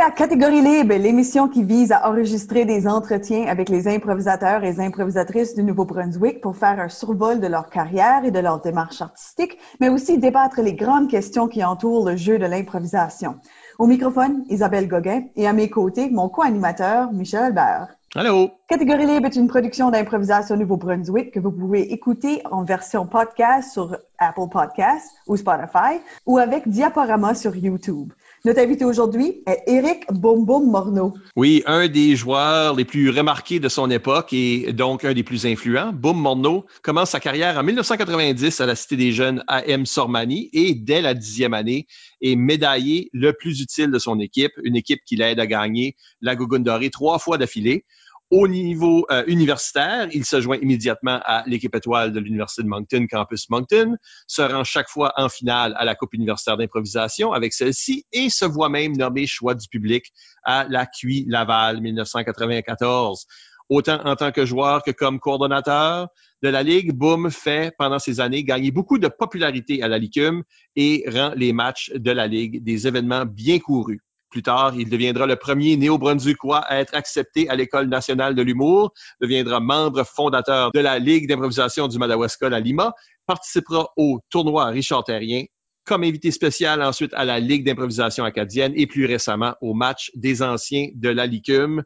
À Catégorie Libre, l'émission qui vise à enregistrer des entretiens avec les improvisateurs et improvisatrices du Nouveau-Brunswick pour faire un survol de leur carrière et de leur démarche artistique, mais aussi débattre les grandes questions qui entourent le jeu de l'improvisation. Au microphone, Isabelle Gauguin et à mes côtés, mon co-animateur, Michel Albert. Allô? Catégorie Libre est une production d'improvisation Nouveau-Brunswick que vous pouvez écouter en version podcast sur Apple Podcasts ou Spotify ou avec Diaporama sur YouTube. Notre invité aujourd'hui est Éric Boum Boum Morneau. Oui, un des joueurs les plus remarqués de son époque et donc un des plus influents. Boum Morneau commence sa carrière en 1990 à la Cité des Jeunes AM Sormani et dès la dixième année est médaillé le plus utile de son équipe, une équipe qui l'aide à gagner la Gougoune trois fois d'affilée. Au niveau euh, universitaire, il se joint immédiatement à l'équipe étoile de l'Université de Moncton, Campus Moncton, se rend chaque fois en finale à la Coupe universitaire d'improvisation avec celle-ci et se voit même nommé choix du public à la QI Laval 1994. Autant en tant que joueur que comme coordonnateur de la Ligue, Boom fait pendant ces années gagner beaucoup de popularité à la LICUM et rend les matchs de la Ligue des événements bien courus. Plus tard, il deviendra le premier néo-brunswickois à être accepté à l'École nationale de l'humour, deviendra membre fondateur de la Ligue d'improvisation du Madawaska à Lima, participera au tournoi Richard Terrien, comme invité spécial ensuite à la Ligue d'improvisation acadienne et plus récemment au match des anciens de la LICUM.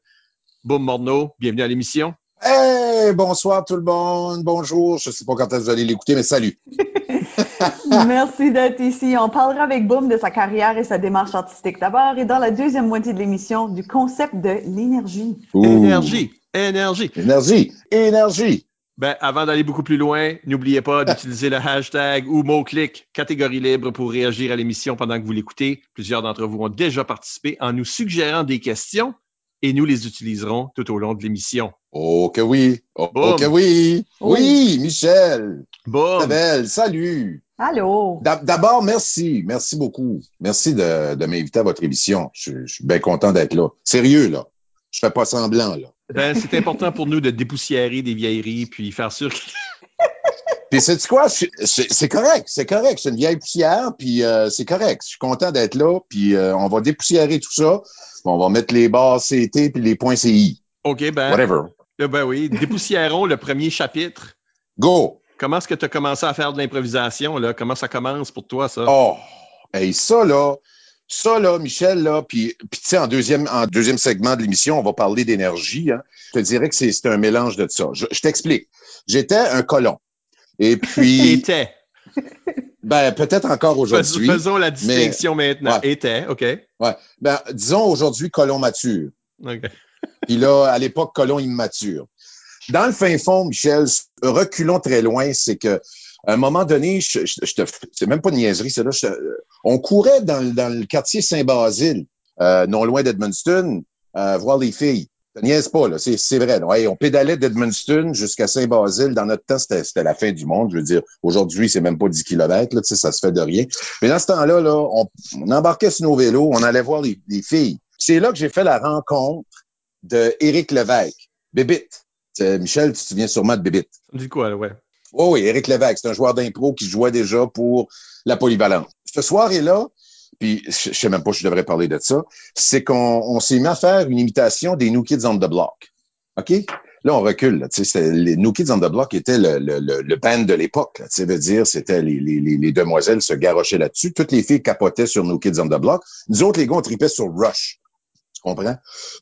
Boum Morneau, bienvenue à l'émission. Hey, bonsoir tout le monde, bonjour. Je ne sais pas quand vous allez l'écouter, mais salut. Merci d'être ici. On parlera avec Boom de sa carrière et sa démarche artistique d'abord et dans la deuxième moitié de l'émission du concept de l'énergie. Énergie, énergie. Énergie, énergie. Ben, avant d'aller beaucoup plus loin, n'oubliez pas d'utiliser le hashtag ou mot-clic catégorie libre pour réagir à l'émission pendant que vous l'écoutez. Plusieurs d'entre vous ont déjà participé en nous suggérant des questions et nous les utiliserons tout au long de l'émission. Oh que oui, oh, oh que oui. Oui, Michel, Bon, Isabelle, salut. Allô? D'ab- D'abord, merci, merci beaucoup. Merci de, de m'inviter à votre émission. Je, je suis bien content d'être là. Sérieux, là. Je fais pas semblant, là. ben, c'est important pour nous de dépoussiérer des vieilleries puis faire sûr que Puis c'est quoi? C'est correct, c'est correct. C'est une vieille poussière, puis euh, c'est correct. Je suis content d'être là, puis euh, on va dépoussiérer tout ça. On va mettre les barres CT puis les points CI. OK, ben, Whatever. Euh, ben oui, dépoussiérons le premier chapitre. Go! Comment est-ce que tu as commencé à faire de l'improvisation, là? Comment ça commence pour toi, ça? Oh! Hey, ça, là, ça, là, Michel, là, puis, puis tu sais, en deuxième, en deuxième segment de l'émission, on va parler d'énergie. Hein. Je te dirais que c'est un mélange de ça. Je, je t'explique. J'étais un colon. Et puis, Était. ben, peut-être encore aujourd'hui. Faisons la distinction maintenant. Ouais. Était, OK. Ouais. Ben, disons aujourd'hui colon mature. OK. Puis là, à l'époque, colon immature. Dans le fin fond, Michel, reculons très loin, c'est que un moment donné, je, c'est même pas de niaiserie, c'est là, on courait dans, le- quartier Saint-Basile, euh, non loin d'Edmundston, euh, voir les filles. Ça niaise pas, là, c'est, vrai. là. On pédalait d'Edmundston jusqu'à Saint-Basile. Dans notre temps, c'était, c'était la fin du monde. Je veux dire, aujourd'hui, c'est même pas 10 kilomètres, là, ça se fait de rien. Mais dans ce temps-là, là, on, embarquait sur nos vélos, on allait voir les filles. C'est là que j'ai fait la rencontre de Éric Lévesque, Bébite. C'est- Michel, tu te souviens sûrement de Bébite. Ça dit quoi, là, ouais? Oh oui, Éric Lévesque, c'est un joueur d'impro qui jouait déjà pour la polyvalente. Ce soir-là, puis je sais même pas si je devrais parler de ça, c'est qu'on on s'est mis à faire une imitation des New Kids on the Block. OK? Là, on recule. Là, les New Kids on the Block était le, le, le, le band de l'époque. là. Sais, veut dire, c'était les, les, les, les demoiselles se garochaient là-dessus. Toutes les filles capotaient sur New Kids on the Block. Nous autres, les gars, on tripait sur Rush. Comprends?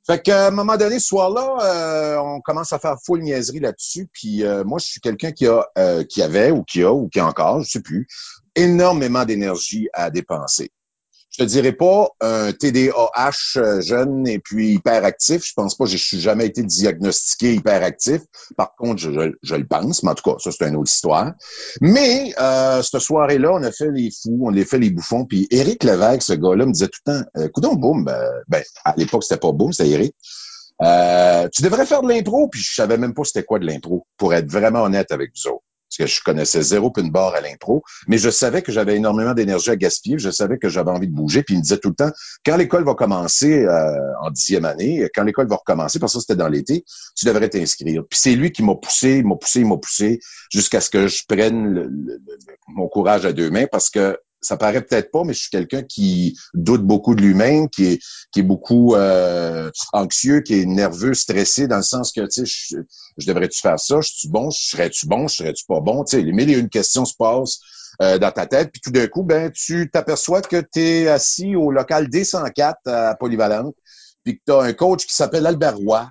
Fait qu'à un moment donné, ce soir-là, euh, on commence à faire full niaiserie là-dessus. Puis euh, moi, je suis quelqu'un qui a, euh, qui avait ou qui a ou qui a encore, je sais plus, énormément d'énergie à dépenser. Je te dirais pas un TDAH euh, jeune et puis hyperactif. Je pense pas, je suis jamais été diagnostiqué hyperactif. Par contre, je, je, je le pense, mais en tout cas, ça c'est une autre histoire. Mais euh, cette soirée-là, on a fait les fous, on a fait les bouffons. Puis Éric Lévesque, ce gars-là, me disait tout le temps, euh, boum, ben, ben, à l'époque c'était pas boum, c'était Éric. Euh, tu devrais faire de l'impro, puis je savais même pas c'était quoi de l'impro, pour être vraiment honnête avec vous autres. Parce que je connaissais zéro pin bar à l'impro, mais je savais que j'avais énormément d'énergie à gaspiller, je savais que j'avais envie de bouger, puis il me disait tout le temps, quand l'école va commencer euh, en dixième année, quand l'école va recommencer, parce que c'était dans l'été, tu devrais t'inscrire. Puis c'est lui qui m'a poussé, m'a poussé, m'a poussé, jusqu'à ce que je prenne mon courage à deux mains, parce que ça paraît peut-être pas, mais je suis quelqu'un qui doute beaucoup de lui-même, qui est, qui est beaucoup euh, anxieux, qui est nerveux, stressé, dans le sens que, tu sais, je, devrais-tu faire ça? Je suis bon? Serais-tu bon? Serais-tu pas bon? Tu sais, les mille et une questions se passent euh, dans ta tête, puis tout d'un coup, ben, tu t'aperçois que tu es assis au local D104 à Polyvalente, puis que tu as un coach qui s'appelle Albert Roy,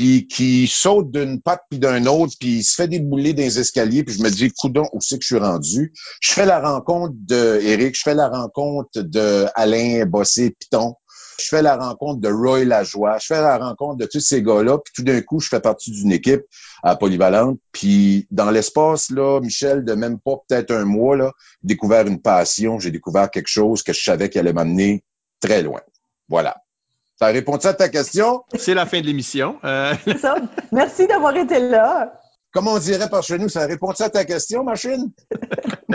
puis qui saute d'une patte puis d'un autre, puis il se fait débouler les escaliers, puis je me dis, coudon, où c'est que je suis rendu? Je fais la rencontre de je fais la rencontre de Alain Bossé-Piton, je fais la rencontre de Roy Lajoie, je fais la rencontre de tous ces gars-là, puis tout d'un coup, je fais partie d'une équipe à Polyvalente, puis dans l'espace, là, Michel, de même pas peut-être un mois, là, j'ai découvert une passion, j'ai découvert quelque chose que je savais qu'elle allait m'amener très loin. Voilà. Ça répond à ta question? C'est la fin de l'émission. Euh... ça. Merci d'avoir été là. Comme on dirait par chez nous, ça répond à ta question, machine?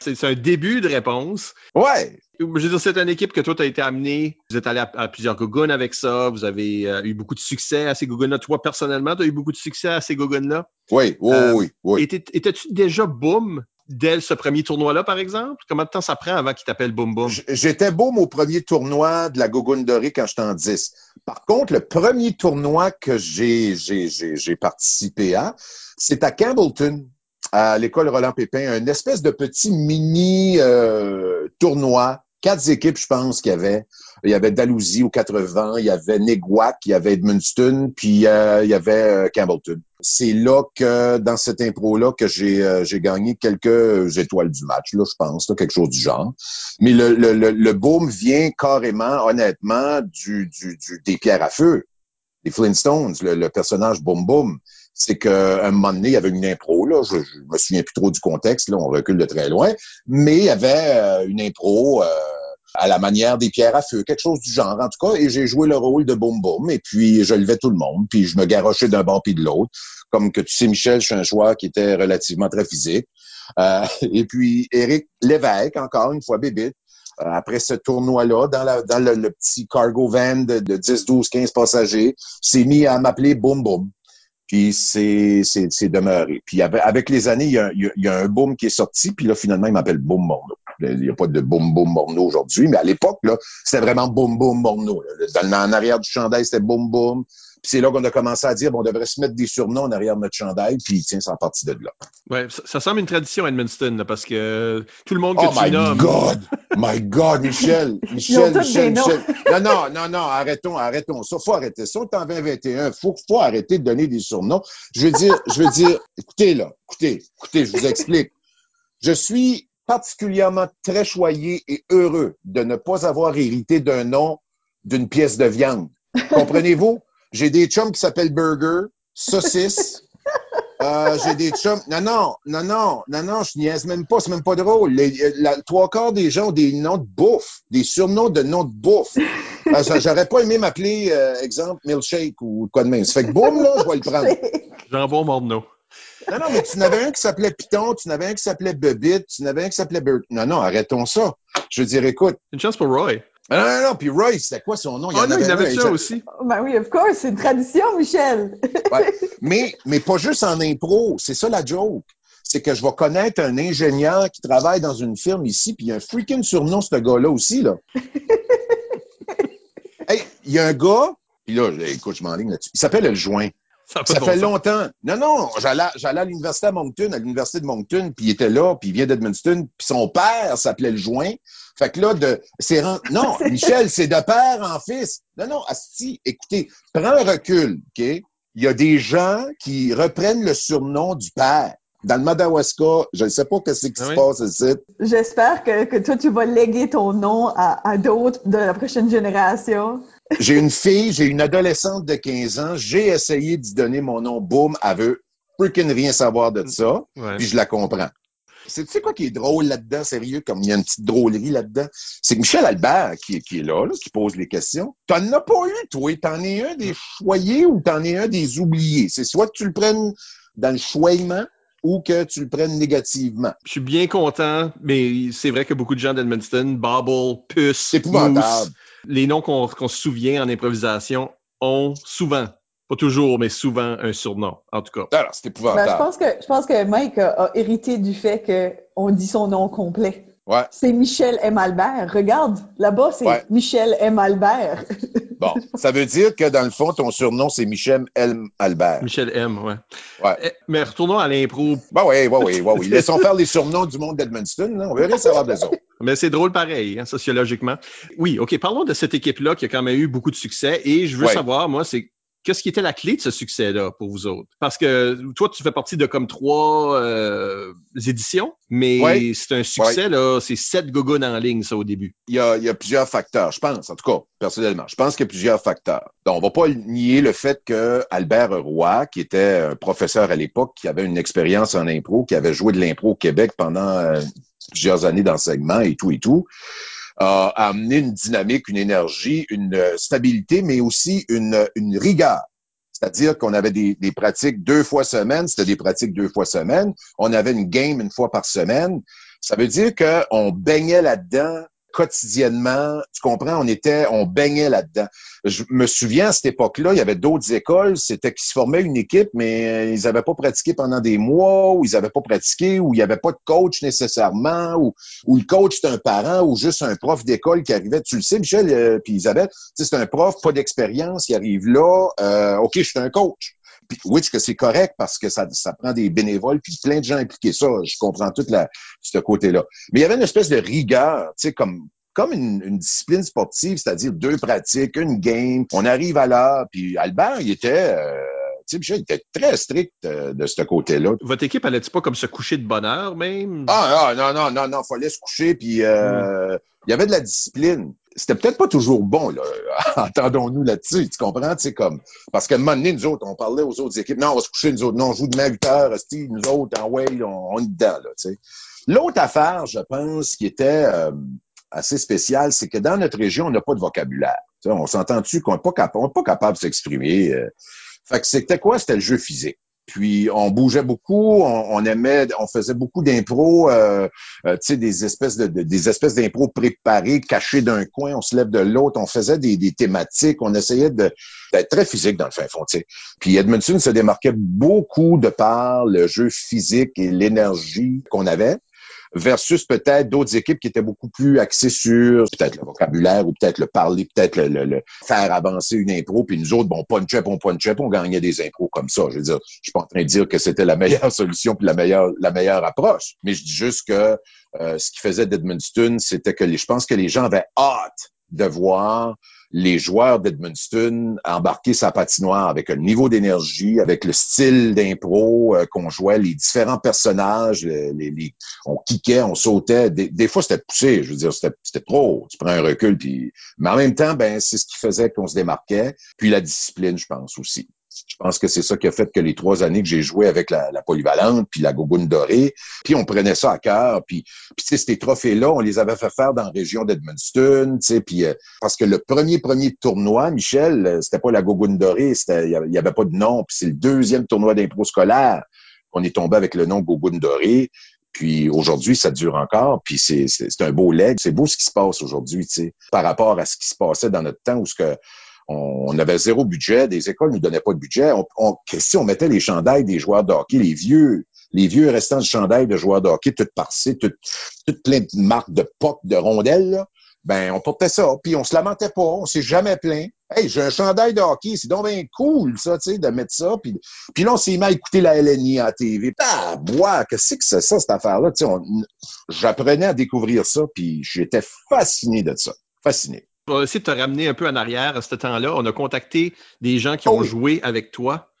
c'est un début de réponse. Ouais. Je veux dire, c'est une équipe que toi, tu as été amené. Vous êtes allé à, plusieurs gogoons avec ça. Vous avez euh, eu beaucoup de succès à ces gogoons-là. Toi, personnellement, tu as eu beaucoup de succès à ces gogoons-là? Oui, oui, euh, oui, oui. Étais-tu déjà boom? Dès ce premier tournoi-là, par exemple? Comment de temps ça prend avant qu'il t'appelle Boom Boom? J'étais boom au premier tournoi de la Dorée quand j'étais en 10. Par contre, le premier tournoi que j'ai participé à, c'est à Campbellton, à l'école Roland Pépin, un espèce de petit mini euh, tournoi. Quatre équipes, je pense, qu'il y avait. Il y avait Dalhousie au 80, il y avait Neguac, il y avait Edmundston, puis euh, il y avait euh, Campbellton c'est là que, dans cette impro-là, que j'ai euh, j'ai gagné quelques étoiles du match, je pense, quelque chose du genre. Mais le, le, boom vient carrément, honnêtement, du, des pierres à feu. Les Flintstones, le, personnage Boom Boom. C'est qu'à un moment donné, il y avait une impro, là, je, me souviens plus trop du contexte, là, on recule de très loin, mais il y avait une impro... à la manière des pierres à feu, quelque chose du genre en tout cas, et j'ai joué le rôle de boum boum, et puis je levais tout le monde, puis je me garochais d'un bord puis de l'autre. Comme que tu sais, Michel, je suis un joueur qui était relativement très physique. Euh, et puis Éric Lévesque, encore une fois bébé, euh, après ce tournoi-là, dans, le, petit cargo van de, 10, 12, 15 passagers, s'est mis à m'appeler Boum Boum. Puis c'est, c'est, demeuré. Puis avec, les années, il y, a, un boom qui est sorti, puis là, finalement, il m'appelle Boom Morneau. Il n'y a pas de Boom Boom Morneau aujourd'hui, mais à l'époque, là, c'était vraiment Boom Boom Morneau. En arrière du chandail, c'était Boom Boom. Puis c'est là qu'on a commencé à dire, bon, on devrait se mettre des surnoms en arrière de notre chandail, puis tiens, c'est en partie de là. Ouais, ça, ça, semble une tradition à Edmundston, parce que tout le monde que oh tu my God! my God, Michel! Michel, Michel, Michel. Non, non, non, non, arrêtons, arrêtons ça. Faut arrêter ça. On est en 2021. Faut, faut arrêter de donner des surnoms. Je veux dire, je veux dire, écoutez, là, écoutez, écoutez, je vous explique. Je suis particulièrement très choyé et heureux de ne pas avoir hérité d'un nom d'une pièce de viande. Comprenez-vous? J'ai des chums qui s'appellent Burger, Saucisse. Euh, j'ai des chums. Non, non, non, non, non, non, je niaise même pas, c'est même pas drôle. Les, la, trois quarts des gens ont des noms de bouffe, des surnoms de noms de bouffe. Euh, j'aurais pas aimé m'appeler, euh, exemple, Milkshake ou quoi de même. Ça fait que boum, là, je vais le prendre. Jambon Morneau. Non, non, mais tu n'avais un qui s'appelait Python, tu n'avais un qui s'appelait Bebit, tu n'avais un qui s'appelait Bert. Non, non, arrêtons ça. Je veux dire, écoute. Une chance pour Roy. Non, non, non, puis Roy, c'était quoi son nom? Il y ah, non, il avait ça aussi. Ben oui, of course, c'est une tradition, Michel. ouais. mais, mais pas juste en impro, c'est ça la joke. C'est que je vais connaître un ingénieur qui travaille dans une firme ici, puis il y a un freaking surnom, ce gars-là aussi, là. hey, il y a un gars, puis là, écoute, je m'enligne là-dessus, il s'appelle le joint. Ça, fait longtemps. Non, non, j'allais, à l'université à Moncton, à l'université de Moncton, puis il était là, puis il vient d'Edmundston, puis son père s'appelait le joint. Fait que là, de, c'est non, Michel, c'est de père en fils. Non, non, Asti, écoutez, prends un recul, OK? Il y a des gens qui reprennent le surnom du père. Dans le Madawaska, je ne sais pas ce qui se passe ici. J'espère que, que, toi, tu vas léguer ton nom à, à d'autres de la prochaine génération. J'ai une fille, j'ai une adolescente de 15 ans, j'ai essayé d'y donner mon nom, boum, elle veut freaking rien savoir de ça, puis je la comprends. C'est tu sais quoi qui est drôle là-dedans, sérieux, comme il y a une petite drôlerie là-dedans, c'est que Michel Albert, qui, qui est là, qui pose les questions, t'en as pas eu, toi, t'en es un des choyés ou t'en es un des oubliés? C'est soit que tu le prennes dans le choyement ou que tu le prennes négativement. Je suis bien content, mais c'est vrai que beaucoup de gens d'Edmundston, Bobble, Puce, C'est épouvantable. Les noms qu'on se souvient en improvisation ont souvent, pas toujours, mais souvent un surnom, en tout cas. Alors, c'est Ben, épouvantable. je pense que je pense que Mike a, a hérité du fait qu'on dit son nom complet. Ouais. C'est Michel M. Albert. Regarde, là-bas, c'est Ouais. Michel M. Albert. Bon, ça veut dire que dans le fond, ton surnom, c'est Michel L. Albert. Michel M, ouais. Ouais. Eh, Mais retournons à l'impro. Ben oui, oui, oui, oui, oui. Laissons faire les surnoms du monde d'Edmundston. On verrait savoir des autres. Mais c'est drôle pareil, hein, sociologiquement. Oui, OK, parlons de cette équipe-là qui a quand même eu beaucoup de succès. Et je veux Ouais. savoir, moi, c'est qu'est-ce qui était la clé de ce succès-là pour vous autres? Parce que toi, tu fais partie de comme trois euh, éditions, mais Ouais. c'est un succès, là, c'est sept gogoons en ligne, ça, au début. Il y, a, il y a plusieurs facteurs, je pense, en tout cas, personnellement. Je pense qu'il y a plusieurs facteurs. Donc, on va pas nier le fait que Albert Roy, qui était un professeur à l'époque, qui avait une expérience en impro, qui avait joué de l'impro au Québec pendant euh, plusieurs années d'enseignement et tout et tout, a amené une dynamique, une énergie, une euh, stabilité, mais aussi une, une rigueur. C'est-à-dire qu'on avait des, des pratiques deux fois semaine, c'était des pratiques deux fois semaine. On avait une game une fois par semaine. Ça veut dire qu'on baignait là-dedans quotidiennement. Tu comprends? On était, on baignait là-dedans. Je me souviens à cette époque-là, il y avait d'autres écoles, c'était qu'ils se formaient une équipe, mais ils n'avaient pas pratiqué pendant des mois, ou ils n'avaient pas pratiqué, ou il n'y avait pas de coach nécessairement, ou, le coach c'est un parent, ou juste un prof d'école qui arrivait. Tu le sais, Michel, euh, puis Isabelle, c'est un prof, pas d'expérience, il arrive là, euh, OK, je suis un coach. Puis, oui, que c'est correct? Parce que ça, ça prend des bénévoles puis plein de gens impliqués ça. Je comprends tout la, ce côté-là. Mais il y avait une espèce de rigueur, tu sais, comme comme une, une discipline sportive, c'est-à-dire deux pratiques, une game. On arrive à l'heure. Puis Albert, il était, euh, Michel, il était très strict euh, de ce côté-là. Votre équipe allait-tu pas comme se coucher de bonne heure, même? Ah, ah, non, non, non, non, fallait se coucher, puis euh, il y avait de la discipline. C'était peut-être pas toujours bon, là. Entendons-nous là-dessus, tu comprends? Sais, comme. Parce qu'à un moment donné, nous autres, on parlait aux autres équipes. Non, on va se coucher, nous autres. Non, on joue demain à 8 heures, nous autres, en way, on, on est dedans, là, tu sais. L'autre affaire, je pense, qui était euh, assez spéciale, c'est que dans notre région, on n'a pas de vocabulaire. On s'entend-tu qu'on n'est pas, capable, on est pas capable de s'exprimer. euh. Fait que c'était quoi? C'était le jeu physique. Puis on bougeait beaucoup, on, aimait, on faisait beaucoup d'impro, euh, euh, tu sais, des espèces de, de- des espèces d'impro préparées, cachées d'un coin, on se lève de l'autre, on faisait des, des thématiques, on essayait d'être très physique dans le fin fond, tu sais. Puis Edmondson se démarquait beaucoup de par le jeu physique et l'énergie qu'on avait versus peut-être d'autres équipes qui étaient beaucoup plus axées sur peut-être le vocabulaire ou peut-être le parler, peut-être le, le- le faire avancer une impro, puis nous autres, bon, punch-up, on punch-up, on gagnait des impros comme ça. Je veux dire, je suis pas en train de dire que c'était la meilleure solution puis la meilleure, la meilleure approche, mais je dis juste que euh, ce qui faisait d'Edmundston, c'était que les, je pense que les gens avaient hâte de voir les joueurs d'Edmundston embarquer sa patinoire avec un niveau d'énergie, avec le style d'impro euh, qu'on jouait, les différents personnages, le- les, les- on kickait, on sautait. Des, des fois, c'était poussé. Je veux dire, c'était c'était trop. Tu prends un recul, puis. Mais en même temps, ben, c'est ce qui faisait qu'on se démarquait. Puis la discipline, je pense aussi. Je pense que c'est ça qui a fait que les trois années que j'ai joué avec la, polyvalente, puis la gogoune dorée, puis on prenait ça à cœur. Puis, puis ces trophées-là, on les avait fait faire dans la région d'Edmundston, euh, parce que le premier premier tournoi, Michel, euh, c'était pas la gogoune dorée, il y avait- pas de nom. Puis c'est le deuxième tournoi d'impro scolaire qu'on est tombé avec le nom gogoune dorée. Puis aujourd'hui, ça dure encore. Puis c'est un beau leg. C'est beau ce qui se passe aujourd'hui, par rapport à ce qui se passait dans notre temps où ce que on, avait zéro budget, des écoles nous donnaient pas de budget. On, on, si on mettait les chandails des joueurs de les vieux, les vieux restants de chandails de joueurs de hockey, toutes parcés, toutes, toutes plein de marques de pop, de rondelles, là, ben on portait ça, puis on se lamentait pas, on s'est jamais plaint. Hey, j'ai un chandail de c'est donc bien cool, ça, tu sais, de mettre ça. Puis, puis là, on s'est mis à écouter la LNI à TV. Ah, bois, qu'est-ce que c'est ça, cette affaire-là? J'apprenais à découvrir ça, puis j'étais fasciné de ça. Fasciné. On va essayer de te ramener un peu en arrière à ce temps-là. On a contacté des gens qui ont Oh. joué avec toi.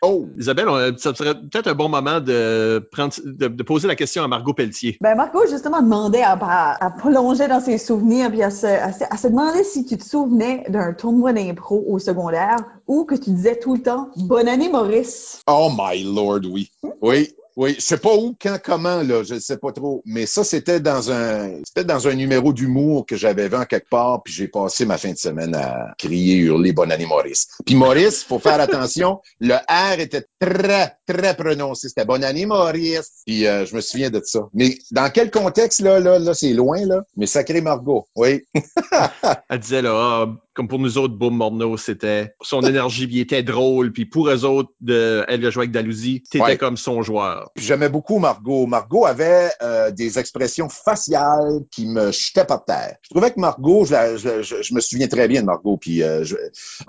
Oh! Isabelle, on- ça serait peut-être un bon moment de, prendre, de, de poser la question à Margot Pelletier. Ben Marco justement demandait à, à, à plonger dans ses souvenirs puis à se, à, se, à se demander si tu te souvenais d'un tournoi d'impro au secondaire ou que tu disais tout le temps Bonne année Maurice. Oh my lord, oui. Oui. Oui, je sais pas où, quand, comment, là, je sais pas trop. Mais ça, c'était dans un c'était dans un numéro d'humour que j'avais vu en quelque part, puis j'ai passé ma fin de semaine à crier, hurler Bonne année Maurice. Puis Maurice, faut faire attention, le R était très, très prononcé. C'était Bonne année Maurice. Puis euh, je me souviens de ça. Mais dans quel contexte, là, là, là, c'est loin, là? Mais sacré Margot, oui. Elle disait, là, ah, comme pour nous autres, Boom Morneau, c'était son énergie, puis il était drôle, puis pour eux autres, de, elle a joué avec Dalousie, t'étais Ouais. comme son joueur. J'aimais beaucoup Margot. Margot avait euh, des expressions faciales qui me jetaient par terre. Je trouvais que Margot, je, la- je- je- je me souviens très bien de Margot. Puis euh,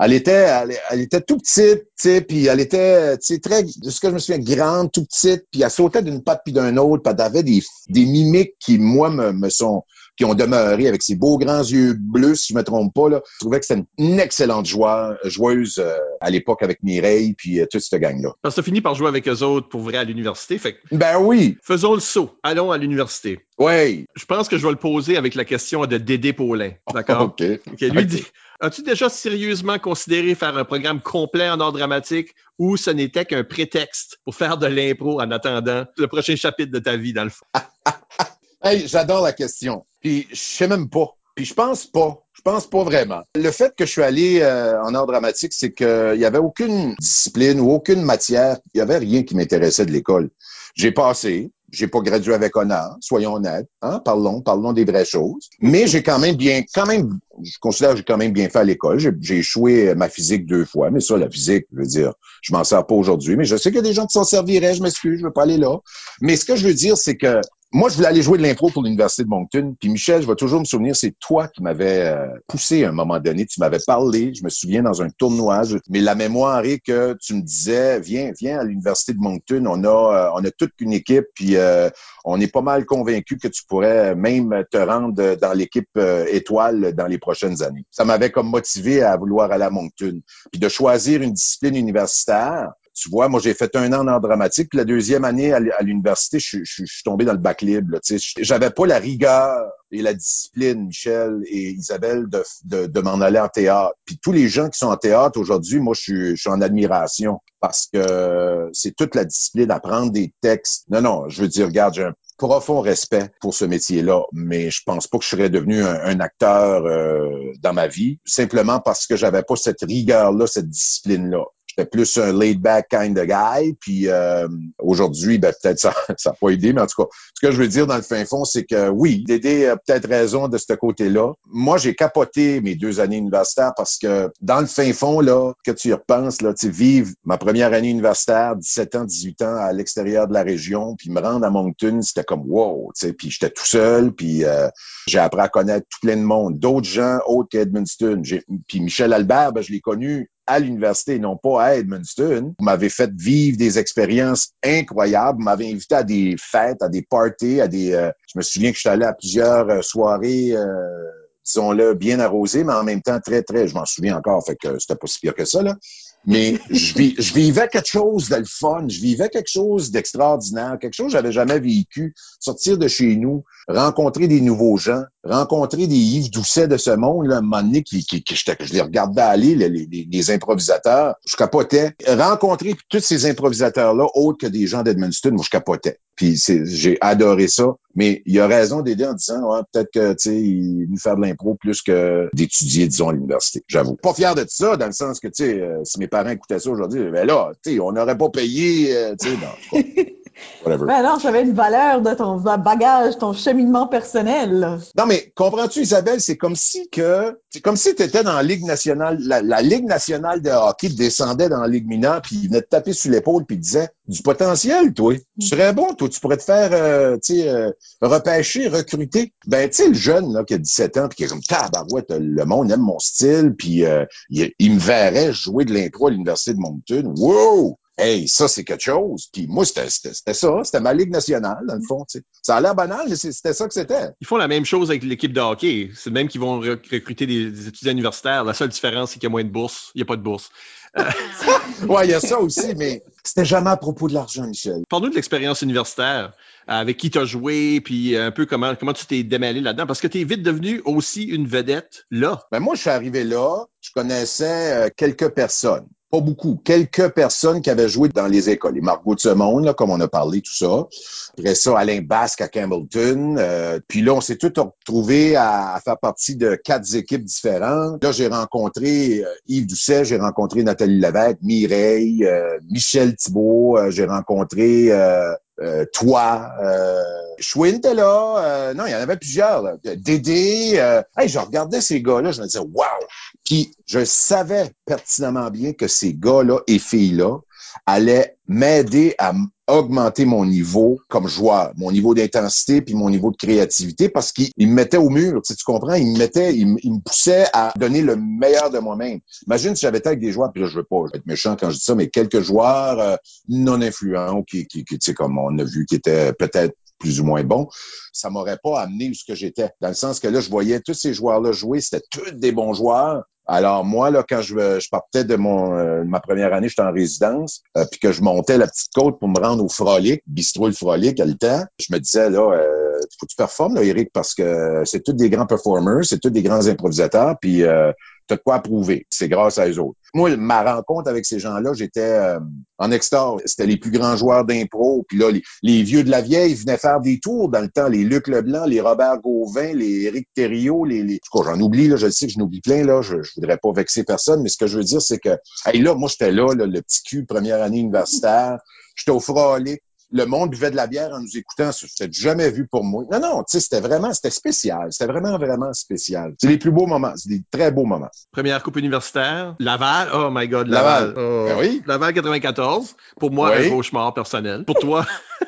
elle était, elle, elle était tout petite, tu puis elle était, tu très, de ce que je me souviens, grande, tout petite, puis elle sautait d'une patte puis d'un autre, puis elle avait des, des mimiques qui moi me, me sont qui ont demeuré avec ses beaux grands yeux bleus, si je me trompe pas. Là. Je trouvais que c'était une excellente joueur, joueuse euh, à l'époque avec Mireille, puis euh, toute cette gang-là. Parce que t'as fini par jouer avec eux autres pour vrai à l'université. Fait que Ben oui, faisons le saut. Allons à l'université. oui. Je pense que je vais le poser avec la question de Dédé Paulin. D'accord? OK. Ok, lui dit As-tu déjà sérieusement considéré faire un programme complet en art dramatique ou ce n'était qu'un prétexte pour faire de l'impro en attendant le prochain chapitre de ta vie, dans le fond? Hey, j'adore la question. Puis je sais même pas. Puis je pense pas. Je pense pas vraiment. Le fait que je suis allé euh, en art dramatique, c'est qu'il y avait aucune discipline ou aucune matière. Il y avait rien qui m'intéressait de l'école. J'ai passé. J'ai pas gradué avec honneur, soyons honnêtes. Hein? Parlons, parlons des vraies choses. Mais j'ai quand même bien, quand même, je considère que j'ai quand même bien fait à l'école. J'ai, échoué ma physique deux fois, mais ça, la physique, je veux dire, je m'en sers pas aujourd'hui. Mais je sais qu'il y a des gens qui s'en serviraient. Je m'excuse, je veux pas aller là. Mais ce que je veux dire, c'est que moi, je voulais aller jouer de l'impro pour l'Université de Moncton. Puis Michel, je vais toujours me souvenir, c'est toi qui m'avais euh, poussé à un moment donné. Tu m'avais parlé, je me souviens, dans un tournoi. Mais la mémoire est que tu me disais, viens, viens à l'Université de Moncton. On a, euh, on a toute une équipe, puis euh, on est pas mal convaincu que tu pourrais même te rendre dans l'équipe euh, étoile dans les prochaines années. Ça m'avait comme motivé à vouloir aller à Moncton. Puis de choisir une discipline universitaire, tu vois, moi, j'ai fait un an en art dramatique, puis la deuxième année à l'université, je, suis- tombé dans le bac libre. J'avais pas la rigueur et la discipline, Michel et Isabelle, de, de, de m'en aller en théâtre. Puis tous les gens qui sont en théâtre aujourd'hui, moi, je suis, je suis en admiration parce que c'est toute la discipline, apprendre des textes. Non, non, je veux dire, regarde, j'ai un profond respect pour ce métier-là, mais je pense pas que je serais devenu un, un acteur euh, dans ma vie, simplement parce que j'avais pas cette rigueur-là, cette discipline-là. J'étais plus un laid-back kind of guy, puis euh, aujourd'hui, ben, peut-être ça n'a pas aidé, mais en tout cas, ce que je veux dire dans le fin fond, c'est que oui, Dédé a peut-être raison de ce côté-là. Moi, j'ai capoté mes deux années universitaires parce que dans le fin fond, là, que tu y repenses, là, tu vivre ma première année universitaire, 17 ans, 18 ans, à l'extérieur de la région, puis me rendre à Moncton, c'était comme wow, tu sais, puis j'étais tout seul, puis euh, j'ai appris à connaître tout plein de monde, d'autres gens autres qu'Edmundston. Puis Michel Albert, ben, je l'ai connu à l'université, non pas à Edmundston. Vous m'avez fait vivre des expériences incroyables. Vous m'avez invité à des fêtes, à des parties, à des. euh, je me souviens que je suis allé à plusieurs euh, soirées, euh, disons-le, bien arrosées, mais en même temps très, très. Je m'en souviens encore, fait que c'était pas si pire que ça là. Mais je, je vivais quelque chose de le fun, je vivais quelque chose d'extraordinaire, quelque chose que j'avais jamais vécu. Sortir de chez nous, rencontrer des nouveaux gens, rencontrer des Yves Doucet de ce monde, là, un moment donné, qui, qui, qui- je les regardais aller, les, les, les- improvisateurs, je capotais. Rencontrer tous ces improvisateurs-là, autres que des gens d'Edmundston, moi, je capotais. Puis j'ai adoré ça. Mais il a raison d'aider en disant, ouais, peut-être que, tu sais, il nous faire de l'impro plus que d'étudier, disons, à l'université. J'avoue. Pas fier de ça, dans le sens que, tu sais, euh, si mes parents écoutaient ça aujourd'hui, ben là, on n'aurait pas payé, euh, whatever. Ben non, j'avais une valeur de ton bagage, ton cheminement personnel. Non, mais comprends-tu, Isabelle, c'est comme si que c'est comme si tu étais dans la Ligue nationale, la, la Ligue nationale de hockey descendait dans la Ligue mineure, puis il venait te taper sur l'épaule, puis il disait du potentiel, toi. Tu serais bon, toi, tu pourrais te faire euh, tu sais, euh, repêcher, recruter. Ben, tu sais, le jeune là, qui a 17 ans, puis qui est comme tabarouette, le monde aime mon style, puis euh, il, il me verrait jouer de l'impro à l'Université de Moncton. Wow! Hey, ça, c'est quelque chose. Puis moi, c'était ça. C'était ma Ligue nationale, dans le fond. Ça a l'air banal, mais c'était ça que c'était. Ils font la même chose avec l'équipe de hockey. C'est même qu'ils vont rec- recruter des, des étudiants universitaires. La seule différence, c'est qu'il y a moins de bourses. Il n'y a pas de bourse. Ouais, il y a ça aussi, mais c'était jamais à propos de l'argent, Michel. Parle-nous de l'expérience universitaire. euh, Avec qui tu as joué, puis un peu comment, comment tu t'es démêlé là-dedans. Parce que tu es vite devenu aussi une vedette là. Ben moi, je suis arrivé là, je connaissais euh, quelques personnes. Pas beaucoup. Quelques personnes qui avaient joué dans les écoles. Les Margot de ce monde, là, comme on a parlé, tout ça. Après ça, Alain Basque à Campbellton. Euh, puis là, on s'est tous retrouvés à, à, faire partie de quatre équipes différentes. Là, j'ai rencontré euh, Yves Doucet, j'ai rencontré Nathalie Levesque, Mireille, euh, Michel Thibault, j'ai rencontré euh, toi, euh, là. Euh, non, il y en avait plusieurs. Là. Dédé. Euh, hey, je regardais ces gars-là, je me disais, wow! Puis je savais pertinemment bien que ces gars-là et filles-là allaient m'aider à augmenter mon niveau comme joueur, mon niveau d'intensité puis mon niveau de créativité parce qu'il me mettait au mur, tu, sais, tu comprends? Il me mettait, il, me poussait à donner le meilleur de moi-même. Imagine si j'avais été avec des joueurs, puis là, je veux pas être méchant quand je dis ça, mais quelques joueurs euh, non influents qui, qui, qui tu sais, comme on a vu, qui étaient peut-être plus ou moins bons, ça m'aurait pas amené où ce que j'étais. Dans le sens que là, je voyais tous ces joueurs-là jouer, c'était tous des bons joueurs, alors moi, là, quand je, partais de mon euh, ma première année, j'étais en résidence, euh, puis que je montais la petite côte pour me rendre au Frolic, bistrot Frolic à le je me disais là, euh, faut que tu performes là, Eric, parce que c'est tous des grands performers, c'est tous des grands improvisateurs, puis euh, t'as de quoi prouver. C'est grâce à eux autres. Moi, ma rencontre avec ces gens-là, j'étais euh, en extase. C'était les plus grands joueurs d'impro. Puis là, les, vieux de la vieille venaient faire des tours dans le temps. Les Luc Leblanc, les Robert Gauvin, les Éric Thériault, les... les... j'en oublie, là, je sais que je n'oublie plein, là. Je, je voudrais pas vexer personne, mais ce que je veux dire, c'est que, hey, là, moi, j'étais là, le petit cul, première année universitaire. J'étais au Frolic le monde buvait de la bière en nous écoutant. C'était jamais vu pour moi. Non, non, tu sais, c'était vraiment, c'était spécial. C'était vraiment, vraiment spécial. C'est les plus beaux moments. C'est des très beaux moments. Première coupe universitaire. Laval. Oh my God, Laval. Laval. Oh. Ben oui. Laval 94. Pour moi, oui. un cauchemar personnel. Pour toi?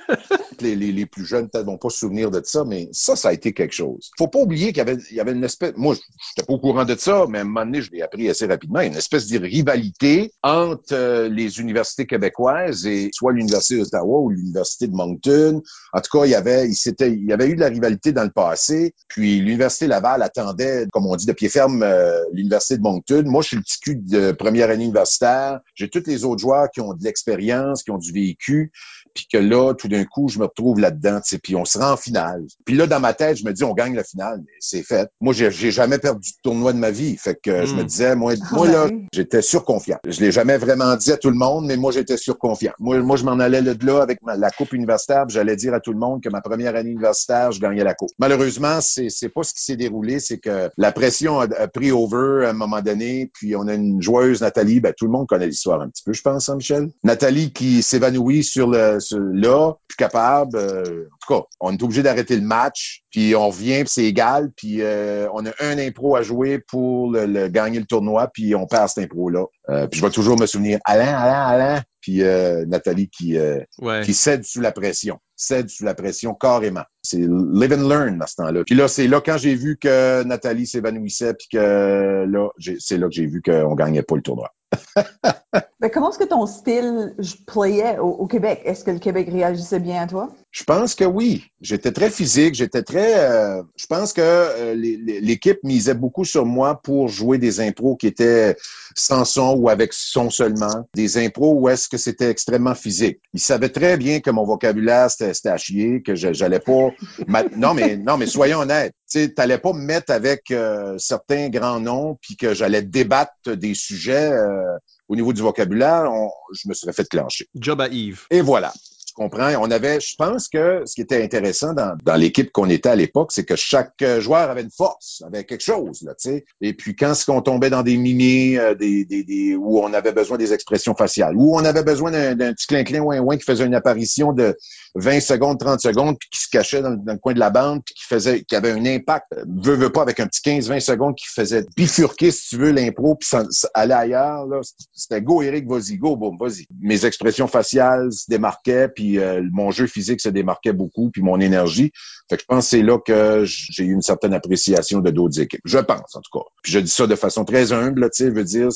les, plus jeunes peut-être vont pas se souvenir de ça, mais ça, ça a été quelque chose. Faut pas oublier qu'il y avait, il y une espèce, moi, je n'étais pas au courant de ça, mais à un moment donné, je l'ai appris assez rapidement, une espèce de rivalité entre euh, les universités québécoises et soit l'Université d'Ottawa ou l'Université de Moncton. En tout cas, il y avait, il, s'était, il y avait eu de la rivalité dans le passé, puis l'Université Laval attendait, comme on dit, de pied ferme euh, l'Université de Moncton. Moi, je suis le petit cul de première année universitaire. J'ai tous les autres joueurs qui ont de l'expérience, qui ont du vécu, puis que là, tout d'un coup, je me retrouve là-dedans, puis on se rend en finale. Puis là, dans ma tête, je me dis, on gagne la finale, mais c'est fait. Moi, j'ai, j'ai jamais perdu de tournoi de ma vie, fait que mm. je me hmm. disais, moi, moi là, j'étais surconfiant. Je l'ai jamais vraiment dit à tout le monde, mais moi, j'étais surconfiant. Moi, moi je m'en allais de là avec ma, la coupe universitaire, j'allais dire à tout le monde que ma première année universitaire, je gagnais la coupe. Malheureusement, c'est, c'est pas ce qui s'est déroulé, c'est que la pression a, a, pris over à un moment donné, puis on a une joueuse, Nathalie, ben, tout le monde connaît l'histoire un petit peu, je pense, hein, Michel? Nathalie qui s'évanouit sur le, là, plus capable. Euh, en tout cas, on est obligé d'arrêter le match, puis on revient, puis c'est égal, puis euh, on a un impro à jouer pour le, le, gagner le tournoi, puis on perd cet impro-là. Euh, puis je vais toujours me souvenir, Alain, Alain, Alain, puis euh, Nathalie qui, ouais. qui cède sous la pression cède sous la pression carrément. C'est live and learn à ce temps-là. Puis là, c'est là quand j'ai vu que Nathalie s'évanouissait, puis que là, c'est là que j'ai vu qu'on gagnait pas le tournoi. Mais comment est-ce que ton style playait au, au Québec? Est-ce que le Québec réagissait bien à toi? Je pense que oui. J'étais très physique, j'étais très. Euh, je pense que euh, l'équipe misait beaucoup sur moi pour jouer des impros qui étaient sans son ou avec son seulement, des impros où est-ce que c'était extrêmement physique. Ils savaient très bien que mon vocabulaire c'était à chier, que j'allais pas. non mais non mais soyons honnêtes. Tu n'allais pas me mettre avec euh, certains grands noms puis que j'allais débattre des sujets euh, au niveau du vocabulaire. On, je me serais fait clencher. Job à Yves. Et voilà comprends? On avait, je pense que ce qui était intéressant dans, dans l'équipe qu'on était à l'époque, c'est que chaque joueur avait une force, avait quelque chose, là, tu sais. Et puis quand ce qu'on tombait dans des mimiers, euh, des, des, des, où on avait besoin des expressions faciales, où on avait besoin d'un petit clin-clin ouin ouin qui faisait une apparition de 20 secondes, 30 secondes, puis qui se cachait dans, le coin de la bande, puis qui faisait, qui avait un impact, veut, veut pas, avec un petit 15-20 secondes qui faisait bifurquer, si tu veux, l'impro, puis ça, aller ailleurs, là. C'était go, Eric, vas-y, go, boum, vas-y. Mes expressions faciales se démarquaient, puis euh, mon jeu physique se démarquait beaucoup, puis mon énergie. Je pense que c'est là que j'ai eu une certaine appréciation de d'autres équipes. Je pense, en tout cas. Puis je dis ça de façon très humble, tu sais, veux dire.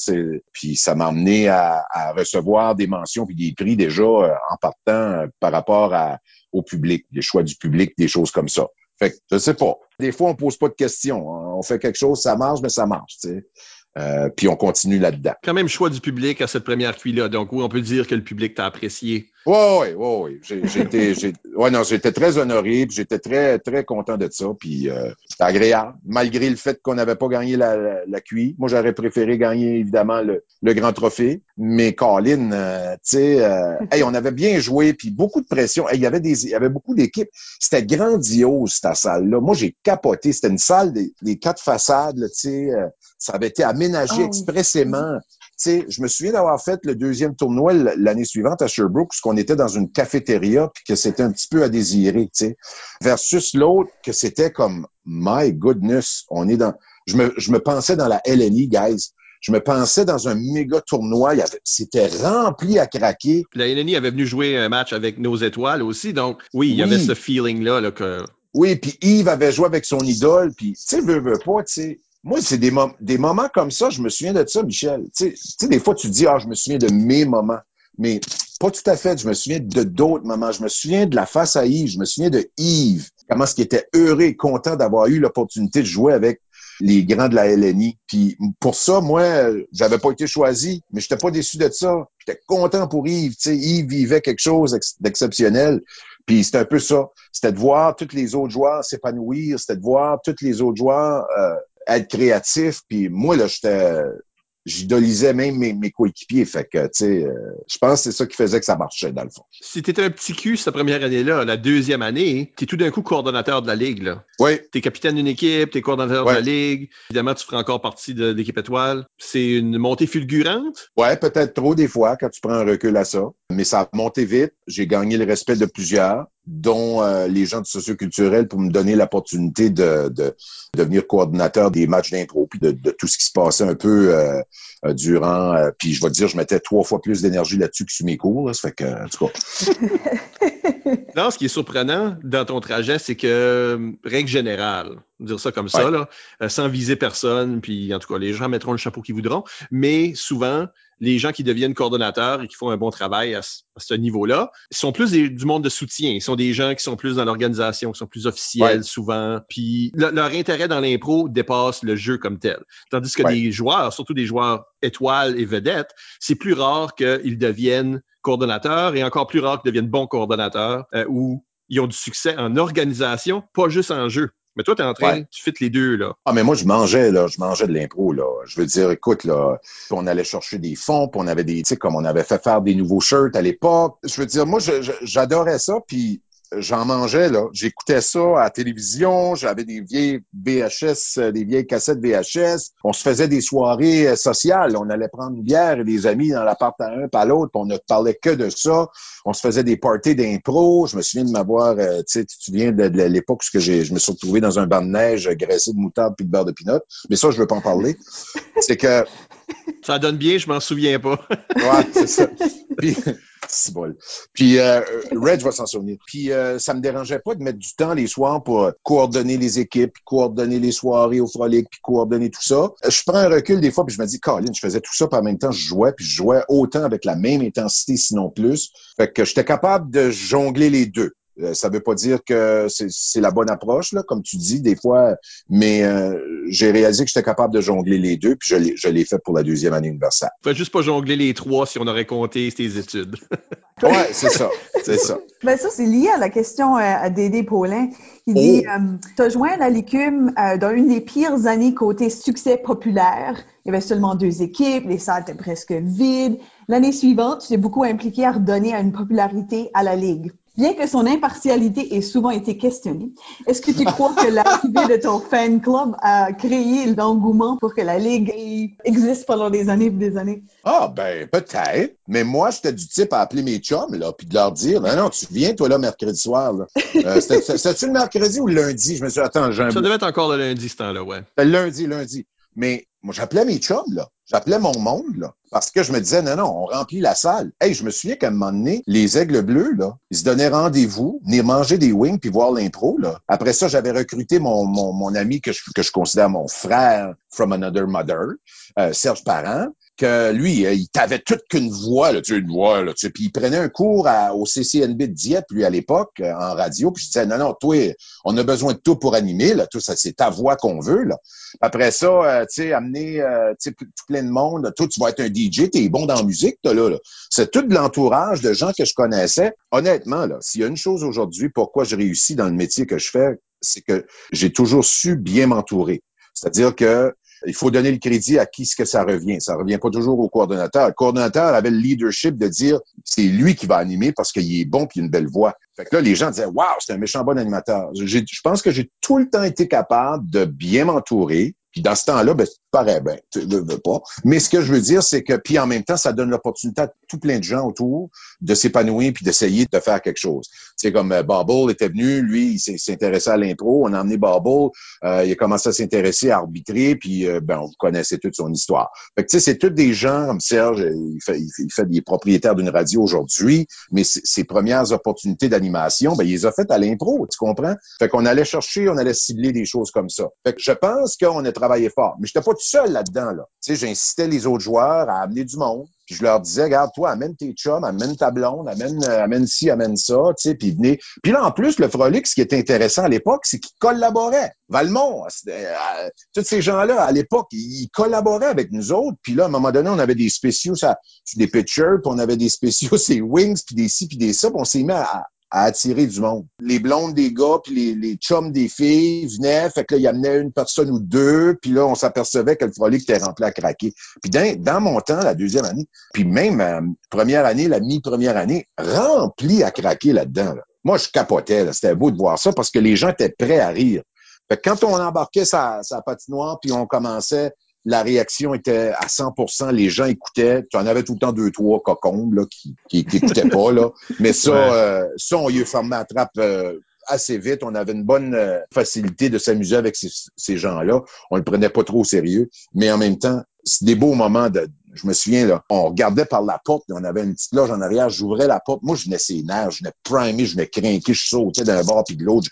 Puis ça m'a amené à, recevoir des mentions puis des prix déjà euh, en partant euh, par rapport au public, les choix du public, des choses comme ça. Fait que je sais pas. Des fois, on pose pas de questions. On fait quelque chose, ça marche, mais ça marche, puis on continue là-dedans. Quand même choix du public à cette première cuit-là. Donc oui, on peut dire que le public t'a apprécié Ouais, ouais, ouais, ouais. J'ai, j'étais, j'ai, ouais, non, j'étais très honoré, puis j'étais très, très content de ça, puis euh, c'était agréable, malgré le fait qu'on n'avait pas gagné la, la, la QI. Moi, j'aurais préféré gagner, évidemment, le, le grand trophée, mais Colin, euh, tu sais, euh, hey, on avait bien joué, puis beaucoup de pression. Hey, il y avait des, il y avait beaucoup d'équipes. C'était grandiose, cette salle-là. Moi, j'ai capoté. C'était une salle des, des quatre façades, tu sais, euh, ça avait été aménagé Oh, expressément. Sais, je me souviens d'avoir fait le deuxième tournoi l'année suivante à Sherbrooke, parce qu'on était dans une cafétéria, puis que c'était un petit peu à désirer, tu sais, versus l'autre, que c'était comme, my goodness, on est dans... Je me, je me pensais dans la LNI, guys. Je me pensais dans un méga tournoi. C'était rempli à craquer. La LNI avait venu jouer un match avec nos étoiles aussi. Donc, oui, il y avait ce feeling-là là, que Oui, puis Yves avait joué avec son idole, puis tu sais, veux, veux pas, tu sais. Moi, c'est des, des moments comme ça, je me souviens de ça, Michel. Tu sais- des fois, tu dis, ah, je me souviens de mes moments. Mais pas tout à fait. Je me souviens de d'autres moments. Je me souviens de la face à Yves. Je me souviens de Yves. Comment est-ce qu'il était heureux et content d'avoir eu l'opportunité de jouer avec les grands de la LNI. Puis pour ça, moi, j'avais pas été choisi, mais j'étais pas déçu de ça. J'étais content pour Yves. Tu sais, Yves vivait quelque chose ex- d'exceptionnel. Puis c'était un peu ça. C'était de voir tous les autres joueurs s'épanouir. C'était de voir tous les autres joueurs euh, être créatifs. Puis moi, là, j'étais... J'idolisais même mes, mes coéquipiers. Fait que, tu sais, euh, je pense que c'est ça qui faisait que ça marchait, dans le fond. si tu étais un petit cul cette première année-là, la deuxième année, tu es tout d'un coup coordonnateur de la Ligue. Là. Oui, Tu es capitaine d'une équipe, tu es coordonnateur de la Ligue. Évidemment, tu feras encore partie de l'équipe étoile. C'est une montée fulgurante? Ouais, peut-être trop des fois quand tu prends un recul à ça. Mais ça a monté vite. J'ai gagné le respect de plusieurs, dont euh, les gens du socioculturel pour me donner l'opportunité de, de, devenir coordinateur des matchs d'impro, puis de, tout ce qui se passait un peu euh, euh, durant. puis je vais te dire, je mettais trois fois plus d'énergie là-dessus que sur mes cours. Ça fait que, en tout cas, Non, ce qui est surprenant dans ton trajet, c'est que, euh, règle générale, dire ça comme ça, là, euh, sans viser personne, puis en tout cas, les gens mettront le chapeau qu'ils voudront, mais souvent, les gens qui deviennent coordonnateurs et qui font un bon travail à, ce- niveau-là sont plus des- du monde de soutien. Ils sont des gens qui sont plus dans l'organisation, qui sont plus officiels Ouais. souvent, puis le- leur intérêt dans l'impro dépasse le jeu comme tel. Tandis que Ouais. des joueurs, surtout des joueurs étoiles et vedettes, c'est plus rare qu'ils deviennent coordonnateurs et encore plus rare qu'ils deviennent bons coordonnateurs euh, où ils ont du succès en organisation, pas juste en jeu. Mais toi, tu es en train, Ouais. tu fites les deux, là. Ah, mais moi, je mangeais, là, je mangeais de l'impro, là. Je veux dire, écoute, là, on allait chercher des fonds, puis on avait des, tu sais, comme on avait fait faire des nouveaux shirts à l'époque. Je veux dire, moi, j'adorais ça, puis j'en mangeais, là. J'écoutais ça à la télévision, j'avais des vieilles VHS, euh, des vieilles cassettes VHS. On se faisait des soirées euh, sociales. On allait prendre une bière et des amis dans l'appart à un, pas l'autre, on ne parlait que de ça. On se faisait des parties d'impro. Je me souviens de m'avoir, euh, tu sais, tu te souviens de, de l'époque où je me suis retrouvé dans un banc de neige graissé de moutarde puis de beurre de pinot. Mais ça, je veux pas en parler. C'est que, Ça donne bien, je m'en souviens pas. ouais, c'est ça. Puis, c'est bol. Puis, euh, Reg va s'en souvenir. Puis, euh, ça me dérangeait pas de mettre du temps les soirs pour euh, coordonner les équipes, coordonner les soirées au frolic, puis coordonner tout ça. Euh, Je prends un recul des fois, puis je me dis, Colin, je faisais tout ça, puis en même temps, je jouais, puis je jouais autant avec la même intensité, sinon plus. Fait que j'étais capable de jongler les deux. Euh, ça veut pas dire que c'est la bonne approche, là, comme tu dis, des fois, mais euh, j'ai réalisé que j'étais capable de jongler les deux, puis je l'ai- fait pour la deuxième année universelle. Tu vas juste pas jongler les trois si on aurait compté tes études. Ouais, c'est ça, c'est ça. Ben ça, c'est lié à la question euh, à Dédé Paulin. Il Oh. dit, euh, tu as joint la Licume euh, dans une des pires années côté succès populaire. Il y avait seulement deux équipes, les salles étaient presque vides. L'année suivante, tu t'es beaucoup impliqué à redonner à une popularité à la Ligue. Bien que son impartialité ait souvent été questionnée, est-ce que tu crois que l'arrivée de ton fan club a créé l'engouement pour que la Ligue existe pendant des années et des années? Ah, ben, peut-être. Mais moi, j'étais du type à appeler mes chums, là, puis de leur dire, non, non, tu viens, toi, là, mercredi soir, là. Euh, c'était- C'était-tu le mercredi ou le lundi? Je me suis dit, attends, j'ai un Ça devait être encore le lundi, ce temps-là, ouais. Lundi, lundi. Mais moi, j'appelais mes chums, là. J'appelais mon monde, là. Parce que je me disais, non, non, on remplit la salle. Hey, je me souviens qu'à un moment donné, les aigles bleus, là, ils se donnaient rendez-vous, venir manger des wings puis voir l'impro, là. Après ça, j'avais recruté mon, ami que je, que je considère mon frère from another mother, euh, Serge Parent. Que lui, euh, il t'avait toute qu'une voix, là, tu sais, une voix, là, tu puis il prenait un cours à, au CCNB de Dieppe, lui, à l'époque, euh, en radio, puis je disais, non, non, toi, on a besoin de tout pour animer, là, tout ça, c'est ta voix qu'on veut, là. Après ça, euh, tu sais, amener, tu sais, tout plein de monde, toi, tu vas être un DJ, t'es bon dans la musique, là, là. C'est tout de l'entourage de gens que je connaissais. Honnêtement, là, s'il y a une chose aujourd'hui, pourquoi je réussis dans le métier que je fais, c'est que j'ai toujours su bien m'entourer. C'est-à-dire que il faut donner le crédit à qui ce que ça revient. Ça revient pas toujours au coordonnateur. Le coordonnateur avait le leadership de dire c'est lui qui va animer parce qu'il est bon puis une belle voix. Fait que là, les gens disaient Waouh, c'est un méchant bon animateur. Je pense que j'ai tout le temps été capable de bien m'entourer, puis dans ce temps-là, ben, ben, tu veux pas. Mais ce que je veux dire, c'est que, puis en même temps, ça donne l'opportunité à tout plein de gens autour de s'épanouir puis d'essayer de faire quelque chose. C'est comme euh, Bubble était venu, lui, il s'intéressait à l'impro. On a emmené Bubble, euh, il a commencé à s'intéresser à arbitrer, puis euh, ben, vous connaissez toute son histoire. Fait que tu sais, c'est tous des gens comme Serge, il fait, il fait, des propriétaires d'une radio aujourd'hui, mais ses premières opportunités d'animation, ben, il les a faites à l'impro, tu comprends? Fait qu'on allait chercher, on allait cibler des choses comme ça. Fait que je pense qu'on a travaillé fort. Mais j'étais pas tout seul là-dedans, là. J'incitais les autres joueurs à amener du monde. Puis je leur disais, regarde, toi, amène tes chums, amène ta blonde, amène, euh, amène ci, amène ça, tu sais, puis venez. Puis là, en plus, le Frolic, ce qui était intéressant à l'époque, c'est qu'ils collaboraient. Valmont, euh, tous ces gens-là, à l'époque, ils collaboraient avec nous autres. Puis là, à un moment donné, on avait des spéciaux, ça, des pitchers, puis on avait des spéciaux, c'est wings, puis des ci, puis des ça, puis on s'est mis à, à attirer du monde. Les blondes des gars puis les, les chums des filles venaient, fait que là, il amenait une personne ou deux, puis là, on s'apercevait que le frolic était rempli à craquer. Puis dans, dans mon temps, la deuxième année, puis même euh, première année, la mi-première année, rempli à craquer là-dedans. Moi, je capotais, c'était beau de voir ça parce que les gens étaient prêts à rire. Fait quand on embarquait sa, sa patinoire, puis on commençait la réaction était à 100% les gens écoutaient. Tu en avais tout le temps deux, trois cocombes là, qui, qui, écoutaient pas. Là. Mais ça, euh, ça, on y a fermé la trappe euh, assez vite. On avait une bonne euh, facilité de s'amuser avec ces, ces gens-là. On le prenait pas trop au sérieux. Mais en même temps, c'est des beaux moments de. Je me souviens, là, on regardait par la porte, on avait une petite loge en arrière, j'ouvrais la porte. Moi, je venais ses nerfs, je venais primer, je venais craquer, je sautais d'un bord puis de l'autre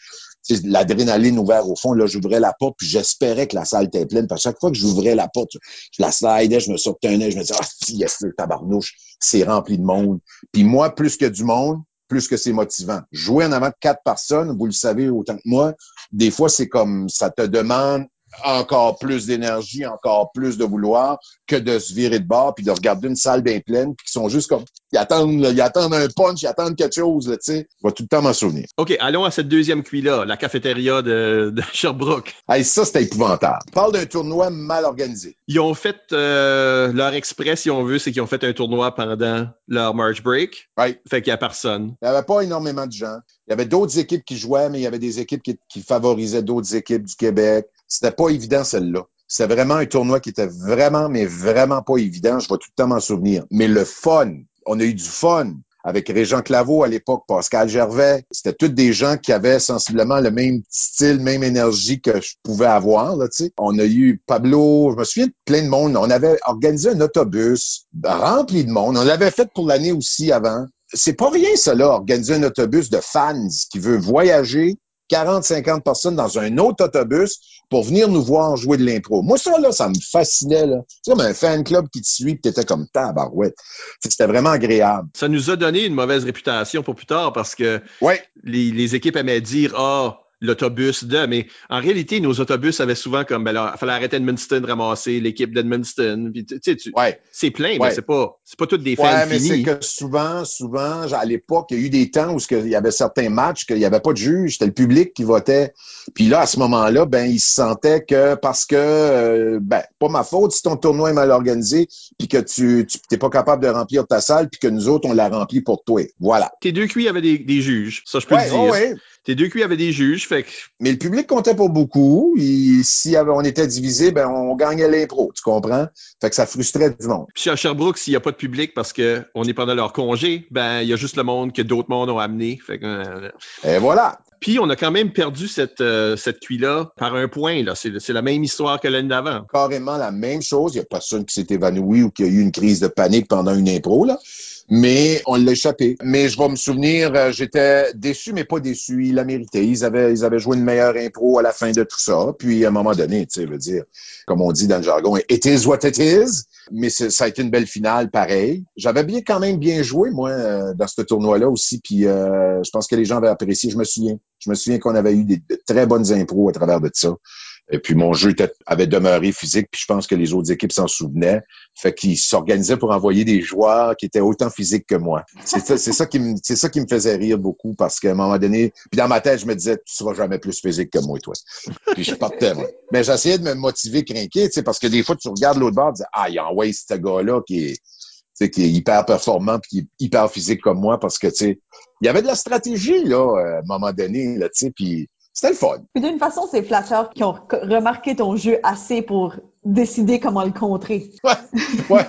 l'adrénaline ouverte au fond. Là, j'ouvrais la porte, puis j'espérais que la salle était pleine. Parce que chaque fois que j'ouvrais la porte, je la slidais, je me sortais un je me disais, ah, yes, le tabarnouche, c'est rempli de monde. Puis moi, plus que du monde, plus que c'est motivant. Jouer en avant de quatre personnes, vous le savez autant que moi, des fois, c'est comme ça te demande encore plus d'énergie, encore plus de vouloir que de se virer de bord puis de regarder une salle bien pleine puis qui sont juste comme ils attendent ils attendent un punch, ils attendent quelque chose tu sais. Je vais tout le temps m'en souvenir. OK, allons à cette deuxième cuit-là, la cafétéria de, de Sherbrooke. Hey, ça c'était épouvantable. Parle d'un tournoi mal organisé. Ils ont fait euh, leur express si on veut, c'est qu'ils ont fait un tournoi pendant leur March break. Right. Fait qu'il y a personne. Il n'y avait pas énormément de gens. Il y avait d'autres équipes qui jouaient, mais il y avait des équipes qui, qui favorisaient d'autres équipes du Québec. C'était pas évident, celle-là. C'était vraiment un tournoi qui était vraiment, mais vraiment pas évident. Je vais tout le temps m'en souvenir. Mais le fun, on a eu du fun avec Régent Claveau à l'époque, Pascal Gervais. C'était tous des gens qui avaient sensiblement le même style, même énergie que je pouvais avoir. Là, on a eu Pablo, je me souviens de plein de monde. On avait organisé un autobus rempli de monde. On l'avait fait pour l'année aussi avant. C'est pas rien, là, organiser un autobus de fans qui veut voyager 40, 50 personnes dans un autre autobus pour venir nous voir jouer de l'impro. Moi, ça, là, ça me fascinait, là. C'est comme un fan club qui te suit et t'étais comme tabarouette. C'était vraiment agréable. Ça nous a donné une mauvaise réputation pour plus tard parce que ouais. les, les équipes aimaient dire, ah, oh, l'autobus de, mais en réalité, nos autobus avaient souvent comme, ben là, il fallait arrêter Edmundston, ramasser l'équipe d'Edmundston. tu sais, tu, ouais. c'est plein, mais c'est pas, c'est pas toutes des fans ouais, mais c'est que souvent, souvent, à l'époque, il y a eu des temps où il y avait certains matchs qu'il n'y avait pas de juge, c'était le public qui votait. Puis là, à ce moment-là, ben, ils se sentaient que parce que, euh, ben, pas ma faute si ton tournoi est mal organisé, puis que tu, t'es pas capable de remplir ta salle, puis que nous autres, on l'a rempli pour toi. Voilà. Tes deux cuits avaient des, des juges, ça je peux le dire. Tes deux cuits avaient des juges, fait que... Mais le public comptait pour beaucoup. Et si on était divisé, ben on gagnait l'impro, tu comprends? Fait que ça frustrait du monde. Puis à Sherbrooke, s'il n'y a pas de public parce que on est pendant leur congé, ben il y a juste le monde que d'autres mondes ont amené. Fait que, euh... Et voilà. Puis on a quand même perdu cette, euh, cette cuit-là par un point. Là. C'est, c'est la même histoire que l'année d'avant. Carrément la même chose. Il n'y a personne qui s'est évanoui ou qui a eu une crise de panique pendant une impro. Là. Mais on l'a échappé. Mais je vais me souvenir, euh, j'étais déçu, mais pas déçu. Ils la méritaient. Ils avaient, ils avaient joué une meilleure impro à la fin de tout ça. Puis à un moment donné, tu sais, veux dire, comme on dit dans le jargon, it is what it is. Mais ça a été une belle finale, pareil. J'avais bien quand même bien joué, moi, euh, dans ce tournoi-là aussi. Puis euh, je pense que les gens avaient apprécié. Je me souviens. Je me souviens qu'on avait eu des, de très bonnes impros à travers de ça. Et puis mon jeu avait demeuré physique, puis je pense que les autres équipes s'en souvenaient. Fait qu'ils s'organisaient pour envoyer des joueurs qui étaient autant physiques que moi. C'est ça, ça qui me, c'est ça qui me faisait rire beaucoup parce qu'à un moment donné, puis dans ma tête, je me disais, tu seras jamais plus physique que moi, toi. Puis je partais, moi. Mais j'essayais de me motiver, craquer, tu sais, parce que des fois, tu regardes l'autre bord, tu dis, ah, il envoie ce gars-là qui est, qui est hyper performant puis qui est hyper physique comme moi parce que, tu sais, il y avait de la stratégie, là, à un moment donné, là, tu sais, puis c'était le fun. Puis d'une façon, c'est flatteur qui ont remarqué ton jeu assez pour décider comment le contrer. Ouais, ouais,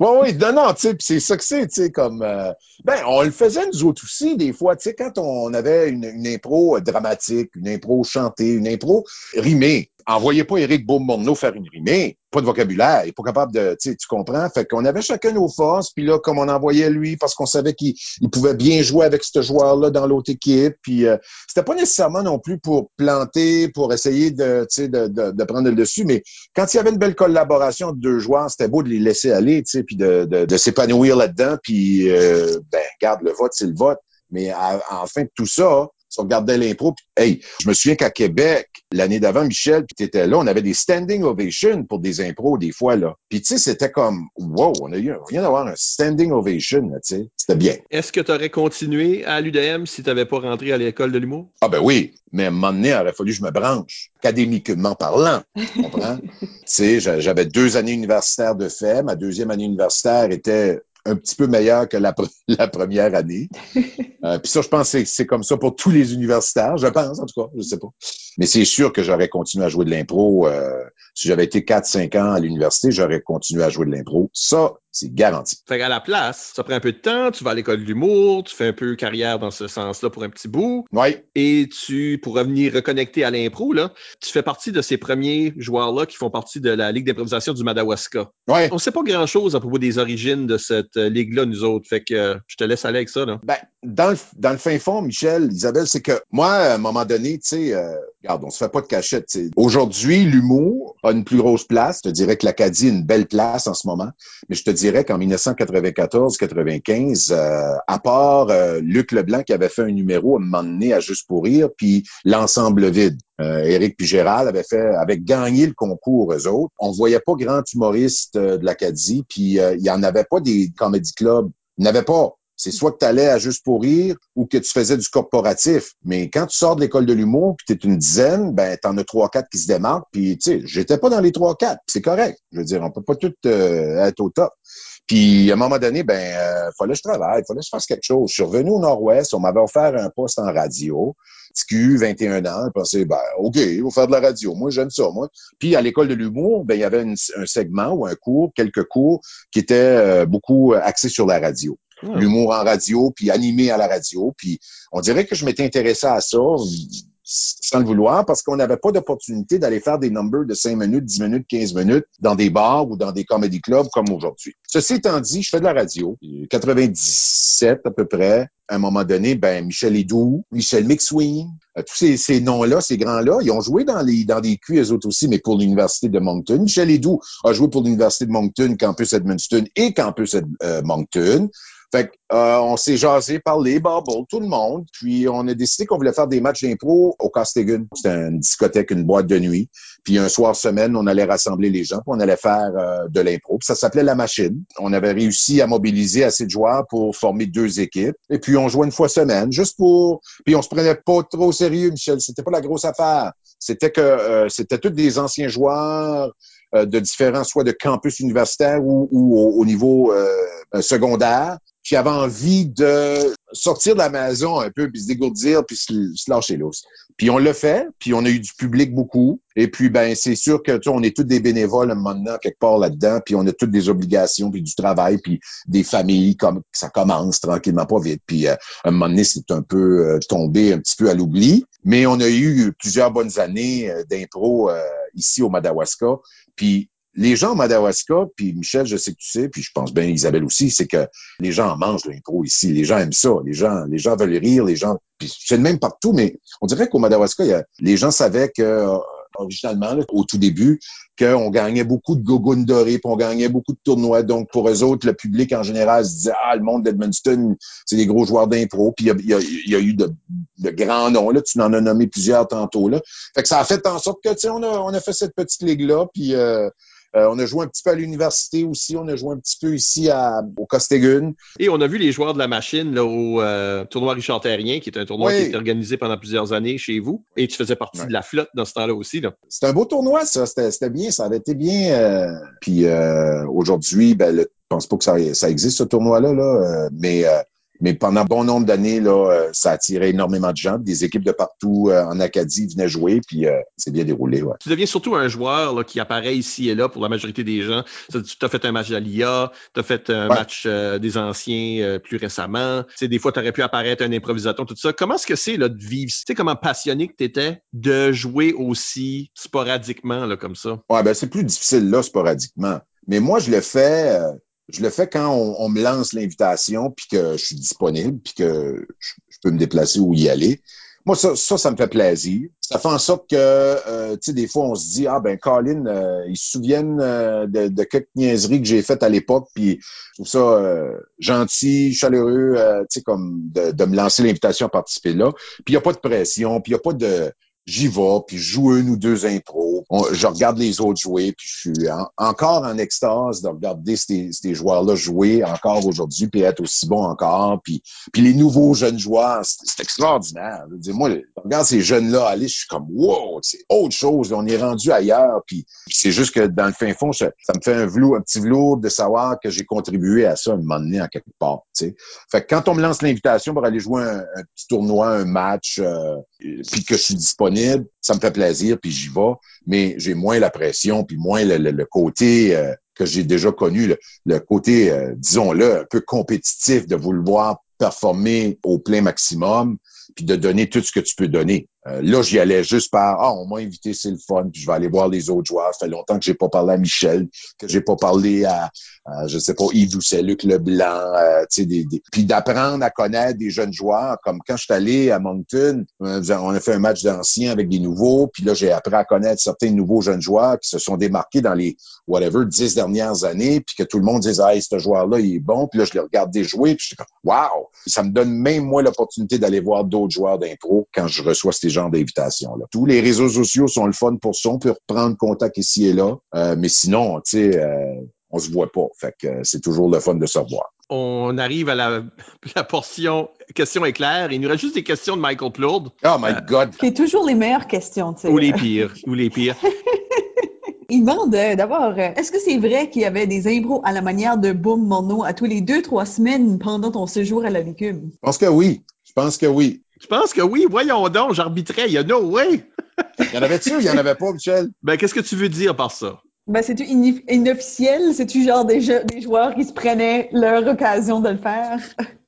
ouais, ouais. Non, non, tu sais, c'est ça que c'est, tu sais, comme, euh, ben, on le faisait nous autres aussi, des fois, tu sais, quand on avait une, une impro dramatique, une impro chantée, une impro rimée, envoyez pas Eric Beaumonneau faire une rimée. Pas de vocabulaire. Il est pas capable de, tu comprends? Fait qu'on avait chacun nos forces. Puis là, comme on envoyait lui, parce qu'on savait qu'il pouvait bien jouer avec ce joueur-là dans l'autre équipe. Puis euh, c'était pas nécessairement non plus pour planter, pour essayer de, de, de, de, prendre le dessus. Mais quand il y avait une belle collaboration de deux joueurs, c'était beau de les laisser aller, tu sais, puis de, de, de s'épanouir là-dedans. Puis, euh, ben, garde le vote, c'est le vote. Mais à, tout ça, si on regardait l'impro, hey, je me souviens qu'à Québec, l'année d'avant, Michel, puis t'étais là, on avait des standing ovations pour des impros des fois, là. Puis tu sais, c'était comme, wow, on a eu, on vient d'avoir un standing ovation, tu sais. C'était bien. Est-ce que tu aurais continué à l'UDM si tu n'avais pas rentré à l'école de l'humour? Ah ben oui, mais à un moment donné, il aurait fallu que je me branche, académiquement parlant, tu comprends? tu sais, j'avais deux années universitaires de fait, ma deuxième année universitaire était un petit peu meilleur que la, la première année. Euh, Puis ça, je pense que c'est comme ça pour tous les universitaires, je pense en tout cas, je sais pas. Mais c'est sûr que j'aurais continué à jouer de l'impro. Euh, si j'avais été 4-5 ans à l'université, j'aurais continué à jouer de l'impro. Ça, c'est garanti. Fait qu'à la place, ça prend un peu de temps, tu vas à l'école de l'humour, tu fais un peu carrière dans ce sens-là pour un petit bout. Oui. Et tu, pour revenir reconnecter à l'impro, là, tu fais partie de ces premiers joueurs-là qui font partie de la Ligue d'improvisation du Madawaska. Oui. On sait pas grand-chose à propos des origines de cette euh, ligue-là, nous autres. Fait que euh, je te laisse aller avec ça, là. Ben, dans le, dans le fin fond, Michel, Isabelle, c'est que moi, à un moment donné, tu sais, euh, regarde, on se fait pas de cachette. Aujourd'hui, l'humour a une plus grosse place. Je te dirais que l'Acadie a une belle place en ce moment. Mais je te dirais qu'en 1994-95, euh, à part euh, Luc Leblanc qui avait fait un numéro à un moment donné à Juste pour rire, puis l'ensemble vide. Euh, Éric puis Gérald avaient fait, avaient gagné le concours eux autres. On voyait pas grand humoriste euh, de l'Acadie, puis euh, il y en avait pas des comedy clubs. Il n'y avait pas. C'est soit que tu allais à Juste pour rire ou que tu faisais du corporatif. Mais quand tu sors de l'école de l'humour, puis tu es une dizaine, ben t'en as trois, quatre qui se démarquent. Puis tu sais, j'étais pas dans les trois, quatre. C'est correct. Je veux dire, on peut pas tout euh, être au top. Puis à un moment donné, ben euh, fallait que je travaille, fallait que je fasse quelque chose. Je suis revenu au Nord-Ouest, on m'avait offert un poste en radio. TQ, 21 ans, je pensais, ben, OK, il va faire de la radio. Moi, j'aime ça, moi. Puis, à l'école de l'humour, ben, il y avait un segment ou un cours, quelques cours, qui étaient euh, beaucoup axés sur la radio. L'humour en radio, puis animé à la radio. Puis, on dirait que je m'étais intéressé à ça sans le vouloir, parce qu'on n'avait pas d'opportunité d'aller faire des numbers de 5 minutes, 10 minutes, 15 minutes dans des bars ou dans des comedy clubs comme aujourd'hui. Ceci étant dit, je fais de la radio. 97 à peu près. À un moment donné, ben Michel Edoux, Michel McSween, euh, tous ces, ces noms-là, ces grands-là, ils ont joué dans les dans des culs eux autres aussi, mais pour l'université de Moncton. Michel Edoux a joué pour l'université de Moncton, campus Edmundston et campus Ed- euh, Moncton. Fait euh, on s'est jasé, parlé, bubble, tout le monde. Puis on a décidé qu'on voulait faire des matchs d'impro au Costigan. C'était une discothèque, une boîte de nuit. Puis un soir semaine, on allait rassembler les gens, on allait faire euh, de l'impro. Ça s'appelait La Machine. On avait réussi à mobiliser assez de joueurs pour former deux équipes. Et puis on jouait une fois semaine, juste pour... Puis on se prenait pas trop au sérieux, Michel. C'était pas la grosse affaire. C'était que euh, c'était tous des anciens joueurs de différents, soit de campus universitaires ou, ou au, au niveau euh, secondaire, qui avaient envie de sortir de la maison un peu, puis se dégourdir, puis se, se lâcher l'os. Puis on l'a fait, puis on a eu du public beaucoup. Et puis, ben, c'est sûr que tu on est tous des bénévoles maintenant, quelque part là-dedans, puis on a toutes des obligations, puis du travail, puis des familles, comme ça commence tranquillement, pas vite. Puis euh, un moment donné, c'est un peu euh, tombé un petit peu à l'oubli. Mais on a eu plusieurs bonnes années euh, d'impro euh, ici au Madawaska. Puis les gens à Madawaska, puis Michel, je sais que tu sais, puis je pense bien Isabelle aussi, c'est que les gens en mangent l'impro ici. Les gens aiment ça. Les gens, les gens veulent rire. Les gens, c'est le même partout, mais on dirait qu'au Madawaska, y les gens savaient que originalement, au tout début, qu'on gagnait beaucoup de gogoons dorés, puis on gagnait beaucoup de tournois. Donc, pour eux autres, le public en général se disait Ah, le monde d'Edmundston, c'est des gros joueurs d'impro. Puis il y a, eu de, grands noms. Là. Tu en as nommé plusieurs tantôt. Là. Fait que ça a fait en sorte que, tu sais, on a, on a fait cette petite ligue-là. Puis euh, euh, on a joué un petit peu à l'université aussi. On a joué un petit peu ici à, au Costegun. Et on a vu les joueurs de la machine là, au euh, tournoi Richard Terrien, qui est un tournoi qui a été organisé pendant plusieurs années chez vous. Et tu faisais partie de la flotte dans ce temps-là aussi. C'était un beau tournoi, ça. C'était bien. Ça avait été bien. Euh... Puis euh, aujourd'hui, ben, le, je pense pas que ça, ça existe, ce tournoi-là. Là, mais mais pendant bon nombre d'années, là, euh, ça attirait énormément de gens. Des équipes de partout euh, en Acadie venaient jouer, puis euh, c'est bien déroulé. Ouais. Tu deviens surtout un joueur là, qui apparaît ici et là pour la majorité des gens. Tu as fait un match d'Alia, tu as fait un match des anciens plus récemment. Tu sais, des fois, tu aurais pu apparaître un improvisateur, tout ça. Comment est-ce que c'est là, de vivre? Tu sais comment passionné que tu étais de jouer aussi sporadiquement là, comme ça? Ouais, ben c'est plus difficile là, sporadiquement. Mais moi, je le fais je le fais quand on, me lance l'invitation, puis que je suis disponible, puis que je, peux me déplacer ou y aller. Moi, ça, ça, me fait plaisir. Ça fait en sorte que, euh, tu sais, des fois, on se dit, ah ben, Colin, euh, ils se souviennent euh, de, de, quelques niaiseries que j'ai faites à l'époque, puis je trouve ça gentil, chaleureux, tu sais, comme de, de, me lancer l'invitation à participer là. Puis il n'y a pas de pression, puis il n'y a pas de j'y vais, puis je joue une ou deux impros. je regarde les autres jouer, puis je suis encore en extase de regarder ces, ces joueurs-là jouer encore aujourd'hui, puis être aussi bon encore. Puis, puis les nouveaux jeunes joueurs, c'est extraordinaire. Je moi, je regarde ces jeunes-là aller, je suis comme wow, c'est autre chose. On est rendu ailleurs. Puis, c'est juste que dans le fin fond, ça, me fait un, velours, un petit velours de savoir que j'ai contribué à ça un moment donné en quelque part. sais. Fait que quand on me lance l'invitation pour aller jouer un, petit tournoi, un match, euh, puis que je suis disponible ça me fait plaisir, puis j'y vais, mais j'ai moins la pression, puis moins le, côté euh, que j'ai déjà connu, le, côté, euh, disons-le, un peu compétitif de vouloir performer au plein maximum, puis de donner tout ce que tu peux donner. Euh, là, j'y allais juste par Ah, on m'a invité, c'est le fun, puis je vais aller voir les autres joueurs. Ça fait longtemps que j'ai pas parlé à Michel, que j'ai pas parlé à, je sais pas, Yves Doucet, Luc Leblanc, euh, tu sais, des, puis d'apprendre à connaître des jeunes joueurs, comme quand je suis allé à Moncton, on a fait un match d'anciens avec des nouveaux, puis là, j'ai appris à connaître certains nouveaux jeunes joueurs qui se sont démarqués dans les, whatever, dix dernières années, puis que tout le monde disait, ah, ce joueur-là, il est bon, puis là, je les regardais jouer, puis je comme, wow! Ça me donne même, moi, l'opportunité d'aller voir d'autres joueurs d'impro quand je reçois ces genre d'invitation-là. Tous les réseaux sociaux sont le fun pour ça. On peut reprendre contact ici et là. Euh, mais sinon, tu sais, euh, on se voit pas. Fait que euh, c'est toujours le fun de se voir. On arrive à la, portion questions éclairs. Il nous reste juste des questions de Michael Plourde. Oh my God! C'est toujours les meilleures questions, tu sais. Ou les pires. ou les pires. Il demande d'abord, est-ce que c'est vrai qu'il y avait des impros à la manière de Boom Mono à tous les deux, trois semaines pendant ton séjour à la Légume? Je pense que oui. Je pense que oui. Je pense que oui. Voyons donc, j'arbitrais. Il y a no way. il y en avait-tu ou il y en avait pas, Michel? Ben, qu'est-ce que tu veux dire par ça? Ben, c'est-tu inofficiel? C'est-tu genre des, des joueurs qui se prenaient leur occasion de le faire?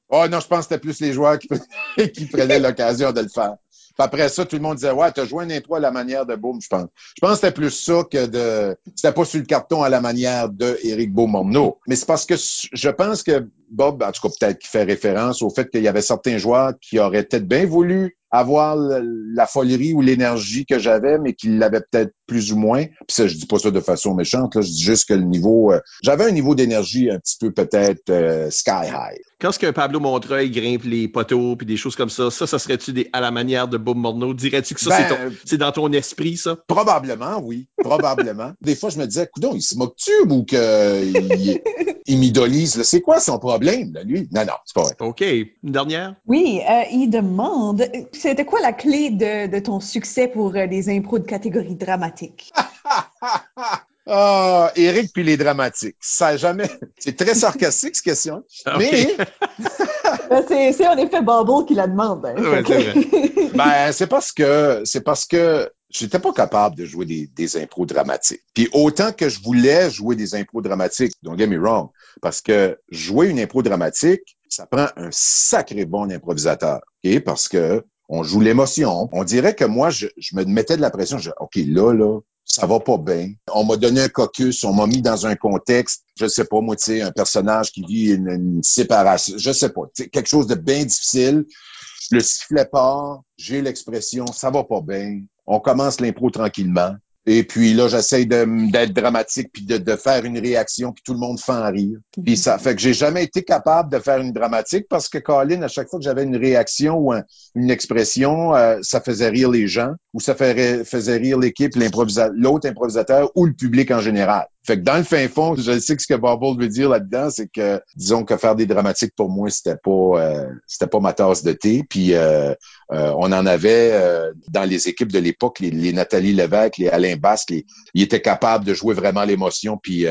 Oh non, je pense que c'était plus les joueurs qui, qui prenaient l'occasion de le faire après ça, tout le monde disait, ouais, t'as joué un à la manière de Boom, je pense. Je pense que c'était plus ça que de, c'était pas sur le carton à la manière de Beaumont. Mais c'est parce que je pense que Bob, en tout cas, peut-être qu'il fait référence au fait qu'il y avait certains joueurs qui auraient peut-être bien voulu avoir la folerie ou l'énergie que j'avais, mais qu'il l'avait peut-être plus ou moins. Puis ça, je dis pas ça de façon méchante, là, je dis juste que le niveau... Euh, j'avais un niveau d'énergie un petit peu peut-être euh, sky high. Quand ce qu'un Pablo Montreuil grimpe les poteaux puis des choses comme ça, ça, ça serait-tu à la manière de Bob Morneau? Dirais-tu que ça, ben, c'est dans ton esprit, ça? Probablement, oui. Probablement. des fois, je me disais, coudon, il se moque-tu ou qu'il il m'idolise? C'est quoi son problème, là, lui? Non, non, c'est pas vrai. OK. Une dernière? Oui, euh, il demande, c'était quoi la clé de, de ton succès pour les impros de catégorie dramatique? Ah, Eric puis les dramatiques. Ça jamais. C'est très sarcastique, cette question. Mais. Ben, c'est en effet Bubble qui la demande. Hein. ben, c'est parce que. C'est parce que j'étais pas capable de jouer des, des impros dramatiques. Puis autant que je voulais jouer des impros dramatiques, don't get me wrong, parce que jouer une impro dramatique, ça prend un sacré bon improvisateur. OK? Parce que on joue l'émotion. On dirait que moi, je, me mettais de la pression. Je, OK, là, là, ça va pas bien. On m'a donné un caucus, on m'a mis dans un contexte, je sais pas, moi, tu sais, un personnage qui vit une, une séparation, je sais pas, quelque chose de bien difficile. Le sifflet part, j'ai l'expression, ça va pas bien. On commence l'impro tranquillement. Et puis là, j'essaye d'être dramatique puis de, de, faire une réaction puis tout le monde fait en rire. Puis ça fait que j'ai jamais été capable de faire une dramatique parce que Colin, à chaque fois que j'avais une réaction ou une expression, euh, ça faisait rire les gens ou ça faisait, faisait rire l'équipe, l'autre improvisateur ou le public en général. Fait que dans le fin fond, je sais que ce que Bubble veut dire là-dedans, c'est que disons que faire des dramatiques pour moi, c'était pas euh, c'était pas ma tasse de thé. Puis euh, euh, on en avait dans les équipes de l'époque, les, les, Nathalie Lévesque, les Alain Basque, ils étaient capables de jouer vraiment l'émotion. Puis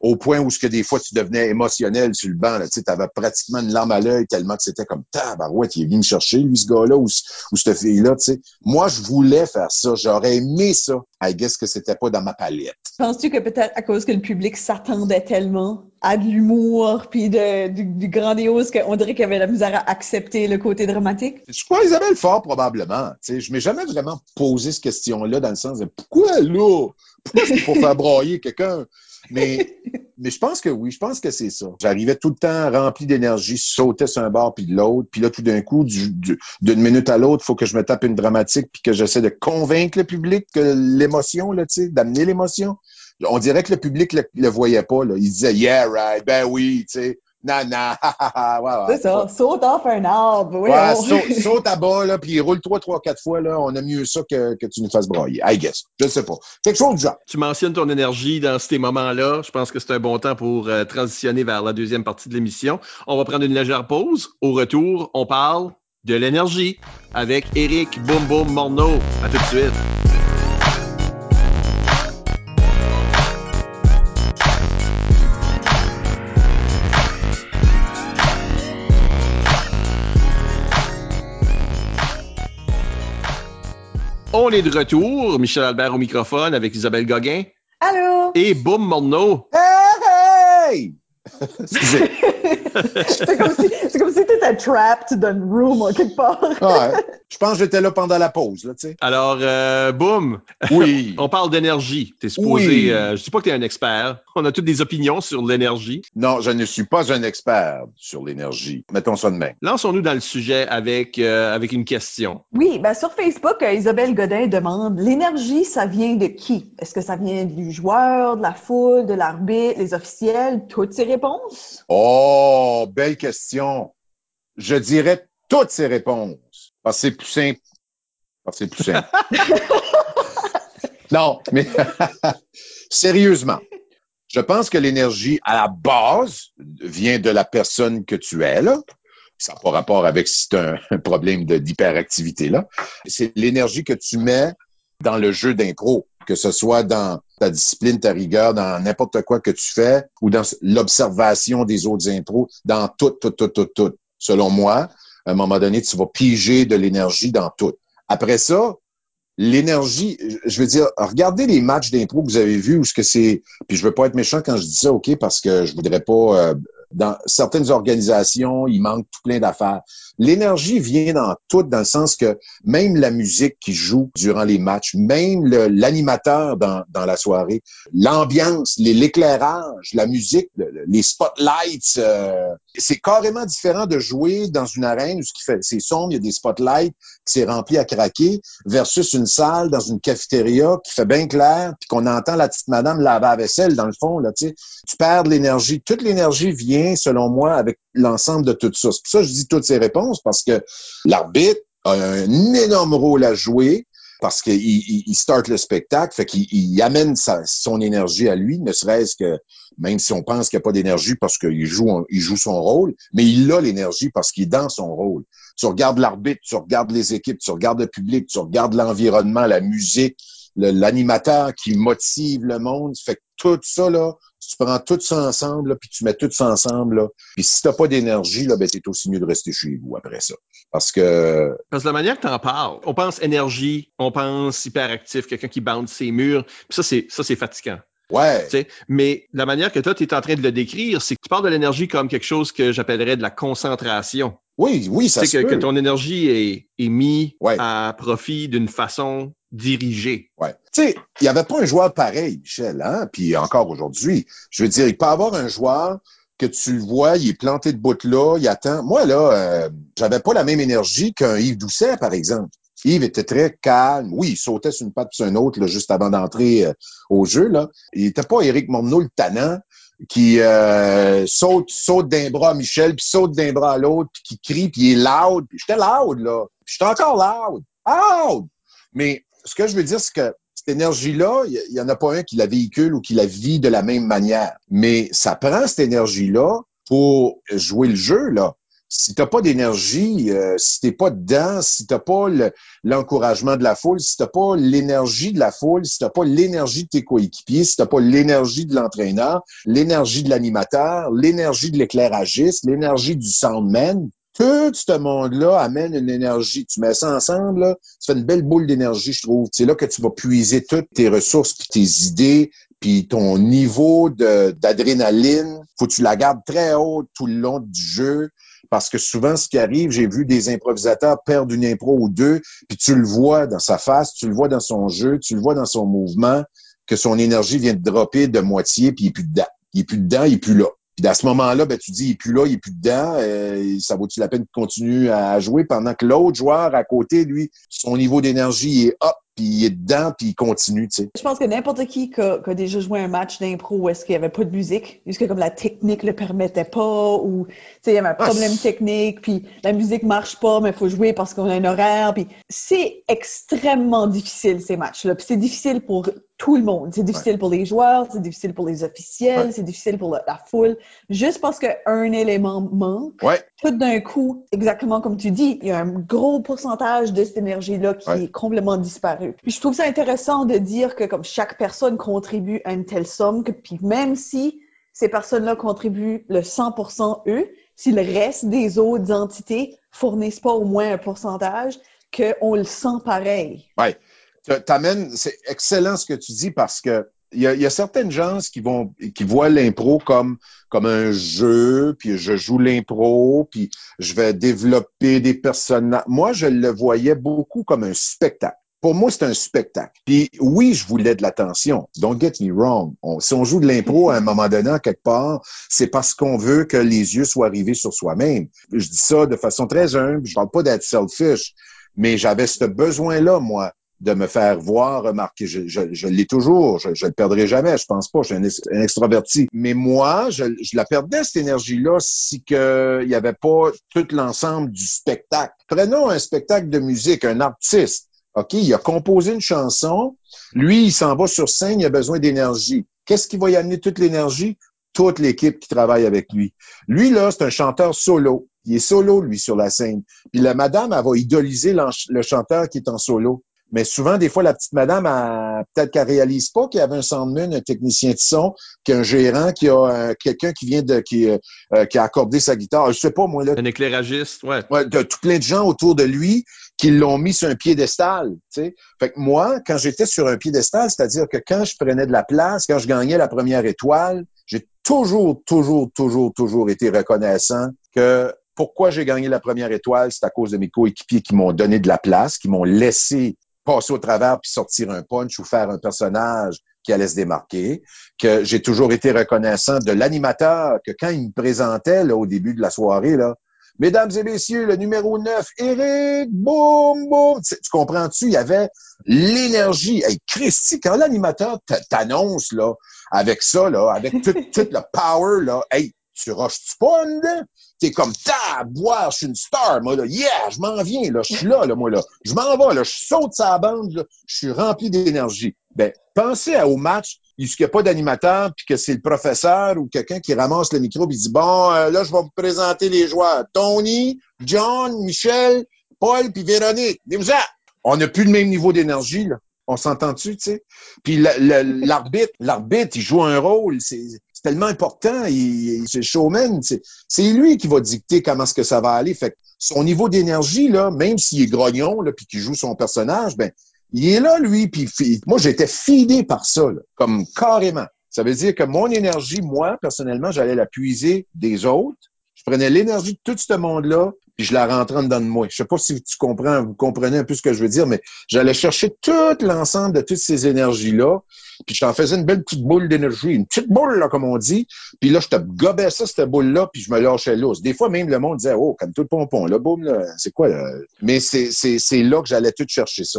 au point où ce que des fois tu devenais émotionnel sur le banc, tu avais pratiquement une larme à l'œil tellement que c'était comme tabarouette, il est venu me chercher, lui, ce gars-là, ou, ou cette fille-là, tu sais. Moi, je voulais faire ça, j'aurais aimé ça. I guess que c'était pas dans ma palette. Penses-tu que peut-être à cause que le public s'attendait tellement à de l'humour puis de, du, du grandiose qu'on dirait qu'il avait la misère à accepter le côté dramatique? Je crois Isabelle Fort, probablement. Tu sais, je m'ai jamais vraiment posé cette question-là dans le sens de pourquoi là? Pourquoi c'est pour faire broyer quelqu'un? Mais, mais je pense que oui, je pense que c'est ça. J'arrivais tout le temps rempli d'énergie, sautais sur un bord puis de l'autre, puis là tout d'un coup, d'une minute à l'autre, il faut que je me tape une dramatique puis que j'essaie de convaincre le public que l'émotion là, tu sais, d'amener l'émotion. On dirait que le public le, le voyait pas là. Il disait yeah right, ben oui, tu sais. Non, non, c'est ça. Saute off un arbre. Oui, ouais, saute, saute, à bas, là, puis roule trois, trois, quatre fois, là. On a mieux ça que, que tu nous fasses broyer. I guess. Je ne sais pas. Quelque chose du genre. Tu mentionnes ton énergie dans ces moments-là. Je pense que c'est un bon temps pour euh, transitionner vers la deuxième partie de l'émission. On va prendre une légère pause. Au retour, on parle de l'énergie avec Eric Boum Boum Morneau. À tout de suite. On est de retour. Michel Albert au microphone avec Isabelle Gauguin. Allô? Et Boum Morneau. Hey, hey! C'est comme si, comme si tu étais trapped dans une room quelque part. ouais. Je pense que j'étais là pendant la pause, là, tu sais. Alors, euh, boum. Oui. On parle d'énergie. T'es supposé. Oui. Euh, je dis pas que tu es un expert. On a toutes des opinions sur l'énergie. Non, je ne suis pas un expert sur l'énergie. Mettons ça de même. Lançons-nous dans le sujet avec, euh, avec une question. Oui, ben sur Facebook, euh, Isabelle Godin demande l'énergie, ça vient de qui? Est-ce que ça vient du joueur, de la foule, de l'arbitre, les officiels? Toutes ces réponses? Oh, belle question. Je dirais toutes ces réponses. Parce que c'est plus simple. Parce que c'est plus simple. non, mais sérieusement, je pense que l'énergie, à la base, vient de la personne que tu es, là. Ça n'a pas rapport avec si c'est un, un, problème d'hyperactivité, là. C'est l'énergie que tu mets dans le jeu d'impro, que ce soit dans ta discipline, ta rigueur, dans n'importe quoi que tu fais, ou dans l'observation des autres impros, dans tout, tout, tout, tout, tout. Selon moi, à un moment donné, tu vas piger de l'énergie dans tout. Après ça, l'énergie, je veux dire, regardez les matchs d'impro que vous avez vus, où ce que c'est, puis je veux pas être méchant quand je dis ça, OK, parce que je voudrais pas, euh, dans certaines organisations, il manque tout plein d'affaires. L'énergie vient dans tout, dans le sens que même la musique qui joue durant les matchs, même l'animateur dans, dans la soirée, l'ambiance, l'éclairage, la musique, le, les spotlights, euh, c'est carrément différent de jouer dans une arène où ce qui fait, c'est sombre, il y a des spotlights, qui c'est rempli à craquer, versus une salle dans une cafétéria qui fait bien clair, puis qu'on entend la petite madame laver la vaisselle dans le fond, là, tu. Tu perds de l'énergie. Toute l'énergie vient, selon moi, avec l'ensemble de tout ça. C'est pour ça que je dis toutes ces réponses, parce que l'arbitre a un énorme rôle à jouer parce qu'il il, start le spectacle, fait qu'il il amène son énergie à lui, ne serait-ce que même si on pense qu'il n'y a pas d'énergie parce qu'il joue, il joue son rôle, mais il a l'énergie parce qu'il est dans son rôle. Tu regardes l'arbitre, tu regardes les équipes, tu regardes le public, tu regardes l'environnement, la musique, l'animateur qui motive le monde. Fait que tout ça, là, tu prends tout ça ensemble, là, puis tu mets tout ça ensemble, là. Puis si t'as pas d'énergie, là, ben, c'est aussi mieux de rester chez vous après ça. Parce que... Parce que la manière que t'en parles, on pense énergie, on pense hyperactif, quelqu'un qui bande ses murs, puis ça, c'est, ça, c'est fatigant. Ouais. Tu sais, mais la manière que toi, tu es en train de le décrire, c'est que tu parles de l'énergie comme quelque chose que j'appellerais de la concentration. Oui, oui, ça se que, peut. que ton énergie est, est mise Ouais. à profit d'une façon dirigé. Ouais. Tu sais, il n'y avait pas un joueur pareil, Michel, hein? Puis encore aujourd'hui. Je veux dire, il peut avoir un joueur que tu vois, il est planté de bout là, il attend. Moi, là, euh, j'avais pas la même énergie qu'un Yves Doucet, par exemple. Yves était très calme. Oui, il sautait sur une patte sur une autre là, juste avant d'entrer euh, au jeu. Là. Il était pas Éric Morneau le tannant qui euh, saute saute d'un bras à Michel, puis saute d'un bras à l'autre, puis qui crie, puis il est loud. J'étais loud, là. J'étais encore loud. Loud! Mais ce que je veux dire, c'est que cette énergie-là, il y, en a pas un qui la véhicule ou qui la vit de la même manière. Mais ça prend cette énergie-là pour jouer le jeu, là si t'as pas d'énergie, euh, si t'es pas dedans, si t'as pas l'encouragement de la foule, si t'as pas l'énergie de la foule, si t'as pas l'énergie de tes coéquipiers, si t'as pas l'énergie de l'entraîneur, l'énergie de l'animateur, l'énergie de l'éclairagiste, l'énergie du soundman, tout ce monde-là amène une énergie. Tu mets ça ensemble, là, ça une belle boule d'énergie, je trouve. C'est là que tu vas puiser toutes tes ressources, puis tes idées, puis ton niveau d'adrénaline. Faut que tu la gardes très haute tout le long du jeu. Parce que souvent, ce qui arrive, j'ai vu des improvisateurs perdre une impro ou deux, puis tu le vois dans sa face, tu le vois dans son jeu, tu le vois dans son mouvement, que son énergie vient de dropper de moitié, puis il est plus dedans. Il est plus dedans, il est plus là. Puis à ce moment-là, ben, tu dis, il est plus là, il est plus dedans. Euh, ça vaut-tu la peine de continuer à jouer pendant que l'autre joueur à côté, lui, son niveau d'énergie est up, puis il est dedans, puis il continue, tu sais. Je pense que n'importe qui qui a, déjà joué un match d'impro où est-ce qu'il n'y avait pas de musique, puisque comme la technique le permettait pas, ou tu sais, il y avait un ah, problème technique, puis la musique marche pas, mais il faut jouer parce qu'on a un horaire, puis c'est extrêmement difficile ces matchs-là. Puis c'est difficile pour tout le monde. C'est difficile pour les joueurs, c'est difficile pour les officiels, c'est difficile pour la, foule. Juste parce qu'un élément manque, tout d'un coup, exactement comme tu dis, il y a un gros pourcentage de cette énergie-là qui est complètement disparu. Puis je trouve ça intéressant de dire que comme chaque personne contribue à une telle somme, que puis même si ces personnes-là contribuent le 100% eux, si le reste des autres entités fournissent pas au moins un pourcentage, qu'on le sent pareil. Ouais t'amènes, c'est excellent ce que tu dis parce que il y a, y a, certaines gens qui vont qui voient l'impro comme comme un jeu, puis je joue l'impro, puis je vais développer des personnages. Moi, je le voyais beaucoup comme un spectacle. Pour moi, c'est un spectacle. Puis oui, je voulais de l'attention. Don't get me wrong. si on joue de l'impro à un moment donné, quelque part, c'est parce qu'on veut que les yeux soient rivés sur soi-même. Je dis ça de façon très humble. Je parle pas d'être selfish, mais j'avais ce besoin-là, moi, de me faire voir, remarquer. Je, l'ai toujours, je, je le perdrai jamais, je pense pas, je suis un, extraverti. Mais moi, je, la perdais, cette énergie-là, si que il y avait pas tout l'ensemble du spectacle. Prenons un spectacle de musique, un artiste. OK, il a composé une chanson. Lui, il s'en va sur scène, il a besoin d'énergie. Qu'est-ce qui va y amener toute l'énergie? Toute l'équipe qui travaille avec lui. Lui, là, c'est un chanteur solo. Il est solo, lui, sur la scène. Puis la madame, elle va idoliser le chanteur qui est en solo. Mais souvent, des fois, la petite madame, peut-être qu'elle réalise pas qu'il y avait un soundman, un technicien de son, qu'un gérant, qui a quelqu'un qui vient de qui, euh, qui a accordé sa guitare. Je sais pas, moi là. Un éclairagiste, ouais. ouais de tout plein de gens autour de lui qui l'ont mis sur un piédestal. Tu sais. Fait que moi, quand j'étais sur un piédestal, c'est-à-dire que quand je prenais de la place, quand je gagnais la première étoile, j'ai toujours, toujours, toujours, toujours été reconnaissant que pourquoi j'ai gagné la première étoile, c'est à cause de mes coéquipiers qui m'ont donné de la place, qui m'ont laissé passer au travers puis sortir un punch ou faire un personnage qui allait se démarquer, que j'ai toujours été reconnaissant de l'animateur, que quand il me présentait là, au début de la soirée, là, Mesdames et messieurs, le numéro 9, Eric, boum, boum. Tu, comprends-tu? Il y avait l'énergie. Hey, Christy, quand l'animateur t'annonce, là, avec ça, là, avec tout, tout le power, là, hey, tu rushes-tu pas? T'es comme, ta, boire, je suis une star, moi, là. Yeah, je m'en viens, là. Je suis là, moi, là. Je m'en vais, là. Je saute sa bande. Je suis rempli d'énergie. Ben, pensez au match, il n'y a pas d'animateur, puis que c'est le professeur ou quelqu'un qui ramasse le micro, puis dit, bon, euh, là, je vais vous présenter les joueurs. Tony, John, Michel, Paul, puis Véronique. On n'a plus le même niveau d'énergie, là. On s'entend-tu, tu sais? Puis l'arbitre, l'arbitre, il joue un rôle. C'est tellement important. C'est showman. C'est lui qui va dicter comment est-ce que ça va aller. Fait que son niveau d'énergie, là, même s'il est grognon, là, puis qu'il joue son personnage, ben, il est là, lui. Puis moi, j'étais fidé par ça, là, comme carrément. Ça veut dire que mon énergie, moi, personnellement, j'allais la puiser des autres. Je prenais l'énergie de tout ce monde-là, puis je la rentrais en dedans de moi. Je sais pas si tu comprends, vous comprenez un peu ce que je veux dire, mais j'allais chercher tout l'ensemble de toutes ces énergies-là, puis j'en faisais une belle petite boule d'énergie, une petite boule, là, comme on dit, puis là, je te gobais ça, cette boule-là, puis je me lâchais l'os. Des fois, même, le monde disait, oh, comme tout le pompon, là, boum, là, c'est quoi, là? Mais c'est, c'est, c'est là que j'allais tout chercher ça.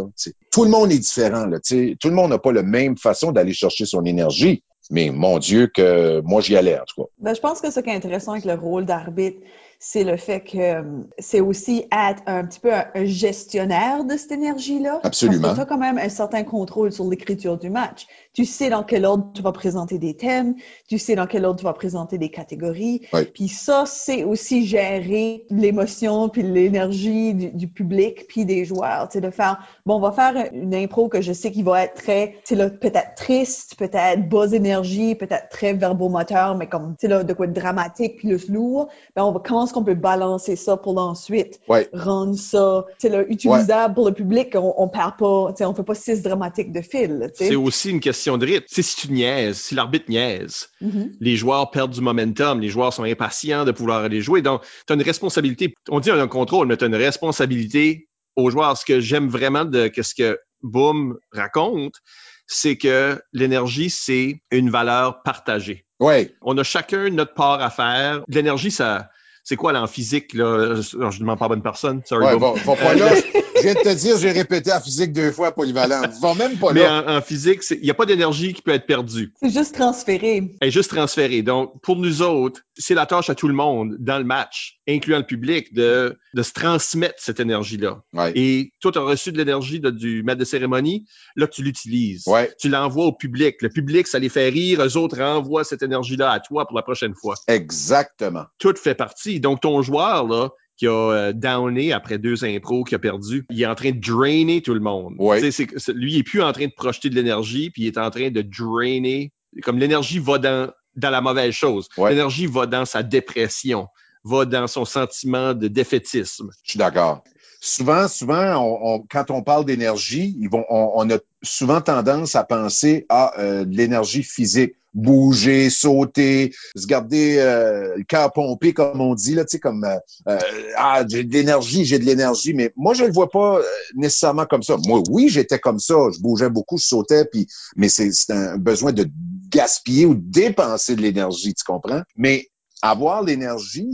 Tout le monde est différent, là. Tout le monde n'a pas la même façon d'aller chercher son énergie. Mais mon Dieu, que moi, j'y allais, en tout cas. Ben, je pense que ce qui est intéressant avec le rôle d'arbitre, c'est le fait que euh, c'est aussi être un petit peu un, gestionnaire de cette énergie-là. Absolument. Tu as quand même un certain contrôle sur l'écriture du match. Tu sais dans quel ordre tu vas présenter des thèmes, tu sais dans quel ordre tu vas présenter des catégories. Oui. Puis ça, c'est aussi gérer l'émotion puis l'énergie du, du, public puis des joueurs. Tu sais, de faire, bon, on va faire une impro que je sais qu'il va être très, tu sais, peut-être triste, peut-être basse énergie, peut-être très verbomoteur, mais comme, tu sais, là, de quoi de dramatique puis le lourd. Ben, on va commencer qu'on peut balancer ça pour l'ensuite ouais. rendre ça là, utilisable ouais. pour le public. On, on perd pas, on fait pas six dramatiques de fil. C'est aussi une question de rythme. si tu niaises, si l'arbitre niaise, mm -hmm. les joueurs perdent du momentum, les joueurs sont impatients de pouvoir aller jouer. Donc, tu as une responsabilité. On dit un contrôle, mais tu as une responsabilité aux joueurs. Ce que j'aime vraiment de ce que Boom raconte, c'est que l'énergie, c'est une valeur partagée. Ouais. On a chacun notre part à faire. L'énergie, ça, c'est quoi là en physique là Je ne demande pas à bonne personne. Sorry, ouais, là. Je viens de te dire, j'ai répété en physique deux fois polyvalent. Va même pas Mais là. en, en physique, il n'y a pas d'énergie qui peut être perdue. C'est juste transféré. Elle est juste transférée. Donc, pour nous autres, c'est la tâche à tout le monde dans le match, incluant le public, de, de se transmettre cette énergie-là. Ouais. Et toi, tu as reçu de l'énergie du maître de cérémonie. Là, tu l'utilises. Ouais. Tu l'envoies au public. Le public, ça les fait rire. Eux autres renvoient cette énergie-là à toi pour la prochaine fois. Exactement. Tout fait partie. Donc, ton joueur, là, qui a euh, downé après deux impros, qui a perdu, il est en train de drainer tout le monde. Ouais. Lui, il est plus en train de projeter de l'énergie, puis il est en train de drainer. Comme l'énergie va dans, dans la mauvaise chose. Ouais. L'énergie va dans sa dépression, va dans son sentiment de défaitisme. Je suis d'accord. Souvent, souvent, quand on parle d'énergie, on, a souvent tendance à penser à euh, de l'énergie physique, bouger, sauter, se garder euh, le cœur pompé, comme on dit là, tu sais, comme euh, euh, ah j'ai de l'énergie, j'ai de l'énergie, mais moi je le vois pas euh, nécessairement comme ça. Moi, oui, j'étais comme ça, je bougeais beaucoup, je sautais, puis mais c'est c'est un besoin de gaspiller ou de dépenser de l'énergie, tu comprends? Mais avoir l'énergie,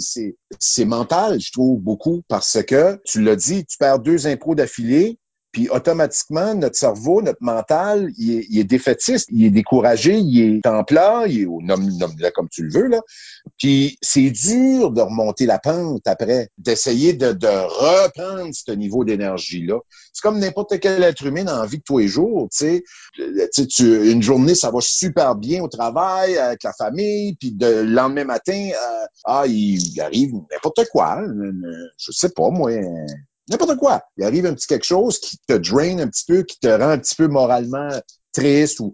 c'est mental, je trouve beaucoup, parce que tu l'as dit, tu perds deux impros d'affilée, puis automatiquement, notre cerveau, notre mental, il est, il est défaitiste, il est découragé, il est en plat, il est au nomme, nomme-le comme tu le veux, là. Puis c'est dur de remonter la pente après, d'essayer de, de reprendre ce niveau d'énergie-là. C'est comme n'importe quel être humain dans la vie de tous les jours, tu. Euh, une journée, ça va super bien au travail, avec la famille, puis le lendemain matin, euh, ah, il, arrive n'importe quoi, je sais pas, moi, n'importe quoi. Il arrive un petit quelque chose qui te draine un petit peu, qui te rend un petit peu moralement triste ou,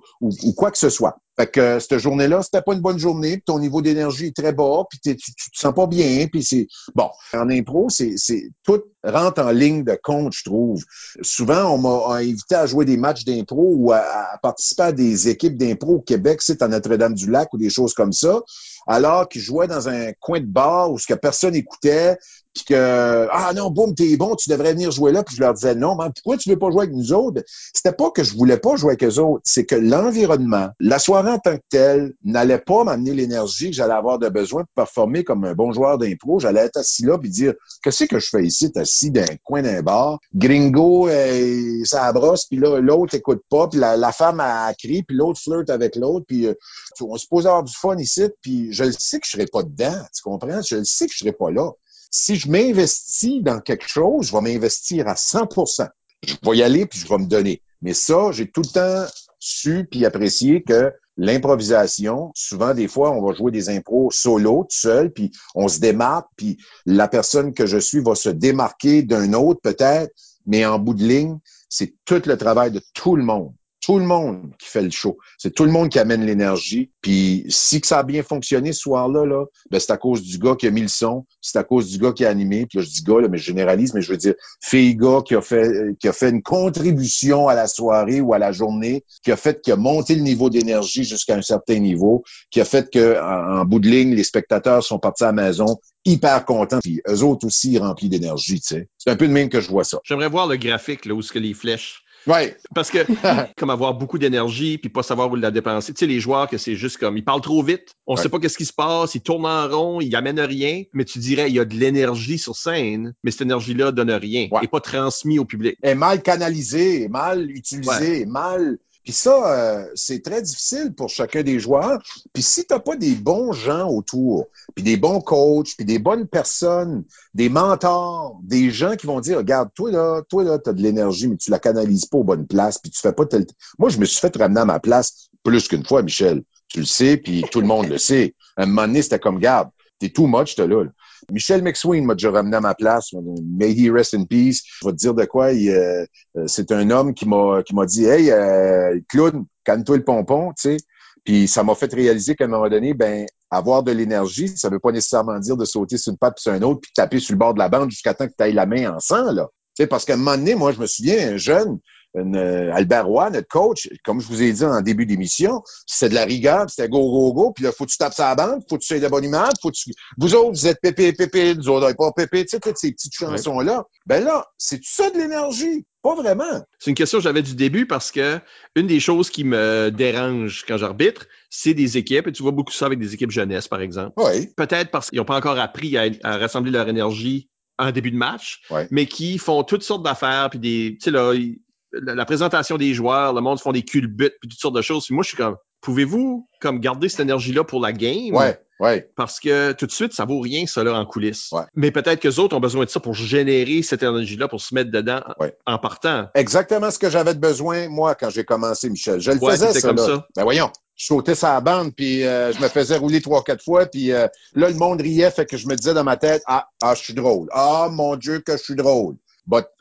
quoi que ce soit. Fait que euh, cette journée-là, c'était pas une bonne journée, ton niveau d'énergie est très bas, puis tu, tu te sens pas bien, puis c'est bon. En impro, c'est c'est tout rentre en ligne de compte, je trouve. Souvent, on m'a invité à jouer des matchs d'impro ou à, à participer à des équipes d'impro au Québec, c'est à Notre-Dame-du-Lac ou des choses comme ça, alors qu'ils jouaient dans un coin de bar où ce que personne écoutait, puis que ah non, boum, t'es bon, tu devrais venir jouer là, puis je leur disais non, mais pourquoi tu veux pas jouer avec nous autres C'était pas que je voulais pas jouer avec eux autres, c'est que l'environnement, la soirée en tant que telle, n'allait pas m'amener l'énergie que j'allais avoir de besoin pour performer comme un bon joueur d'impro. J'allais être assis là puis dire qu'est-ce que je fais ici, assis dans un coin d'un bar, gringo, euh, ça brosse, puis là l'autre écoute pas, puis la, femme a crie, puis l'autre flirte avec l'autre, puis euh, on se pose avoir du fun ici, puis je le sais que je serai pas dedans, tu comprends? Je le sais que je serai pas là. Si je m'investis dans quelque chose, je vais m'investir à 100% Je vais y aller puis je vais me donner. Mais ça, j'ai tout le temps su puis apprécié que l'improvisation, souvent des fois, on va jouer des impros solo, tout seul, puis on se démarque, puis la personne que je suis va se démarquer d'un autre peut-être, mais en bout de ligne, c'est tout le travail de tout le monde. Tout le monde qui fait le show. C'est tout le monde qui amène l'énergie. Puis si que ça a bien fonctionné ce soir-là, là, ben c'est à cause du gars qui a mis le son, c'est à cause du gars qui a animé. Puis là, je dis gars, mais je généralise, mais je veux dire fille gars qui a fait qui a fait une contribution à la soirée ou à la journée, qui a fait qui a monté le niveau d'énergie jusqu'à un certain niveau, qui a fait que en, bout de ligne, les spectateurs sont partis à la maison hyper contents. Puis eux autres aussi remplis d'énergie, tu sais. C'est un peu de même que je vois ça. J'aimerais voir le graphique là où ce que les flèches Ouais. Parce que, comme avoir beaucoup d'énergie puis pas savoir où la dépenser. Tu sais, les joueurs que c'est juste comme, ils parlent trop vite. On Ouais. sait pas qu'est-ce qui se passe. Ils tournent en rond. Ils amènent rien. Mais tu dirais, il y a de l'énergie sur scène, mais cette énergie-là donne rien. Ouais. Et pas transmis au public. est mal canalisé, est mal utilisé, Ouais. est mal. Puis ça, euh, c'est très difficile pour chacun des joueurs. Puis si t'as pas des bons gens autour, puis des bons coachs, puis des bonnes personnes, des mentors, des gens qui vont dire, regarde, toi là, toi là, t'as de l'énergie, mais tu la canalises pas aux bonnes places, puis tu fais pas tel. Moi, je me suis fait ramener à ma place plus qu'une fois, Michel. Tu le sais, puis tout le monde le sait. À un moment donné, c'était comme, garde, t'es too much, t'es là. là. Michel McSween m'a déjà ramené à ma place. May he rest in peace. Je vais te dire de quoi. euh, euh, c'est un homme qui m'a qui m'a dit Hey, euh, Claude, calme-toi le pompon, tu sais. Puis ça m'a fait réaliser qu'à un moment donné, ben, avoir de l'énergie, ça veut pas nécessairement dire de sauter sur une patte puis sur un autre, puis taper sur le bord de la bande jusqu'à temps que tu ailles la main en sang, là. Tu parce qu'à un moment donné, moi, je me souviens, un jeune, une, euh, Albert Roy, notre coach, comme je vous ai dit en début d'émission, c'est de la rigueur, c'était go, go, go, puis là, faut que tu tapes sa bande, faut que tu sois de bonne humeur, faut que tu... Vous autres, vous êtes pépé, pépé, nous autres, on pas pépé, tu sais, toutes ces petites chansons-là. Ben là, c'est tout ça de l'énergie? Pas vraiment. C'est une question que j'avais du début parce que une des choses qui me dérange quand j'arbitre, c'est des équipes. Et tu vois beaucoup ça avec des équipes jeunesse, par exemple. Oui. Peut-être parce qu'ils n'ont pas encore appris à, à rassembler leur énergie en début de match, Ouais. mais qui font toutes sortes d'affaires, puis des, tu sais là, ils- la, la présentation des joueurs, le monde font des culbutes, puis toutes sortes de choses. Puis moi, je suis comme, pouvez-vous comme garder cette énergie-là pour la game? Ouais, ouais. Parce que tout de suite, ça vaut rien, ça, là, en coulisses. Ouais. Mais peut-être que les autres ont besoin de ça pour générer cette énergie-là, pour se mettre dedans en- Ouais. en partant. Exactement ce que j'avais de besoin, moi, quand j'ai commencé, Michel. Je le Ouais, faisais, ça, comme là. ça. Ben voyons. Je sautais sa bande, puis euh, je me faisais rouler trois, quatre fois, puis euh, là, le monde riait, fait que je me disais dans ma tête, ah, ah, je suis drôle. Ah, mon Dieu, que je suis drôle.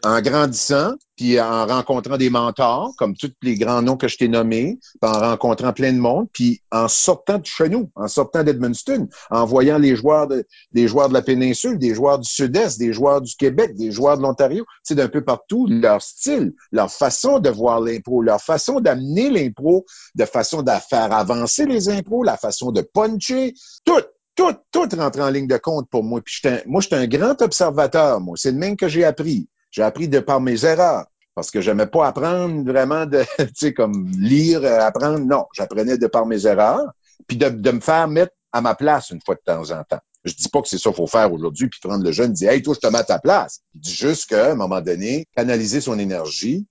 En grandissant, puis en rencontrant des mentors, comme tous les grands noms que je t'ai nommés, puis en rencontrant plein de monde, puis en sortant de chez nous, en sortant d'Edmundston, en voyant les joueurs de, des joueurs de la péninsule, des joueurs du sud-est, des joueurs du Québec, des joueurs de l'Ontario, c'est d'un peu partout, leur style, leur façon de voir l'impro, leur façon d'amener l'impro, de façon de faire avancer les impros, la façon de puncher, tout, tout, tout rentre en ligne de compte pour moi. Puis un- moi, j'étais un grand observateur, moi. C'est le même que j'ai appris. J'ai appris de par mes erreurs. Parce que j'aimais pas apprendre vraiment de, tu sais, comme lire, euh, apprendre. Non, j'apprenais de par mes erreurs. Puis de, de me faire mettre à ma place une fois de temps en temps. Je dis pas que c'est ça qu'il faut faire aujourd'hui, puis prendre le jeune, dire Hey, toi, je te mets à ta place. Il dit juste qu'à un moment donné, canaliser son énergie,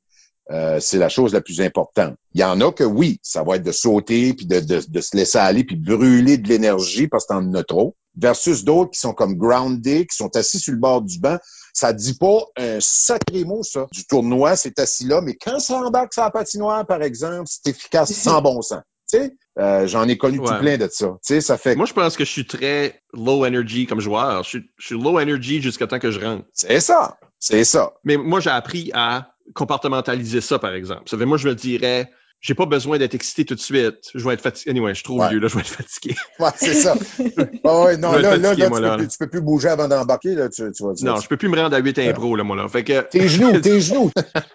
euh, c'est la chose la plus importante. Il y en a que oui, ça va être de sauter, puis de, de, de se laisser aller, puis brûler de l'énergie parce que t'en as trop, versus d'autres qui sont comme grounded, qui sont assis sur le bord du banc. Ça dit pas un sacré mot, ça. Du tournoi, c'est assis là, mais quand ça embarque sur la patinoire, par exemple, c'est efficace sans bon sens. Tu sais, euh, j'en ai connu tout plein de ça. Tu sais, ça fait... Moi, je pense que je suis très low energy comme joueur. Je suis, je suis low energy jusqu'à temps que je rentre. C'est ça. C'est ça. Mais moi, j'ai appris à compartimentaliser ça, par exemple. Ça fait, moi, je me dirais, j'ai pas besoin d'être excité tout de suite. Je vais être fatigué. Anyway, je trop Ouais. vieux, là, je vais être fatigué. Ouais, c'est ça. Ouais, non, là, là, fatigué, là, moi, tu, là, peux, là. plus- tu peux plus bouger avant d'embarquer, là, tu, vas Non, je peux plus me rendre à 8 impro, là, moi, là. Fait que, Tes genoux, tes genoux.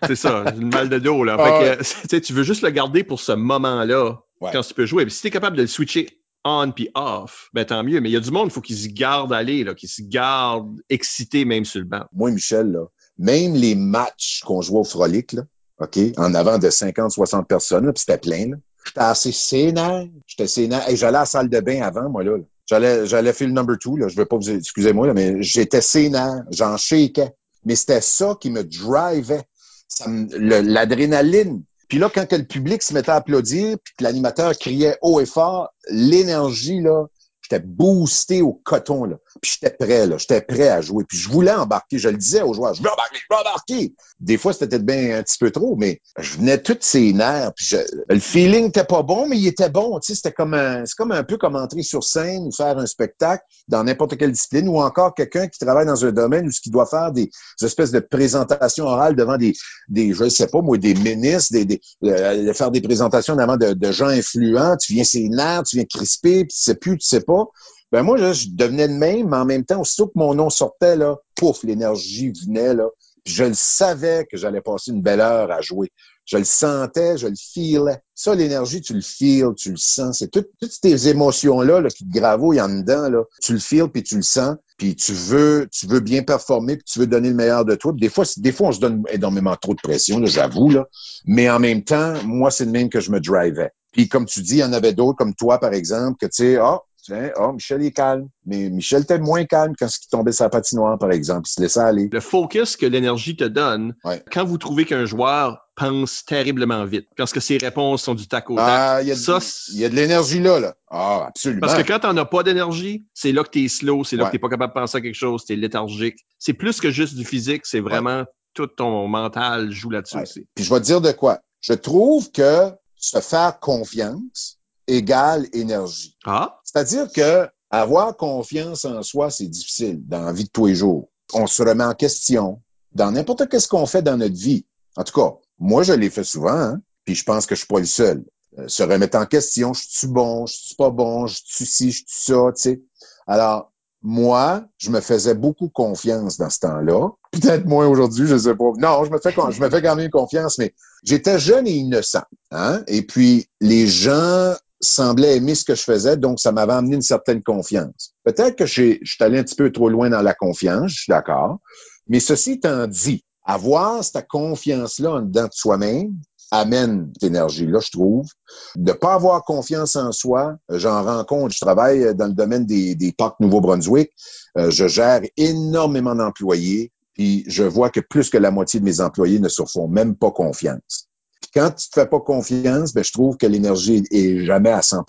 c'est ça, j'ai une mal de dos, là. Ah Fait que, tu sais, tu veux juste le garder pour ce moment-là, Ouais. quand tu peux jouer. Puis si t'es capable de le switcher on puis off, ben tant mieux. Mais il y a du monde, il faut qu'ils se gardent aller, là, qu'ils se gardent excités même sur le banc. Moi, Michel, là, même les matchs qu'on jouait au Frolic, là, OK, en avant de 50, 60 personnes, puis c'était plein. J'étais assez sénère. J'étais sénère. Hey, j'allais à la salle de bain avant, moi, là. J'allais, j'allais faire le number two, là. Je veux pas vous, excusez-moi, là, mais j'étais sénère. J'en shakeais. Mais c'était ça qui me drivait. Ça me- l'adrénaline. Puis là, quand que le public se mettait à applaudir, puis que l'animateur criait haut et fort, l'énergie, là, j'étais boosté au coton, là. Puis j'étais prêt, là. J'étais prêt à jouer. Puis je voulais embarquer. Je le disais aux joueurs, je veux embarquer, je veux embarquer. Des fois, c'était peut-être bien un petit peu trop, mais je venais toutes ces nerfs. Puis je- le feeling était pas bon, mais il était bon. Tu sais, c'était comme un, c'est comme un peu comme entrer sur scène ou faire un spectacle dans n'importe quelle discipline ou encore quelqu'un qui travaille dans un domaine où ce qui doit faire des espèces de présentations orales devant des, des, je sais pas moi, des ministres, des, des euh, faire des présentations devant de, gens influents. Tu viens ses nerfs, tu viens crisper, puis tu sais plus, tu sais pas. Ben moi, je devenais de même, mais en même temps, aussitôt que mon nom sortait, là, pouf, l'énergie venait, là. Puis je le savais que j'allais passer une belle heure à jouer. Je le sentais, je le feelais. Ça, l'énergie, tu le feels, tu le sens. C'est tout- toutes ces émotions-là là, qui te gravouillent en dedans. Là. Tu le feels, puis tu le sens, puis tu veux, tu veux bien performer, puis tu veux donner le meilleur de toi. Des fois, des fois, on se donne énormément trop de pression, j'avoue. Là. Mais en même temps, moi, c'est le même que je me drivais. Puis comme tu dis, il y en avait d'autres, comme toi, par exemple, que tu sais, ah, ah, Michel est calme. Mais Michel était moins calme quand il tombait sa patinoire, par exemple. Il se laissait aller. Le focus que l'énergie te donne, Ouais. quand vous trouvez qu'un joueur pense terriblement vite, parce que ses réponses sont du tac au tac, Ah, il y a, de- ça, il y a de l'énergie là, là. Ah, absolument. Parce que quand t'en as pas d'énergie, c'est là que t'es slow, c'est là Ouais. que t'es pas capable de penser à quelque chose, t'es léthargique. C'est plus que juste du physique, c'est vraiment tout ton mental joue là-dessus aussi. Puis je vais te dire de quoi. Je trouve que se faire confiance égale énergie. Ah, C'est-à-dire que avoir confiance en soi, c'est difficile dans la vie de tous les jours. On se remet en question dans n'importe qu'est-ce qu'on fait dans notre vie. En tout cas, moi, je l'ai fait souvent, hein, puis je pense que je suis pas le seul. Euh, se remettre en question, je suis bon, je suis pas bon, je suis ci, je suis ça, tu sais. Alors, moi, je me faisais beaucoup confiance dans ce temps-là. Peut-être moins aujourd'hui, je sais pas. Non, je me fais, je me fais quand même confiance, mais j'étais jeune et innocent, hein. Et puis, les gens semblaient aimer ce que je faisais, donc ça m'avait amené une certaine confiance. Peut-être que je suis allé un petit peu trop loin dans la confiance, je suis d'accord. Mais ceci étant dit, avoir cette confiance-là en dedans de soi-même amène cette énergie-là, je trouve. De pas avoir confiance en soi, j'en rencontre, je travaille dans le domaine des, des parcs Nouveau-Brunswick, euh, je gère énormément d'employés, puis je vois que plus que la moitié de mes employés ne se font même pas confiance. Quand tu te fais pas confiance, ben, je trouve que l'énergie est, jamais à 100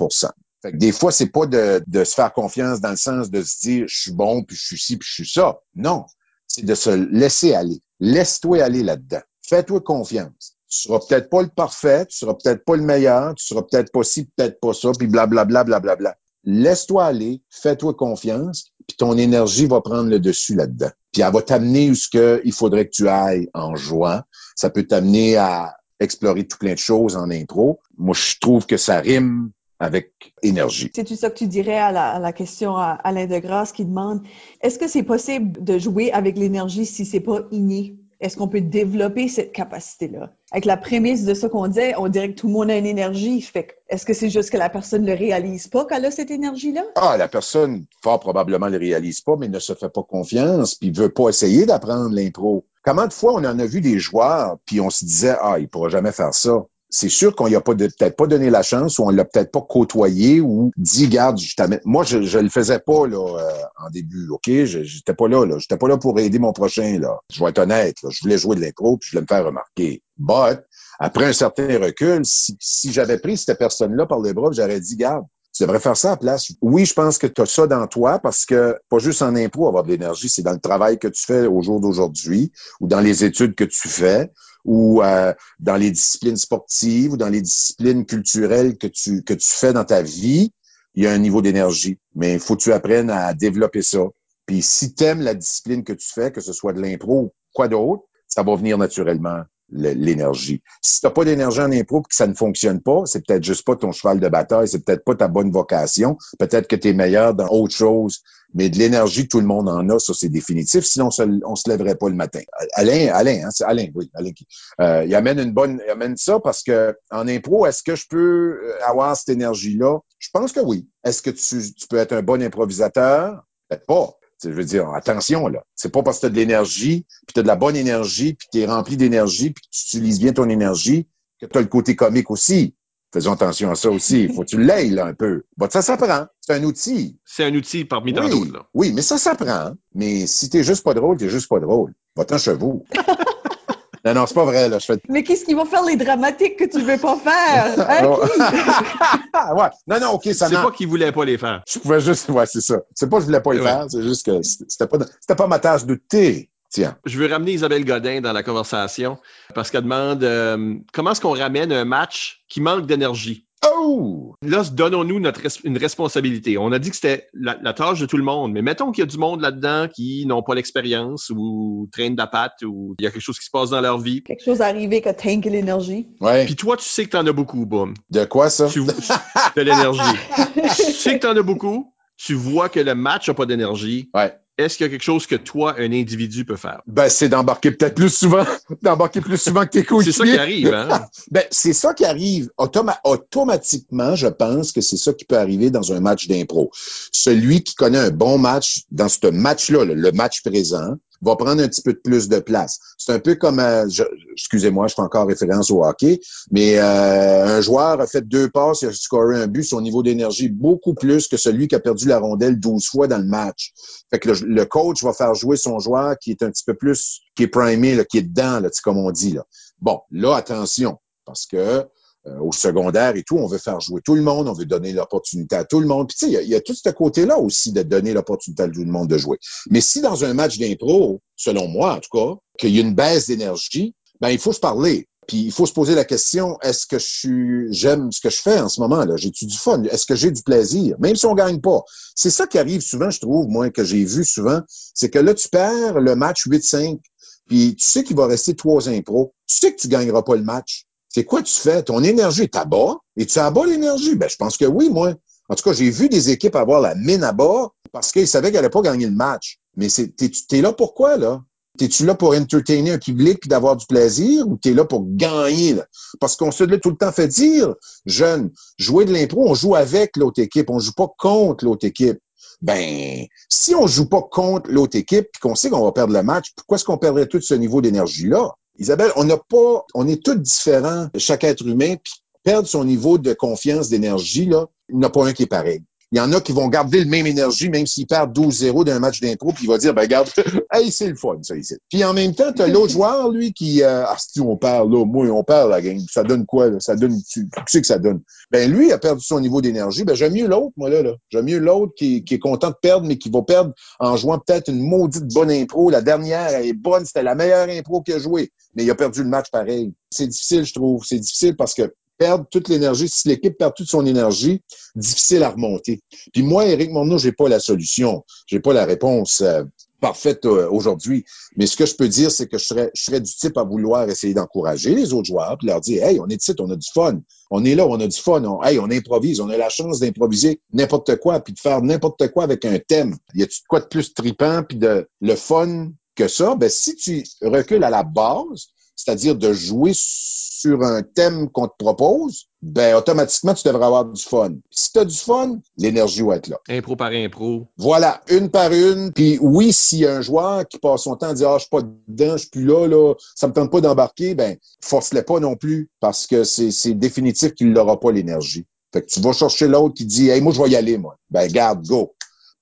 fait que des fois, c'est pas de, de se faire confiance dans le sens de se dire je suis bon, puis je suis ci, puis je suis ça. Non. C'est de se laisser aller. Laisse-toi aller là-dedans. Fais-toi confiance. Tu seras peut-être pas le parfait, tu seras peut-être pas le meilleur, tu seras peut-être pas ci, peut-être pas ça, puis blablabla, blablabla. Laisse-toi aller, fais-toi confiance, puis ton énergie va prendre le dessus là-dedans. Puis elle va t'amener où ce que il faudrait que tu ailles en jouant. Ça peut t'amener à explorer tout plein de choses en impro. Moi, je trouve que ça rime avec énergie. C'est tout ça que tu dirais à la, à la question à Alain Degrasse qui demande est-ce que c'est possible de jouer avec l'énergie si c'est pas inné? Est-ce qu'on peut développer cette capacité-là? Avec la prémisse de ce qu'on disait, on dirait que tout le monde a une énergie. Fait est-ce que c'est juste que la personne ne réalise pas qu'elle a cette énergie-là? Ah, la personne, fort probablement, le réalise pas, mais ne se fait pas confiance, puis veut pas essayer d'apprendre l'impro. Comment de fois on en a vu des joueurs, puis on se disait, ah, il pourra jamais faire ça. C'est sûr qu'on y a peut-être pas donné la chance, ou on l'a peut-être pas côtoyé, ou dit, garde, je. Moi, je, je le faisais pas, là, euh, en début, OK? J'étais pas là, là. J'étais pas là pour aider mon prochain, là. Je vais être honnête, là. Je voulais jouer de l'impro, puis je voulais me faire remarquer. But, après un certain recul, si, si j'avais pris cette personne-là par les bras, j'aurais dit, garde, tu devrais faire ça à la place. Oui, je pense que tu as ça dans toi parce que pas juste en impro avoir de l'énergie, c'est dans le travail que tu fais au jour d'aujourd'hui ou dans les études que tu fais ou euh, dans les disciplines sportives ou dans les disciplines culturelles que tu que tu fais dans ta vie, il y a un niveau d'énergie, mais il faut que tu apprennes à développer ça. Puis si tu aimes la discipline que tu fais, que ce soit de l'impro ou quoi d'autre, ça va venir naturellement le- l'énergie. Si t'as pas d'énergie en impro que ça ne fonctionne pas, c'est peut-être juste pas ton cheval de bataille, c'est peut-être pas ta bonne vocation, peut-être que tu es meilleur dans autre chose, mais de l'énergie, tout le monde en a, ça c'est définitif, sinon on se, se lèverait pas le matin. Alain, Alain, hein, c'est Alain, oui, Alain euh, il amène une bonne, il amène ça parce que en impro, est-ce que je peux avoir cette énergie-là? Je pense que oui. Est-ce que tu, tu peux être un bon improvisateur? Peut-être pas. Je veux dire, attention, là. C'est pas parce que tu as de l'énergie, puis tu as de la bonne énergie, puis tu es rempli d'énergie, puis que tu utilises bien ton énergie, que tu as le côté comique aussi. Faisons attention à ça aussi. Il faut que tu l'aies, là, un peu. Bon, ça s'apprend. C'est un outil. C'est un outil parmi Oui, d'autres. là. oui, mais ça s'apprend. Mais si t'es juste pas drôle, t'es juste pas drôle. Va-t'en chevaux. Non, non, c'est pas vrai, là. Je fais... Mais qu'est-ce qu'ils vont faire les dramatiques que tu veux pas faire? Hein, qui? ouais. Non, non, OK, ça C'est pas qu'ils voulaient pas les faire. Je pouvais juste, ouais, c'est ça. C'est pas que je voulais pas le Ouais. faire, c'est juste que c'était pas, c'était pas ma tâche de thé. Tiens. Je veux ramener Isabelle Godin dans la conversation parce qu'elle demande euh, comment est-ce qu'on ramène un match qui manque d'énergie? Oh! Là, donnons-nous notre res- une responsabilité. On a dit que c'était la, la tâche de tout le monde, mais mettons qu'il y a du monde là-dedans qui n'ont pas l'expérience ou traînent de la patte ou il y a quelque chose qui se passe dans leur vie. Quelque chose arrivé qui a tanké l'énergie. Ouais. Puis toi, tu sais que t'en as beaucoup, boum. De quoi, ça? Tu, de l'énergie. tu sais que t'en as beaucoup. Tu vois que le match n'a pas d'énergie. Ouais. Est-ce qu'il y a quelque chose que toi, un individu, peut faire? Ben, c'est d'embarquer peut-être plus souvent, d'embarquer plus souvent que tes C'est coéquipiers. ça qui arrive, hein? Ben, c'est ça qui arrive. Automa- automatiquement, je pense que c'est ça qui peut arriver dans un match d'impro. Celui qui connaît un bon match dans ce match-là, le match présent, va prendre un petit peu de plus de place. C'est un peu comme, euh, excusez-moi, je fais encore référence au hockey, mais euh, un joueur a fait deux passes, il a scoré un but, son niveau d'énergie beaucoup plus que celui qui a perdu la rondelle 12 fois dans le match. Fait que le, le coach va faire jouer son joueur qui est un petit peu plus, qui est primé, là, qui est dedans, là, comme on dit. Là. Bon, là, attention, parce que euh, au secondaire et tout, on veut faire jouer tout le monde, on veut donner l'opportunité à tout le monde. Puis tu sais, il y a- tout ce côté-là aussi de donner l'opportunité à tout le monde de jouer. Mais si dans un match d'impro, selon moi en tout cas, qu'il y a une baisse d'énergie, ben il faut se parler. Puis il faut se poser la question est-ce que je j'aime ce que je fais en ce moment là J'ai-tu du fun? Est-ce que j'ai du plaisir? Même si on gagne pas. C'est ça qui arrive souvent, je trouve, moi, que j'ai vu souvent, c'est que là, tu perds le match 8-5, puis tu sais qu'il va rester trois impros. Tu sais que tu gagneras pas le match. C'est quoi tu fais? Ton énergie est à bas? Et tu à bas l'énergie? Ben, je pense que oui, moi. En tout cas, j'ai vu des équipes avoir la mine à bas parce qu'ils savaient qu'elles n'allaient pas gagner le match. Mais t'es, là pourquoi, là? T'es-tu là pour entertainer un public d'avoir du plaisir ou t'es là pour gagner, là? Parce qu'on se l'a tout le temps fait dire, jeune, jouer de l'impro, on joue avec l'autre équipe, on joue pas contre l'autre équipe. Ben, si on joue pas contre l'autre équipe puis qu'on sait qu'on va perdre le match, pourquoi est-ce qu'on perdrait tout ce niveau d'énergie-là? Isabelle, on n'a pas, on est tous différents, chaque être humain, puis perdre son niveau de confiance, d'énergie, là, il n'y en a pas un qui est pareil. Il y en a qui vont garder le même énergie, même s'ils perdent 12-0 d'un match d'impro, puis il va dire, ben, regarde, hey, c'est le fun, ça, ici. Puis en même temps, t'as l'autre joueur, lui, qui, euh, ah, si on perd, là, moi, on perd la game. Ça donne quoi, là? Ça donne, tu, tu sais que ça donne. Ben, lui, a perdu son niveau d'énergie. Ben, j'aime mieux l'autre, moi, là, là. J'aime mieux l'autre qui, qui est content de perdre, mais qui va perdre en jouant peut-être une maudite bonne impro. La dernière, elle est bonne, c'était la meilleure impro qu'il a joué. Mais il a perdu le match pareil. C'est difficile, je trouve. C'est difficile parce que perdre toute l'énergie, si l'équipe perd toute son énergie, difficile à remonter. Puis moi, Éric Morneau, j'ai pas la solution. J'ai pas la réponse euh, parfaite euh, aujourd'hui. Mais ce que je peux dire, c'est que je serais, je serais du type à vouloir essayer d'encourager les autres joueurs, puis leur dire, hey, on est ici, on a du fun. On est là, on a du fun. Hey, on improvise. On a la chance d'improviser n'importe quoi, puis de faire n'importe quoi avec un thème. Y a-tu de quoi de plus tripant, puis de le fun que ça? Ben, si tu recules à la base, c'est-à-dire de jouer sur un thème qu'on te propose, ben automatiquement, tu devrais avoir du fun. Si tu as du fun, l'énergie va être là. Impro par impro. Voilà, une par une. Puis oui, s'il y a un joueur qui passe son temps à dire Ah, je suis pas dedans, je suis plus là, là, ça me tente pas d'embarquer, ben, force-les pas non plus, parce que c'est c'est définitif qu'il n'aura pas l'énergie. Fait que tu vas chercher l'autre qui dit Hey, moi, je vais y aller, moi. Ben, garde, go.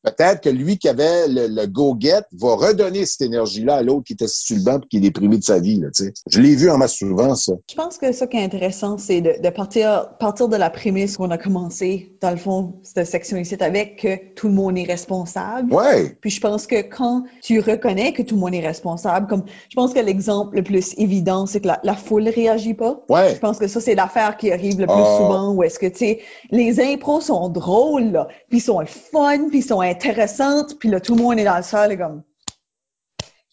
Peut-être que lui qui avait le, le go-get va redonner cette énergie-là à l'autre qui était sur le banc et qui est déprimé de sa vie. Là, je l'ai vu en masse souvent, ça. Je pense que ce qui est intéressant, c'est de, de partir, partir de la prémisse qu'on a commencé, dans le fond, cette section ici, avec que tout le monde est responsable. Ouais. Puis je pense que quand tu reconnais que tout le monde est responsable, comme je pense que l'exemple le plus évident, c'est que la, la foule réagit pas. Ouais. Je pense que ça, c'est l'affaire qui arrive le plus Ah. souvent, où est-ce que, tu sais, les impros sont drôles, là, puis ils sont fun, puis ils sont intéressantes, puis là, tout le monde est dans le salle, et comme...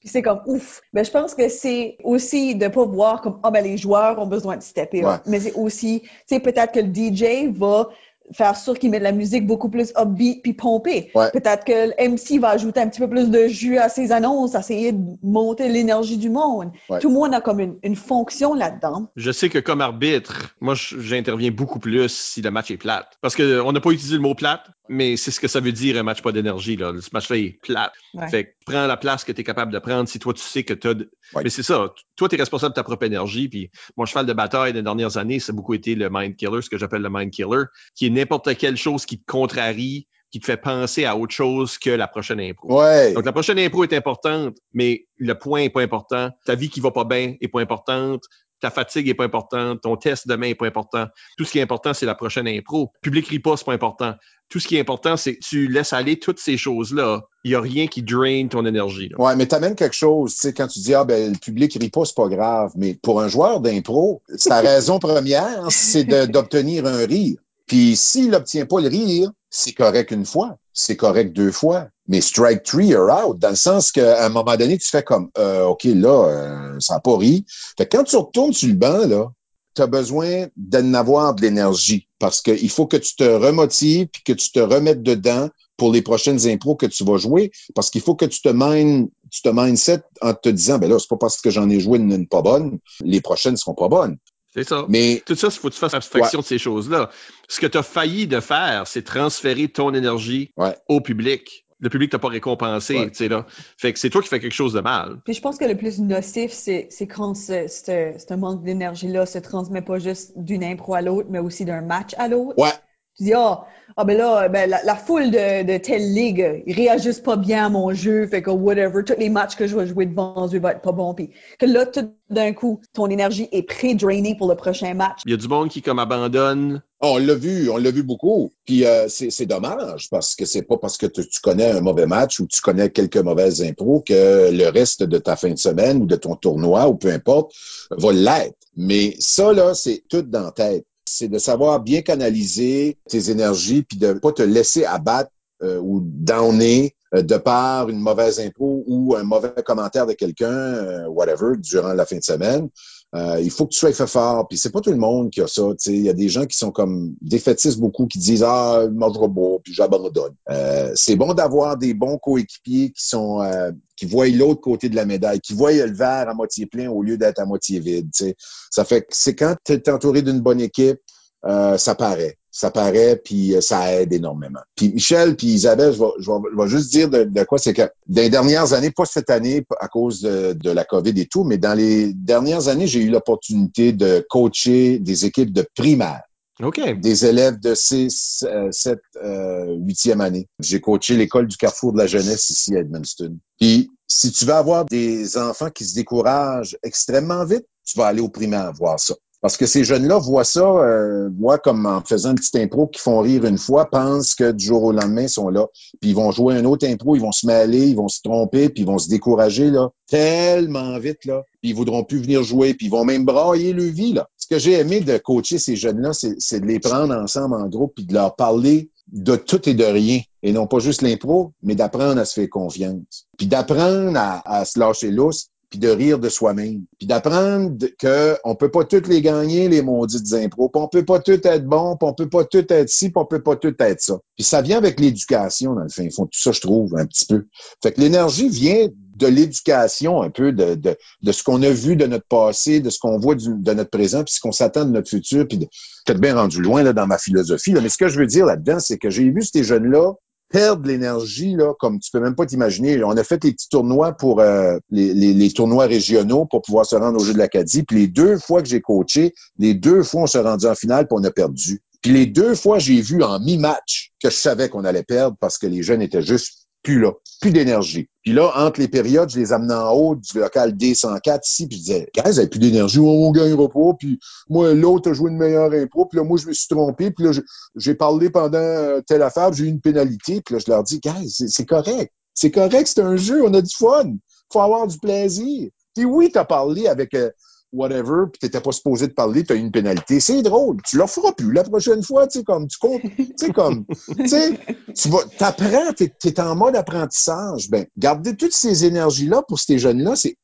Puis c'est comme ouf. Ben, je pense que c'est aussi de pas voir comme ah ben les joueurs ont besoin de stepper. Ouais. Mais c'est aussi, tu sais, peut-être que le DJ va faire sûr qu'il met de la musique beaucoup plus upbeat puis pompée. Ouais. Peut-être que le MC va ajouter un petit peu plus de jus à ses annonces, essayer de monter l'énergie du monde. Ouais. Tout le monde a comme une, une fonction là-dedans. Je sais que comme arbitre, moi, j'interviens beaucoup plus si le match est plate. Parce qu'on n'a pas utilisé le mot plate, mais c'est ce que ça veut dire un match pas d'énergie. Là. Ce match-là est. Ouais. Fait que prends la place que tu es capable de prendre si toi, tu sais que tu as... de- Ouais. Mais c'est ça. Toi, tu es responsable de ta propre énergie. Puis mon cheval de bataille des dernières années, ça a beaucoup été le mind killer, ce que j'appelle le mind killer, qui est n'importe quelle chose qui te contrarie qui te fait penser à autre chose que la prochaine impro. Ouais. Donc, la prochaine impro est importante, mais le point est pas important. Ta vie qui va pas bien est pas importante. Ta fatigue est pas importante. Ton test demain est pas important. Tout ce qui est important, c'est la prochaine impro. Public riposte, pas important. Tout ce qui est important, c'est que tu laisses aller toutes ces choses-là. Il y a rien qui draine ton énergie. là. Ouais, mais t'amènes quelque chose, tu sais, quand tu dis, ah, ben, le public rit pas, c'est pas grave. Mais pour un joueur d'impro, sa raison première, c'est d'obtenir un rire. Puis s'il n'obtient pas le rire, c'est correct une fois, c'est correct deux fois. Mais strike three, you're out. Dans le sens qu'à un moment donné, tu fais comme, euh, OK, là, euh, ça n'a pas ri. Fait que quand tu retournes sur le banc, là, tu as besoin d'en avoir de l'énergie parce qu'il faut que tu te remotives puis que tu te remettes dedans pour les prochaines impros que tu vas jouer parce qu'il faut que tu te mines, tu mindset en te disant, ben là, c'est pas parce que j'en ai joué une, une pas bonne, les prochaines seront pas bonnes. C'est ça. Mais Tout ça, il faut que tu fasses abstraction de ces choses-là. Ce que tu as failli de faire, c'est transférer ton énergie Ouais. au public. Le public t'a pas récompensé, Ouais. tu sais, là. Fait que c'est toi qui fais quelque chose de mal. Puis je pense que le plus nocif, c'est c'est quand ce, ce, ce manque d'énergie-là se transmet pas juste d'une impro à l'autre, mais aussi d'un match à l'autre. ouais, Tu dis, ah, ah ben là, ben, la, la foule de, de telle ligue, ils réagissent pas bien à mon jeu, fait que whatever, tous les matchs que je vais jouer devant eux vont être pas bons. Puis que là, tout d'un coup, ton énergie est pré-drainée pour le prochain match. Il y a du monde qui, comme, abandonne. on l'a vu, on l'a vu beaucoup. Puis euh, c'est c'est dommage parce que c'est pas parce que tu, tu connais un mauvais match ou tu connais quelques mauvaises impros que le reste de ta fin de semaine ou de ton tournoi ou peu importe va l'être. Mais ça là, c'est tout dans la tête. C'est de savoir bien canaliser tes énergies puis de pas te laisser abattre euh, ou downer euh, de par une mauvaise impro ou un mauvais commentaire de quelqu'un, euh, whatever, durant la fin de semaine. Euh, il faut que tu sois fait fort. Puis c'est pas tout le monde qui a ça. Il y a des gens qui sont comme défaitistes beaucoup, qui disent Ah, mange beau, puis j'abandonne. Euh, c'est bon d'avoir des bons coéquipiers qui sont euh, qui voient l'autre côté de la médaille, qui voient le verre à moitié plein au lieu d'être à moitié vide. tu sais. Ça fait que c'est quand tu es entouré d'une bonne équipe, euh, ça paraît. Ça paraît, puis euh, ça aide énormément. Puis Michel, puis Isabelle, je vais, je vais, je vais juste dire de, de quoi, c'est que dans les dernières années, pas cette année à cause de, de la COVID et tout, mais dans les dernières années, j'ai eu l'opportunité de coacher des équipes de primaire OK. des élèves de 6, 7, 8e année. J'ai coaché l'école du Carrefour de la jeunesse ici à Edmundston. Puis, si tu veux avoir des enfants qui se découragent extrêmement vite, tu vas aller au primaire voir ça. Parce que ces jeunes-là voient ça, euh, voient comme en faisant une petite impro qui font rire une fois, pensent que du jour au lendemain, ils sont là. Puis ils vont jouer un autre impro, ils vont se mêler, ils vont se tromper, puis ils vont se décourager là, tellement vite là. Puis ils voudront plus venir jouer, puis ils vont même brailler le vie là. Ce que j'ai aimé de coacher ces jeunes-là, c'est de les prendre ensemble en groupe, puis de leur parler de tout et de rien. Et non pas juste l'impro, mais d'apprendre à se faire confiance. Puis d'apprendre à, à se lâcher lousse, puis de rire de soi-même. Puis d'apprendre de- que on peut pas toutes les gagner, les maudites impros. Puis on peut pas tout être bon, puis on peut pas tout être ci, puis on peut pas tout être ça. Puis ça vient avec l'éducation, dans le fin fond. Tout ça, je trouve, un petit peu. Fait que l'énergie vient de l'éducation, un peu de, de, de ce qu'on a vu de notre passé, de ce qu'on voit de notre présent, puis ce qu'on s'attend de notre futur, puis peut-être bien rendu loin là, dans ma philosophie. Là. Mais ce que je veux dire là-dedans, c'est que j'ai vu ces jeunes-là perdre l'énergie là, comme tu peux même pas t'imaginer. On a fait les petits tournois pour euh, les, les, les tournois régionaux pour pouvoir se rendre au jeu de l'Acadie. Puis les deux fois que j'ai coaché, les deux fois on s'est rendu en finale puis on a perdu. Puis les deux fois j'ai vu en mi-match que je savais qu'on allait perdre parce que les jeunes étaient juste plus là, plus d'énergie. Puis là, entre les périodes, je les amenais en haut du local D104 ici, puis je disais, gars, vous plus d'énergie, on, gagnera pas, puis moi, l'autre a joué une meilleure impro, puis là, moi, je me suis trompé, puis là, j'ai parlé pendant euh, telle affaire, j'ai eu une pénalité, puis là, je leur dis, c'est c'est correct, c'est correct, c'est un jeu, on a du fun, faut avoir du plaisir. Puis oui, t'as parlé avec euh, whatever, puis t'étais pas supposé de parler, t'as eu une pénalité, c'est drôle, tu le feras plus la prochaine fois, tu sais, comme, tu comptes, tu sais, comme, tu sais, tu vas, t'apprends, t'es, t'es en mode apprentissage. Ben, garder toutes ces énergies-là pour ces jeunes-là, c'est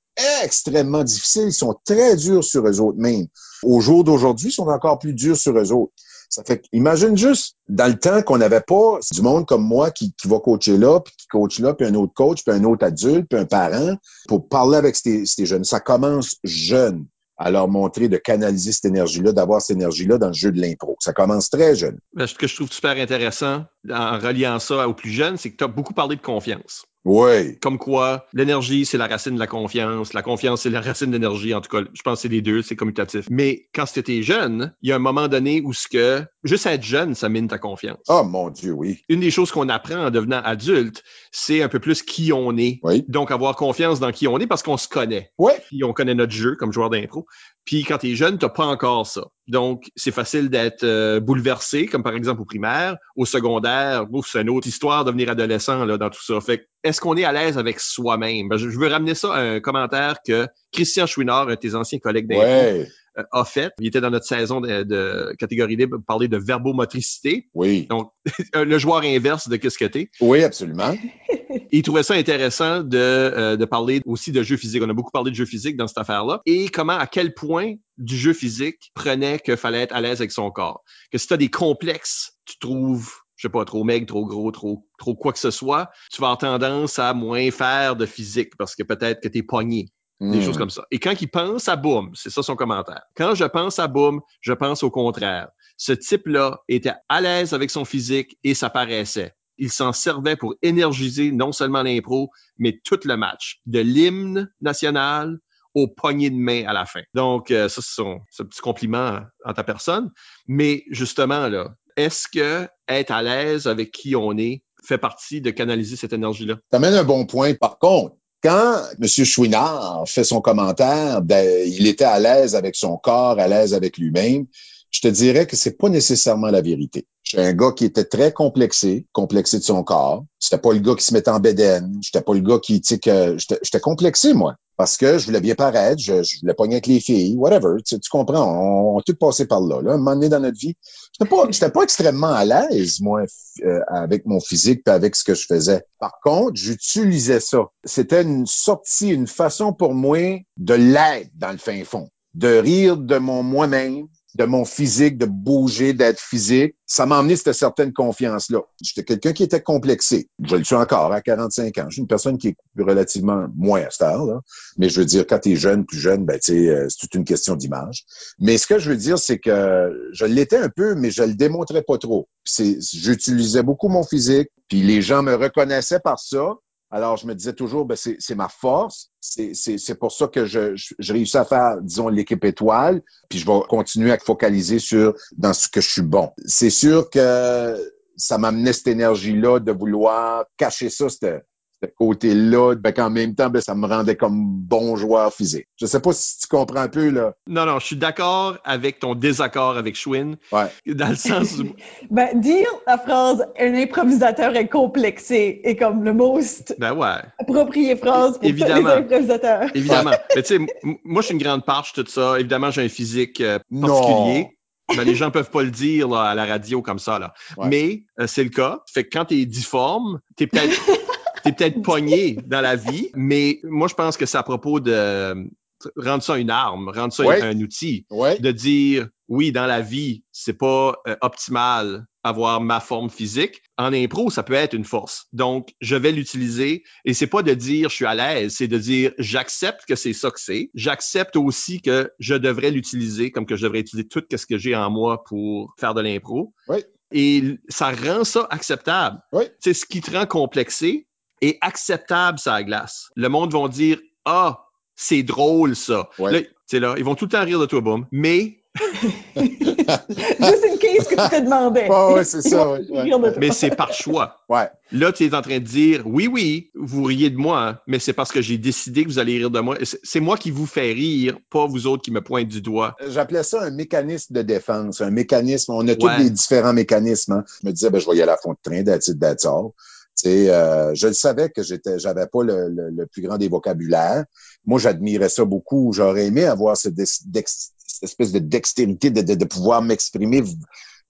extrêmement difficile. Ils sont très durs sur eux autres même. Au jour d'aujourd'hui, ils sont encore plus durs sur eux autres. Ça fait imagine juste, dans le temps qu'on n'avait pas du monde comme moi qui, qui va coacher là, puis qui coach là, puis un autre coach, puis un autre adulte, puis un parent, pour parler avec ces, ces jeunes. Ça commence jeune à leur montrer de canaliser cette énergie-là, d'avoir cette énergie-là dans le jeu de l'impro. Ça commence très jeune. Ben, ce que je trouve super intéressant en reliant ça aux plus jeunes, c'est que tu as beaucoup parlé de confiance. Oui. Comme quoi, l'énergie, c'est la racine de la confiance. La confiance, c'est la racine de l'énergie. En tout cas, je pense que c'est les deux, c'est commutatif. Mais quand c'était jeune, il y a un moment donné où ce que, juste être jeune, ça mine ta confiance. Oh mon Dieu, oui. Une des choses qu'on apprend en devenant adulte, c'est un peu plus qui on est. Oui. Donc, avoir confiance dans qui on est parce qu'on se connaît. Oui. Puis on connaît notre jeu comme joueur d'impro. Puis quand t'es jeune, t'as pas encore ça. Donc, c'est facile d'être euh, bouleversé, comme par exemple au primaire, au secondaire. Ouf, c'est une autre histoire de devenir adolescent là, dans tout ça. Fait est-ce qu'on est à l'aise avec soi-même? Ben, je, je veux ramener ça à un commentaire que Christian Chouinard, un de tes anciens collègues d'impro, Ouais. Euh, a fait. Il était dans notre saison de, de catégorie libre, parler de verbomotricité. Oui. Donc, le joueur inverse de qu'est-ce que t'es. Oui, absolument. Il trouvait ça intéressant de, euh, de parler aussi de jeu physique. On a beaucoup parlé de jeu physique dans cette affaire-là. Et comment, à quel point du jeu physique prenait qu'il fallait être à l'aise avec son corps? Que si tu as des complexes, tu trouves, je sais pas, trop maigre, trop gros, trop, trop quoi que ce soit, tu vas avoir tendance à moins faire de physique parce que peut-être que tu es pogné. Des Hmm. choses comme ça. Et quand il pense à Boom, c'est ça son commentaire. Quand je pense à Boom, je pense au contraire. Ce type-là était à l'aise avec son physique et ça paraissait. Il s'en servait pour énergiser non seulement l'impro, mais tout le match. De l'hymne national au poignet de main à la fin. Donc, euh, ça, c'est ce petit compliment en ta personne. Mais justement, là, est-ce que être à l'aise avec qui on est fait partie de canaliser cette énergie-là? T'amènes un bon point. Par contre, quand M. Chouinard fait son commentaire, ben, il était à l'aise avec son corps, à l'aise avec lui-même. Je te dirais que c'est pas nécessairement la vérité. J'étais un gars qui était très complexé, complexé de son corps. J'étais pas le gars qui se mettait en bédaine. J'étais pas le gars qui, tu que j'étais complexé, moi. Parce que je voulais bien paraître, je, je voulais pogner avec les filles, whatever. Tu, tu comprends, on, on tout passé par là, là. Un moment donné dans notre vie. J'étais pas, j'étais pas extrêmement à l'aise, moi, euh, avec mon physique avec ce que je faisais. Par contre, j'utilisais ça. C'était une sortie, une façon pour moi de l'être dans le fin fond. De rire de mon moi-même, de mon physique, de bouger, d'être physique. Ça m'a amené cette certaine confiance-là. J'étais quelqu'un qui était complexé. Je le suis encore à 45 ans. Je suis une personne qui est relativement moins à cette heure, Mais je veux dire, quand tu es jeune, plus jeune, ben, euh, c'est toute une question d'image. Mais ce que je veux dire, c'est que je l'étais un peu, mais je le démontrais pas trop. J'utilisais beaucoup mon physique, puis les gens me reconnaissaient par ça. Alors, je me disais toujours, ben, c'est, ma force. C'est, pour ça que je, je, je réussis à faire, disons, l'équipe étoile. Puis je vais continuer à focaliser sur dans ce que je suis bon. C'est sûr que ça m'amenait cette énergie-là de vouloir cacher ça, ce côté-là, ben, qu'en même temps, ben, ça me rendait comme bon joueur physique. Je sais pas si tu comprends un peu, là. Non, non, je suis d'accord avec ton désaccord avec Schwinn. Ouais. Dans le sens où, Ben, dire la phrase un improvisateur est complexé est comme le most ben ouais, approprié phrase pour Évidemment. tous les improvisateurs. évidemment. Mais tu sais, moi, je suis une grande parche, tout ça. Évidemment, j'ai un physique euh, Non. particulier. Ben, les gens peuvent pas le dire là, à la radio comme ça. Là. Ouais. Mais euh, c'est le cas. Fait que quand tu es difforme, tu es peut-être t'es peut-être pogné dans la vie, mais moi, je pense que c'est à propos de rendre ça une arme, rendre ça Ouais. un outil. Ouais. de dire oui dans la vie c'est pas euh, optimal avoir ma forme physique en impro ça peut être une force donc je vais l'utiliser et c'est pas de dire je suis à l'aise c'est de dire j'accepte que c'est ça que c'est j'accepte aussi que je devrais l'utiliser comme que je devrais utiliser tout ce que j'ai en moi pour faire de l'impro Oui. et ça rend ça acceptable c'est ce qui te rend complexé et acceptable ça glace le monde vont dire ah c'est drôle ça Ouais. Là, tu sais, là, ils vont tout le temps rire de toi, Boom. Mais, Juste une case que tu te demandais. Ouais, c'est ça, ouais, ouais. Mais c'est par choix. Ouais. Là, tu es en train de dire, oui, oui, vous riez de moi, hein, mais c'est parce que j'ai décidé que vous allez rire de moi. C'est moi qui vous fais rire, pas vous autres qui me pointent du doigt. J'appelais ça un mécanisme de défense, un mécanisme. On a tous des différents mécanismes. hein. Je me disais, ben, je vais y aller à fond de train, that's it, euh, je le savais que j'étais, j'avais pas le, le- le plus grand des vocabulaires. Moi, j'admirais ça beaucoup. J'aurais aimé avoir cette, espèce de dextérité de, de, de pouvoir m'exprimer,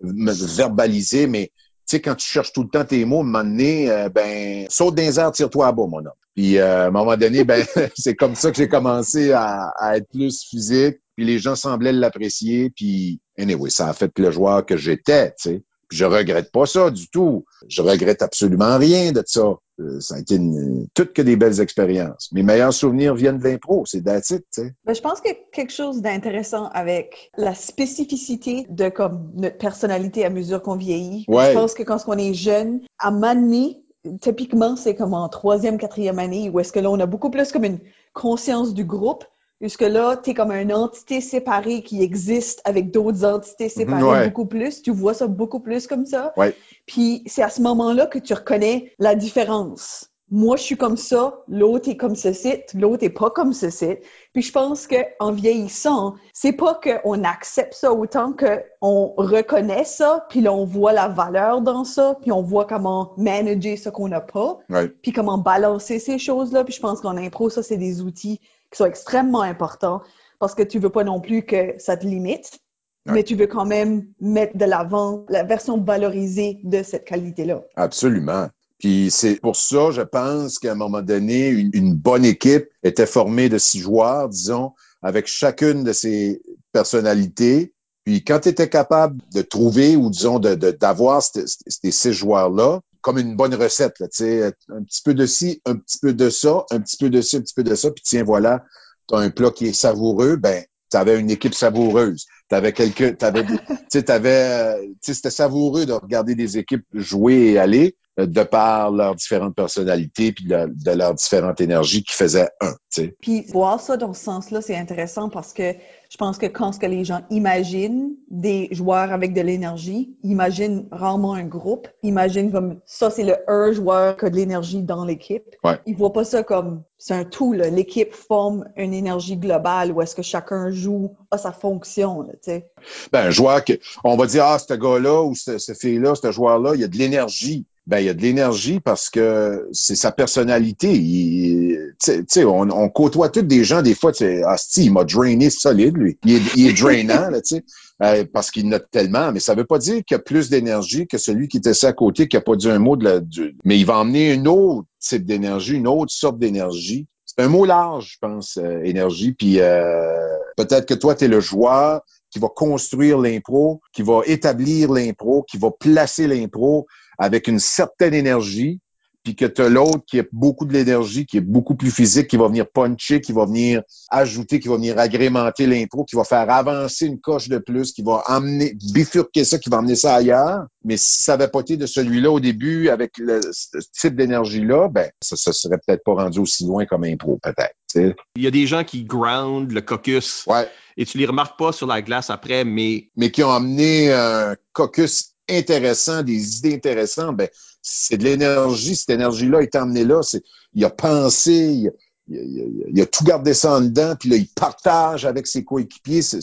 me verbaliser, mais tu sais, quand tu cherches tout le temps tes mots, à un moment donné, euh, ben, saute les airs, tire-toi à bas, mon homme. Puis, euh, à un moment donné, ben, c'est comme ça que j'ai commencé à, à être plus physique. Puis les gens semblaient l'apprécier. Puis, anyway, ça a fait le joueur que j'étais, tu sais. Puis je regrette pas ça du tout. Je regrette absolument rien de ça. Euh, ça a été une, toutes que des belles expériences. Mes meilleurs souvenirs viennent de l'impro. C'est sais. Ben, je pense que quelque chose d'intéressant avec la spécificité de comme notre personnalité à mesure qu'on vieillit. Ouais. Je pense que quand on est jeune, à m'amener, typiquement, c'est comme en troisième, quatrième année, où est-ce que là, on a beaucoup plus comme une conscience du groupe, puisque là, tu es comme une entité séparée qui existe avec d'autres entités séparées ouais. beaucoup plus. Tu vois ça beaucoup plus comme ça. Ouais. Puis c'est à ce moment-là que tu reconnais la différence. Moi, je suis comme ça, l'autre est comme ceci, l'autre est pas comme ceci. Puis je pense que en vieillissant, c'est pas qu'on accepte ça autant qu'on reconnaît ça, puis là on voit la valeur dans ça, puis on voit comment manager ce qu'on n'a pas, Ouais. puis comment balancer ces choses-là. Puis je pense qu'en impro, ça c'est des outils qui sont extrêmement importants parce que tu veux pas non plus que ça te limite, Ouais. mais tu veux quand même mettre de l'avant la version valorisée de cette qualité-là. Absolument. Puis c'est pour ça, je pense qu'à un moment donné, une, une bonne équipe était formée de six joueurs, disons, avec chacune de ces personnalités. Puis quand tu étais capable de trouver ou disons de de- d'avoir ces ces six joueurs-là, comme une bonne recette, là, sais, un petit peu de ci, un petit peu de ça, un petit peu de ci, un petit peu de ça, puis tiens, voilà, tu un plat qui est savoureux, ben, tu une équipe savoureuse. Tu avais quelqu'un, t'avais, tu t'avais, euh, c'était savoureux de regarder des équipes jouer et aller euh, de par leurs différentes personnalités puis de, de leurs différentes énergies qui faisaient un, tu sais. Puis voir ça dans ce sens-là, c'est intéressant parce que je pense que quand ce que les gens imaginent des joueurs avec de l'énergie, imaginent rarement un groupe, imaginent comme ça, c'est le un joueur qui a de l'énergie dans l'équipe. Ouais. Ils voient pas ça comme c'est un tout, là. L'équipe forme une énergie globale où est-ce que chacun joue à sa fonction, là, tu sais. Ben, un joueur que, on va dire, ah, ce gars-là ou ce, fille-là, ce joueur-là, il y a de l'énergie. Ben, il y a de l'énergie parce que c'est sa personnalité. Il- Tu sais- tu sais, on, on côtoie tous des gens, des fois, tu sais, ah, il m'a drainé solide, lui. Il est, il est drainant, là, tu sais, euh, parce qu'il note tellement. Mais ça veut pas dire qu'il a plus d'énergie que celui qui était à côté, qui a pas dit un mot de la, mais il va emmener une autre type d'énergie, une autre sorte d'énergie. Un mot large, je pense, euh, énergie. Puis euh, peut-être que toi, tu es le joueur qui va construire l'impro, qui va établir l'impro, qui va placer l'impro avec une certaine énergie, puis que tu as l'autre qui a beaucoup de l'énergie, qui est beaucoup plus physique, qui va venir puncher, qui va venir ajouter, qui va venir agrémenter l'impro, qui va faire avancer une coche de plus, qui va emmener, bifurquer ça, qui va emmener ça ailleurs. Mais si ça avait pas été de celui-là au début, avec le, ce type d'énergie-là, ben, ça, ça serait peut-être pas rendu aussi loin comme impro, peut-être. Il y a des gens qui ground le caucus Ouais. et tu les remarques pas sur la glace après, mais mais qui ont amené un caucus intéressant, des idées intéressantes, ben, c'est de l'énergie. Cette énergie-là est emmenée là. C'est, il a pensé, il il il il a tout gardé ça en dedans, puis là, il partage avec ses coéquipiers. C'est,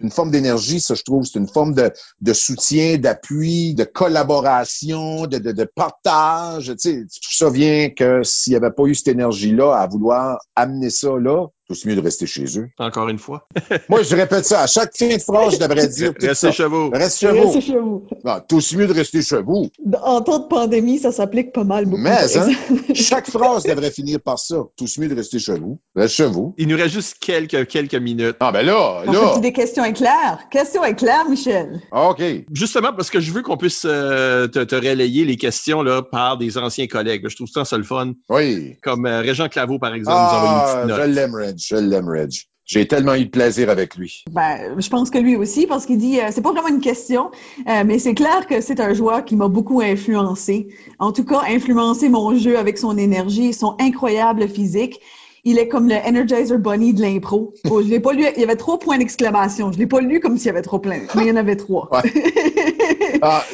une forme d'énergie, ça, je trouve. C'est une forme de, de soutien, d'appui, de collaboration, de, de, partage. Tu sais, tout ça que s'il n'y avait pas eu cette énergie-là à vouloir amener ça là, tout c'est mieux de rester chez eux. encore une fois, Moi, je répète ça. À chaque fin de phrase, je devrais dire tout restez ça. chez vous. Reste chez vous. Restez chez vous. Non, tout aussi mieux de rester chez vous. En temps de pandémie, ça s'applique pas mal beaucoup. Mais, hein, chaque phrase devrait finir par ça. Tout aussi mieux de rester chez vous. Reste chez vous. Il nous reste juste quelques, quelques minutes. Ah, ben là, On là. des questions éclairs? Questions éclairs, Michel. OK. Justement, parce que je veux qu'on puisse euh, te, te relayer les questions là, par des anciens collègues. Je trouve ça, ça le fun. Oui. Comme euh, Régent Claveau, par exemple, nous envoie Ah, une je petite note. l'aime, Je l'aime, Reg. J'ai tellement eu de plaisir avec lui. Ben, je pense que lui aussi, parce qu'il dit, euh, c'est pas vraiment une question, euh, mais c'est clair que c'est un joueur qui m'a beaucoup influencé. En tout cas, influencé mon jeu avec son énergie, son incroyable physique. Il est comme le Energizer Bunny de l'impro. Oh, je l'ai pas lu, il y avait trois points d'exclamation. Je l'ai pas lu comme s'il y avait trop plein, mais il y en avait trois. Ah,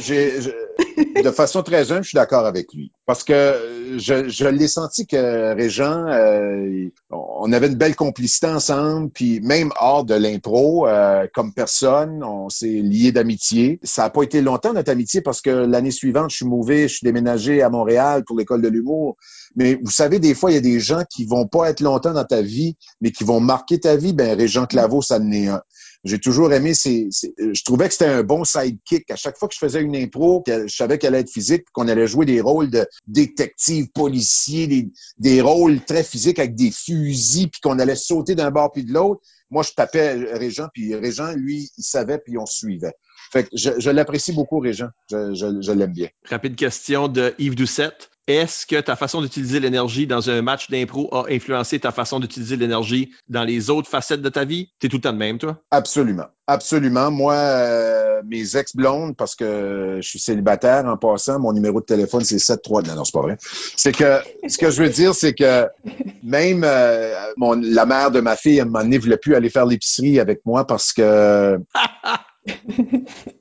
de façon très humble, je suis d'accord avec lui. Parce que je, je l'ai senti que Régent, euh, on avait une belle complicité ensemble, puis même hors de l'impro, euh, comme personne, on s'est liés d'amitié. Ça n'a pas été longtemps notre amitié parce que l'année suivante, je suis mauvais, je suis déménagé à Montréal pour l'école de l'humour. Mais vous savez, des fois, il y a des gens qui vont pas être longtemps dans ta vie, mais qui vont marquer ta vie. Ben, Régent Claveau, ça en est un. J'ai toujours aimé ces, ces- je trouvais que c'était un bon sidekick. À chaque fois que je faisais une impro, je savais qu'elle allait être physique, qu'on allait jouer des rôles de détective, policier, des, des rôles très physiques avec des fusils, puis qu'on allait sauter d'un bord puis de l'autre. Moi, je tapais Régent, puis Régent, lui, il savait, puis on suivait. Fait que je, je l'apprécie beaucoup, Régent. Je, je, je l'aime bien. Rapide question de Yves Doucette. Est-ce que ta façon d'utiliser l'énergie dans un match d'impro a influencé ta façon d'utiliser l'énergie dans les autres facettes de ta vie? T'es tout le temps de même, toi? Absolument. Absolument. Moi, euh, mes ex-blondes, parce que je suis célibataire en passant, mon numéro de téléphone, c'est 73. Non, non, c'est pas vrai. C'est que, ce que je veux dire, c'est que même euh, mon, la mère de ma fille, moment donné, voulait plus aller faire l'épicerie avec moi parce que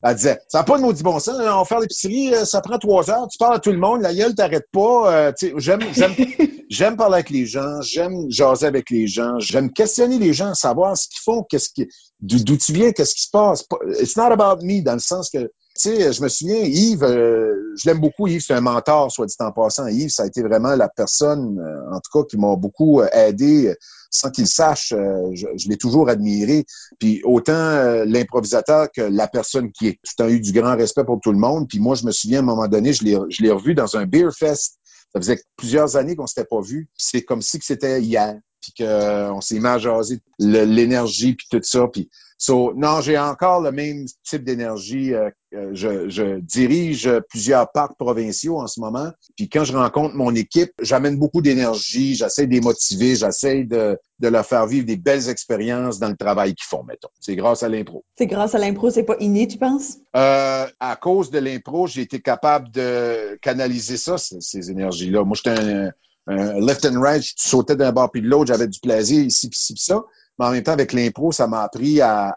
Elle disait, ça n'a pas de maudit bon sens, on va faire l'épicerie, euh, ça prend trois heures, tu parles à tout le monde, la gueule t'arrête pas. Euh, j'aime, j'aime, j'aime parler avec les gens, j'aime jaser avec les gens, j'aime questionner les gens, savoir ce qu'ils font, qu'est-ce qui, d'où tu viens, qu'est-ce qui se passe. It's not about me, dans le sens que, tu sais, je me souviens, Yves, euh, je l'aime beaucoup, Yves, c'est un mentor, soit dit en passant. Yves, ça a été vraiment la personne, en tout cas, qui m'a beaucoup aidé sans qu'il sache, euh, je, l'ai toujours admiré. Puis autant euh, l'improvisateur que la personne qui est. Tout eu du grand respect pour tout le monde. Puis moi, je me souviens, à un moment donné, je l'ai revu dans un beer fest. Ça faisait plusieurs années qu'on s'était pas vu. C'est comme si c'était hier. Puis qu'on s'est mis à jaser l'énergie, puis tout ça. Puis So, non, j'ai encore le même type d'énergie. Euh, euh, je, je, dirige plusieurs parcs provinciaux en ce moment. Puis quand je rencontre mon équipe, j'amène beaucoup d'énergie, j'essaie de les motiver, j'essaie de, de leur faire vivre des belles expériences dans le travail qu'ils font, mettons. C'est grâce à l'impro. C'est grâce à l'impro, c'est pas inné, tu penses? Euh, à cause de l'impro, j'ai été capable de canaliser ça, ces, énergies-là. Moi, j'étais un, un, left and right, je sautais d'un bord puis de l'autre, j'avais du plaisir ici puis ci ça. Mais en même temps, avec l'impro, ça m'a appris à,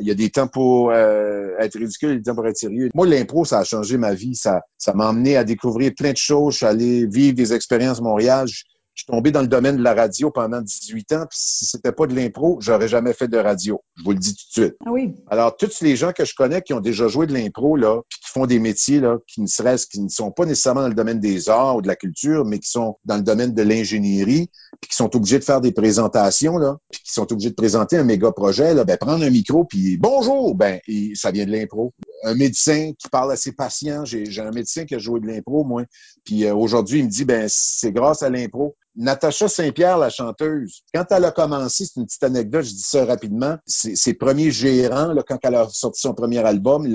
Il y a des temps pour euh, être ridicule des temps pour être sérieux. Moi, l'impro, ça a changé ma vie. Ça ça m'a amené à découvrir plein de choses. Je suis allé vivre des expériences à Montréal. Suis tombé dans le domaine de la radio pendant 18 ans, puis si c'était pas de l'impro, j'aurais jamais fait de radio. Je vous le dis tout de suite. Ah oui. Alors, tous les gens que je connais qui ont déjà joué de l'impro, là, puis qui font des métiers, là, qui ne seraient, qui ne sont pas nécessairement dans le domaine des arts ou de la culture, mais qui sont dans le domaine de l'ingénierie, puis qui sont obligés de faire des présentations, là, puis qui sont obligés de présenter un méga projet, là, ben, prendre un micro, puis bonjour, ben, ça vient de l'impro. Un médecin qui parle à ses patients, j'ai un médecin qui a joué de l'impro, moi, puis euh, aujourd'hui, il me dit, ben, c'est grâce à l'impro Natacha Saint-Pierre, la chanteuse, quand elle a commencé, c'est une petite anecdote, je dis ça rapidement, ses, premiers gérants, là, quand elle a sorti son premier album,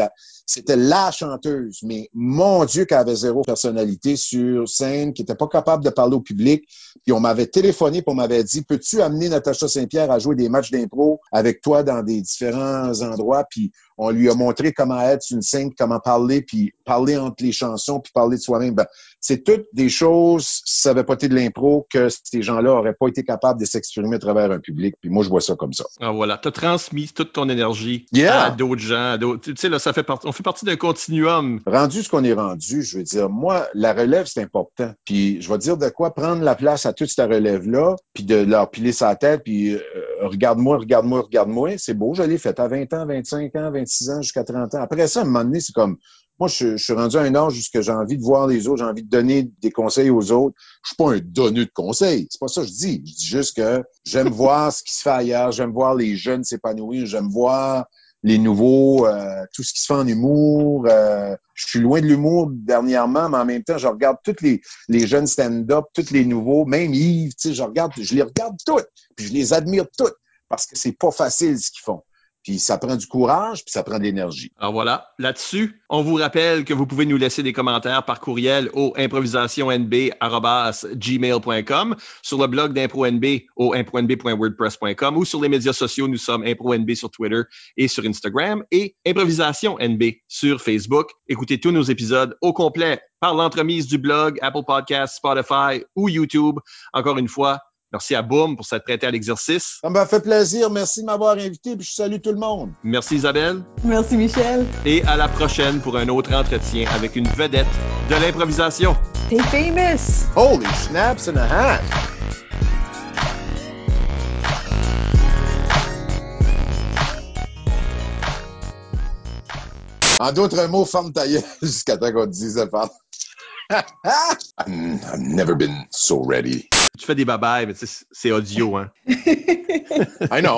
c'était la chanteuse, mais mon Dieu qu'elle avait zéro personnalité sur scène, qui était pas capable de parler au public. Puis on m'avait téléphoné, pour on m'avait dit, peux-tu amener Natacha Saint-Pierre à jouer des matchs d'impro avec toi dans des différents endroits? Puis on lui a montré comment être une scène, comment parler, puis parler entre les chansons, puis parler de soi-même. Ben, c'est toutes des choses, ça n'avait pas été de l'impro, que ces gens-là auraient pas été capables de s'exprimer à travers un public. Puis moi, je vois ça comme ça. Ah voilà, tu as transmis toute ton énergie à d'autres gens. tu sais, là, ça fait partie, on fait partie d'un continuum. Rendu ce qu'on est rendu, je veux dire, moi, la relève, c'est important. Puis je vais dire de quoi? Prendre la place à toute cette relève-là, puis de leur piler sa tête, puis euh, regarde-moi, regarde-moi, regarde-moi. C'est beau, je l'ai fait à 20 ans, 25 ans, 26 ans, jusqu'à 30 ans. Après ça, à un moment donné, c'est comme, moi, je, suis rendu à un âge où j'ai envie de voir les autres, j'ai envie de donner des conseils aux autres. Je suis pas un donneur de conseils. C'est pas ça que je dis. Je dis juste que j'aime voir ce qui se fait ailleurs, j'aime voir les jeunes s'épanouir, j'aime voir les nouveaux, euh, tout ce qui se fait en humour. Euh, je suis loin de l'humour dernièrement, mais en même temps, je regarde tous les, les jeunes stand-up, tous les nouveaux, même Yves, tu sais, je regarde, je les regarde tous, puis je les admire tous, parce que c'est pas facile ce qu'ils font. Puis ça prend du courage, puis ça prend de l'énergie. Alors voilà, là-dessus, on vous rappelle que vous pouvez nous laisser des commentaires par courriel au improvisationnb.gmail.com, sur le blog d'ImproNB au impronb.wordpress.com ou sur les médias sociaux, nous sommes ImproNB sur Twitter et sur Instagram et Improvisation NB sur Facebook. Écoutez tous nos épisodes au complet par l'entremise du blog, Apple Podcasts, Spotify ou YouTube. Encore une fois, Merci à Boom pour s'être prêté à l'exercice. Ça m'a fait plaisir. Merci de m'avoir invité. Puis je salue tout le monde. Merci Isabelle. Merci Michel. Et à la prochaine pour un autre entretien avec une vedette de l'improvisation. T'es famous. Holy snaps in a hat. En d'autres mots, ferme ta jusqu'à temps qu'on te dise ça. I've never been so ready. Tu fais des babayes, mais c'est audio, hein. I know.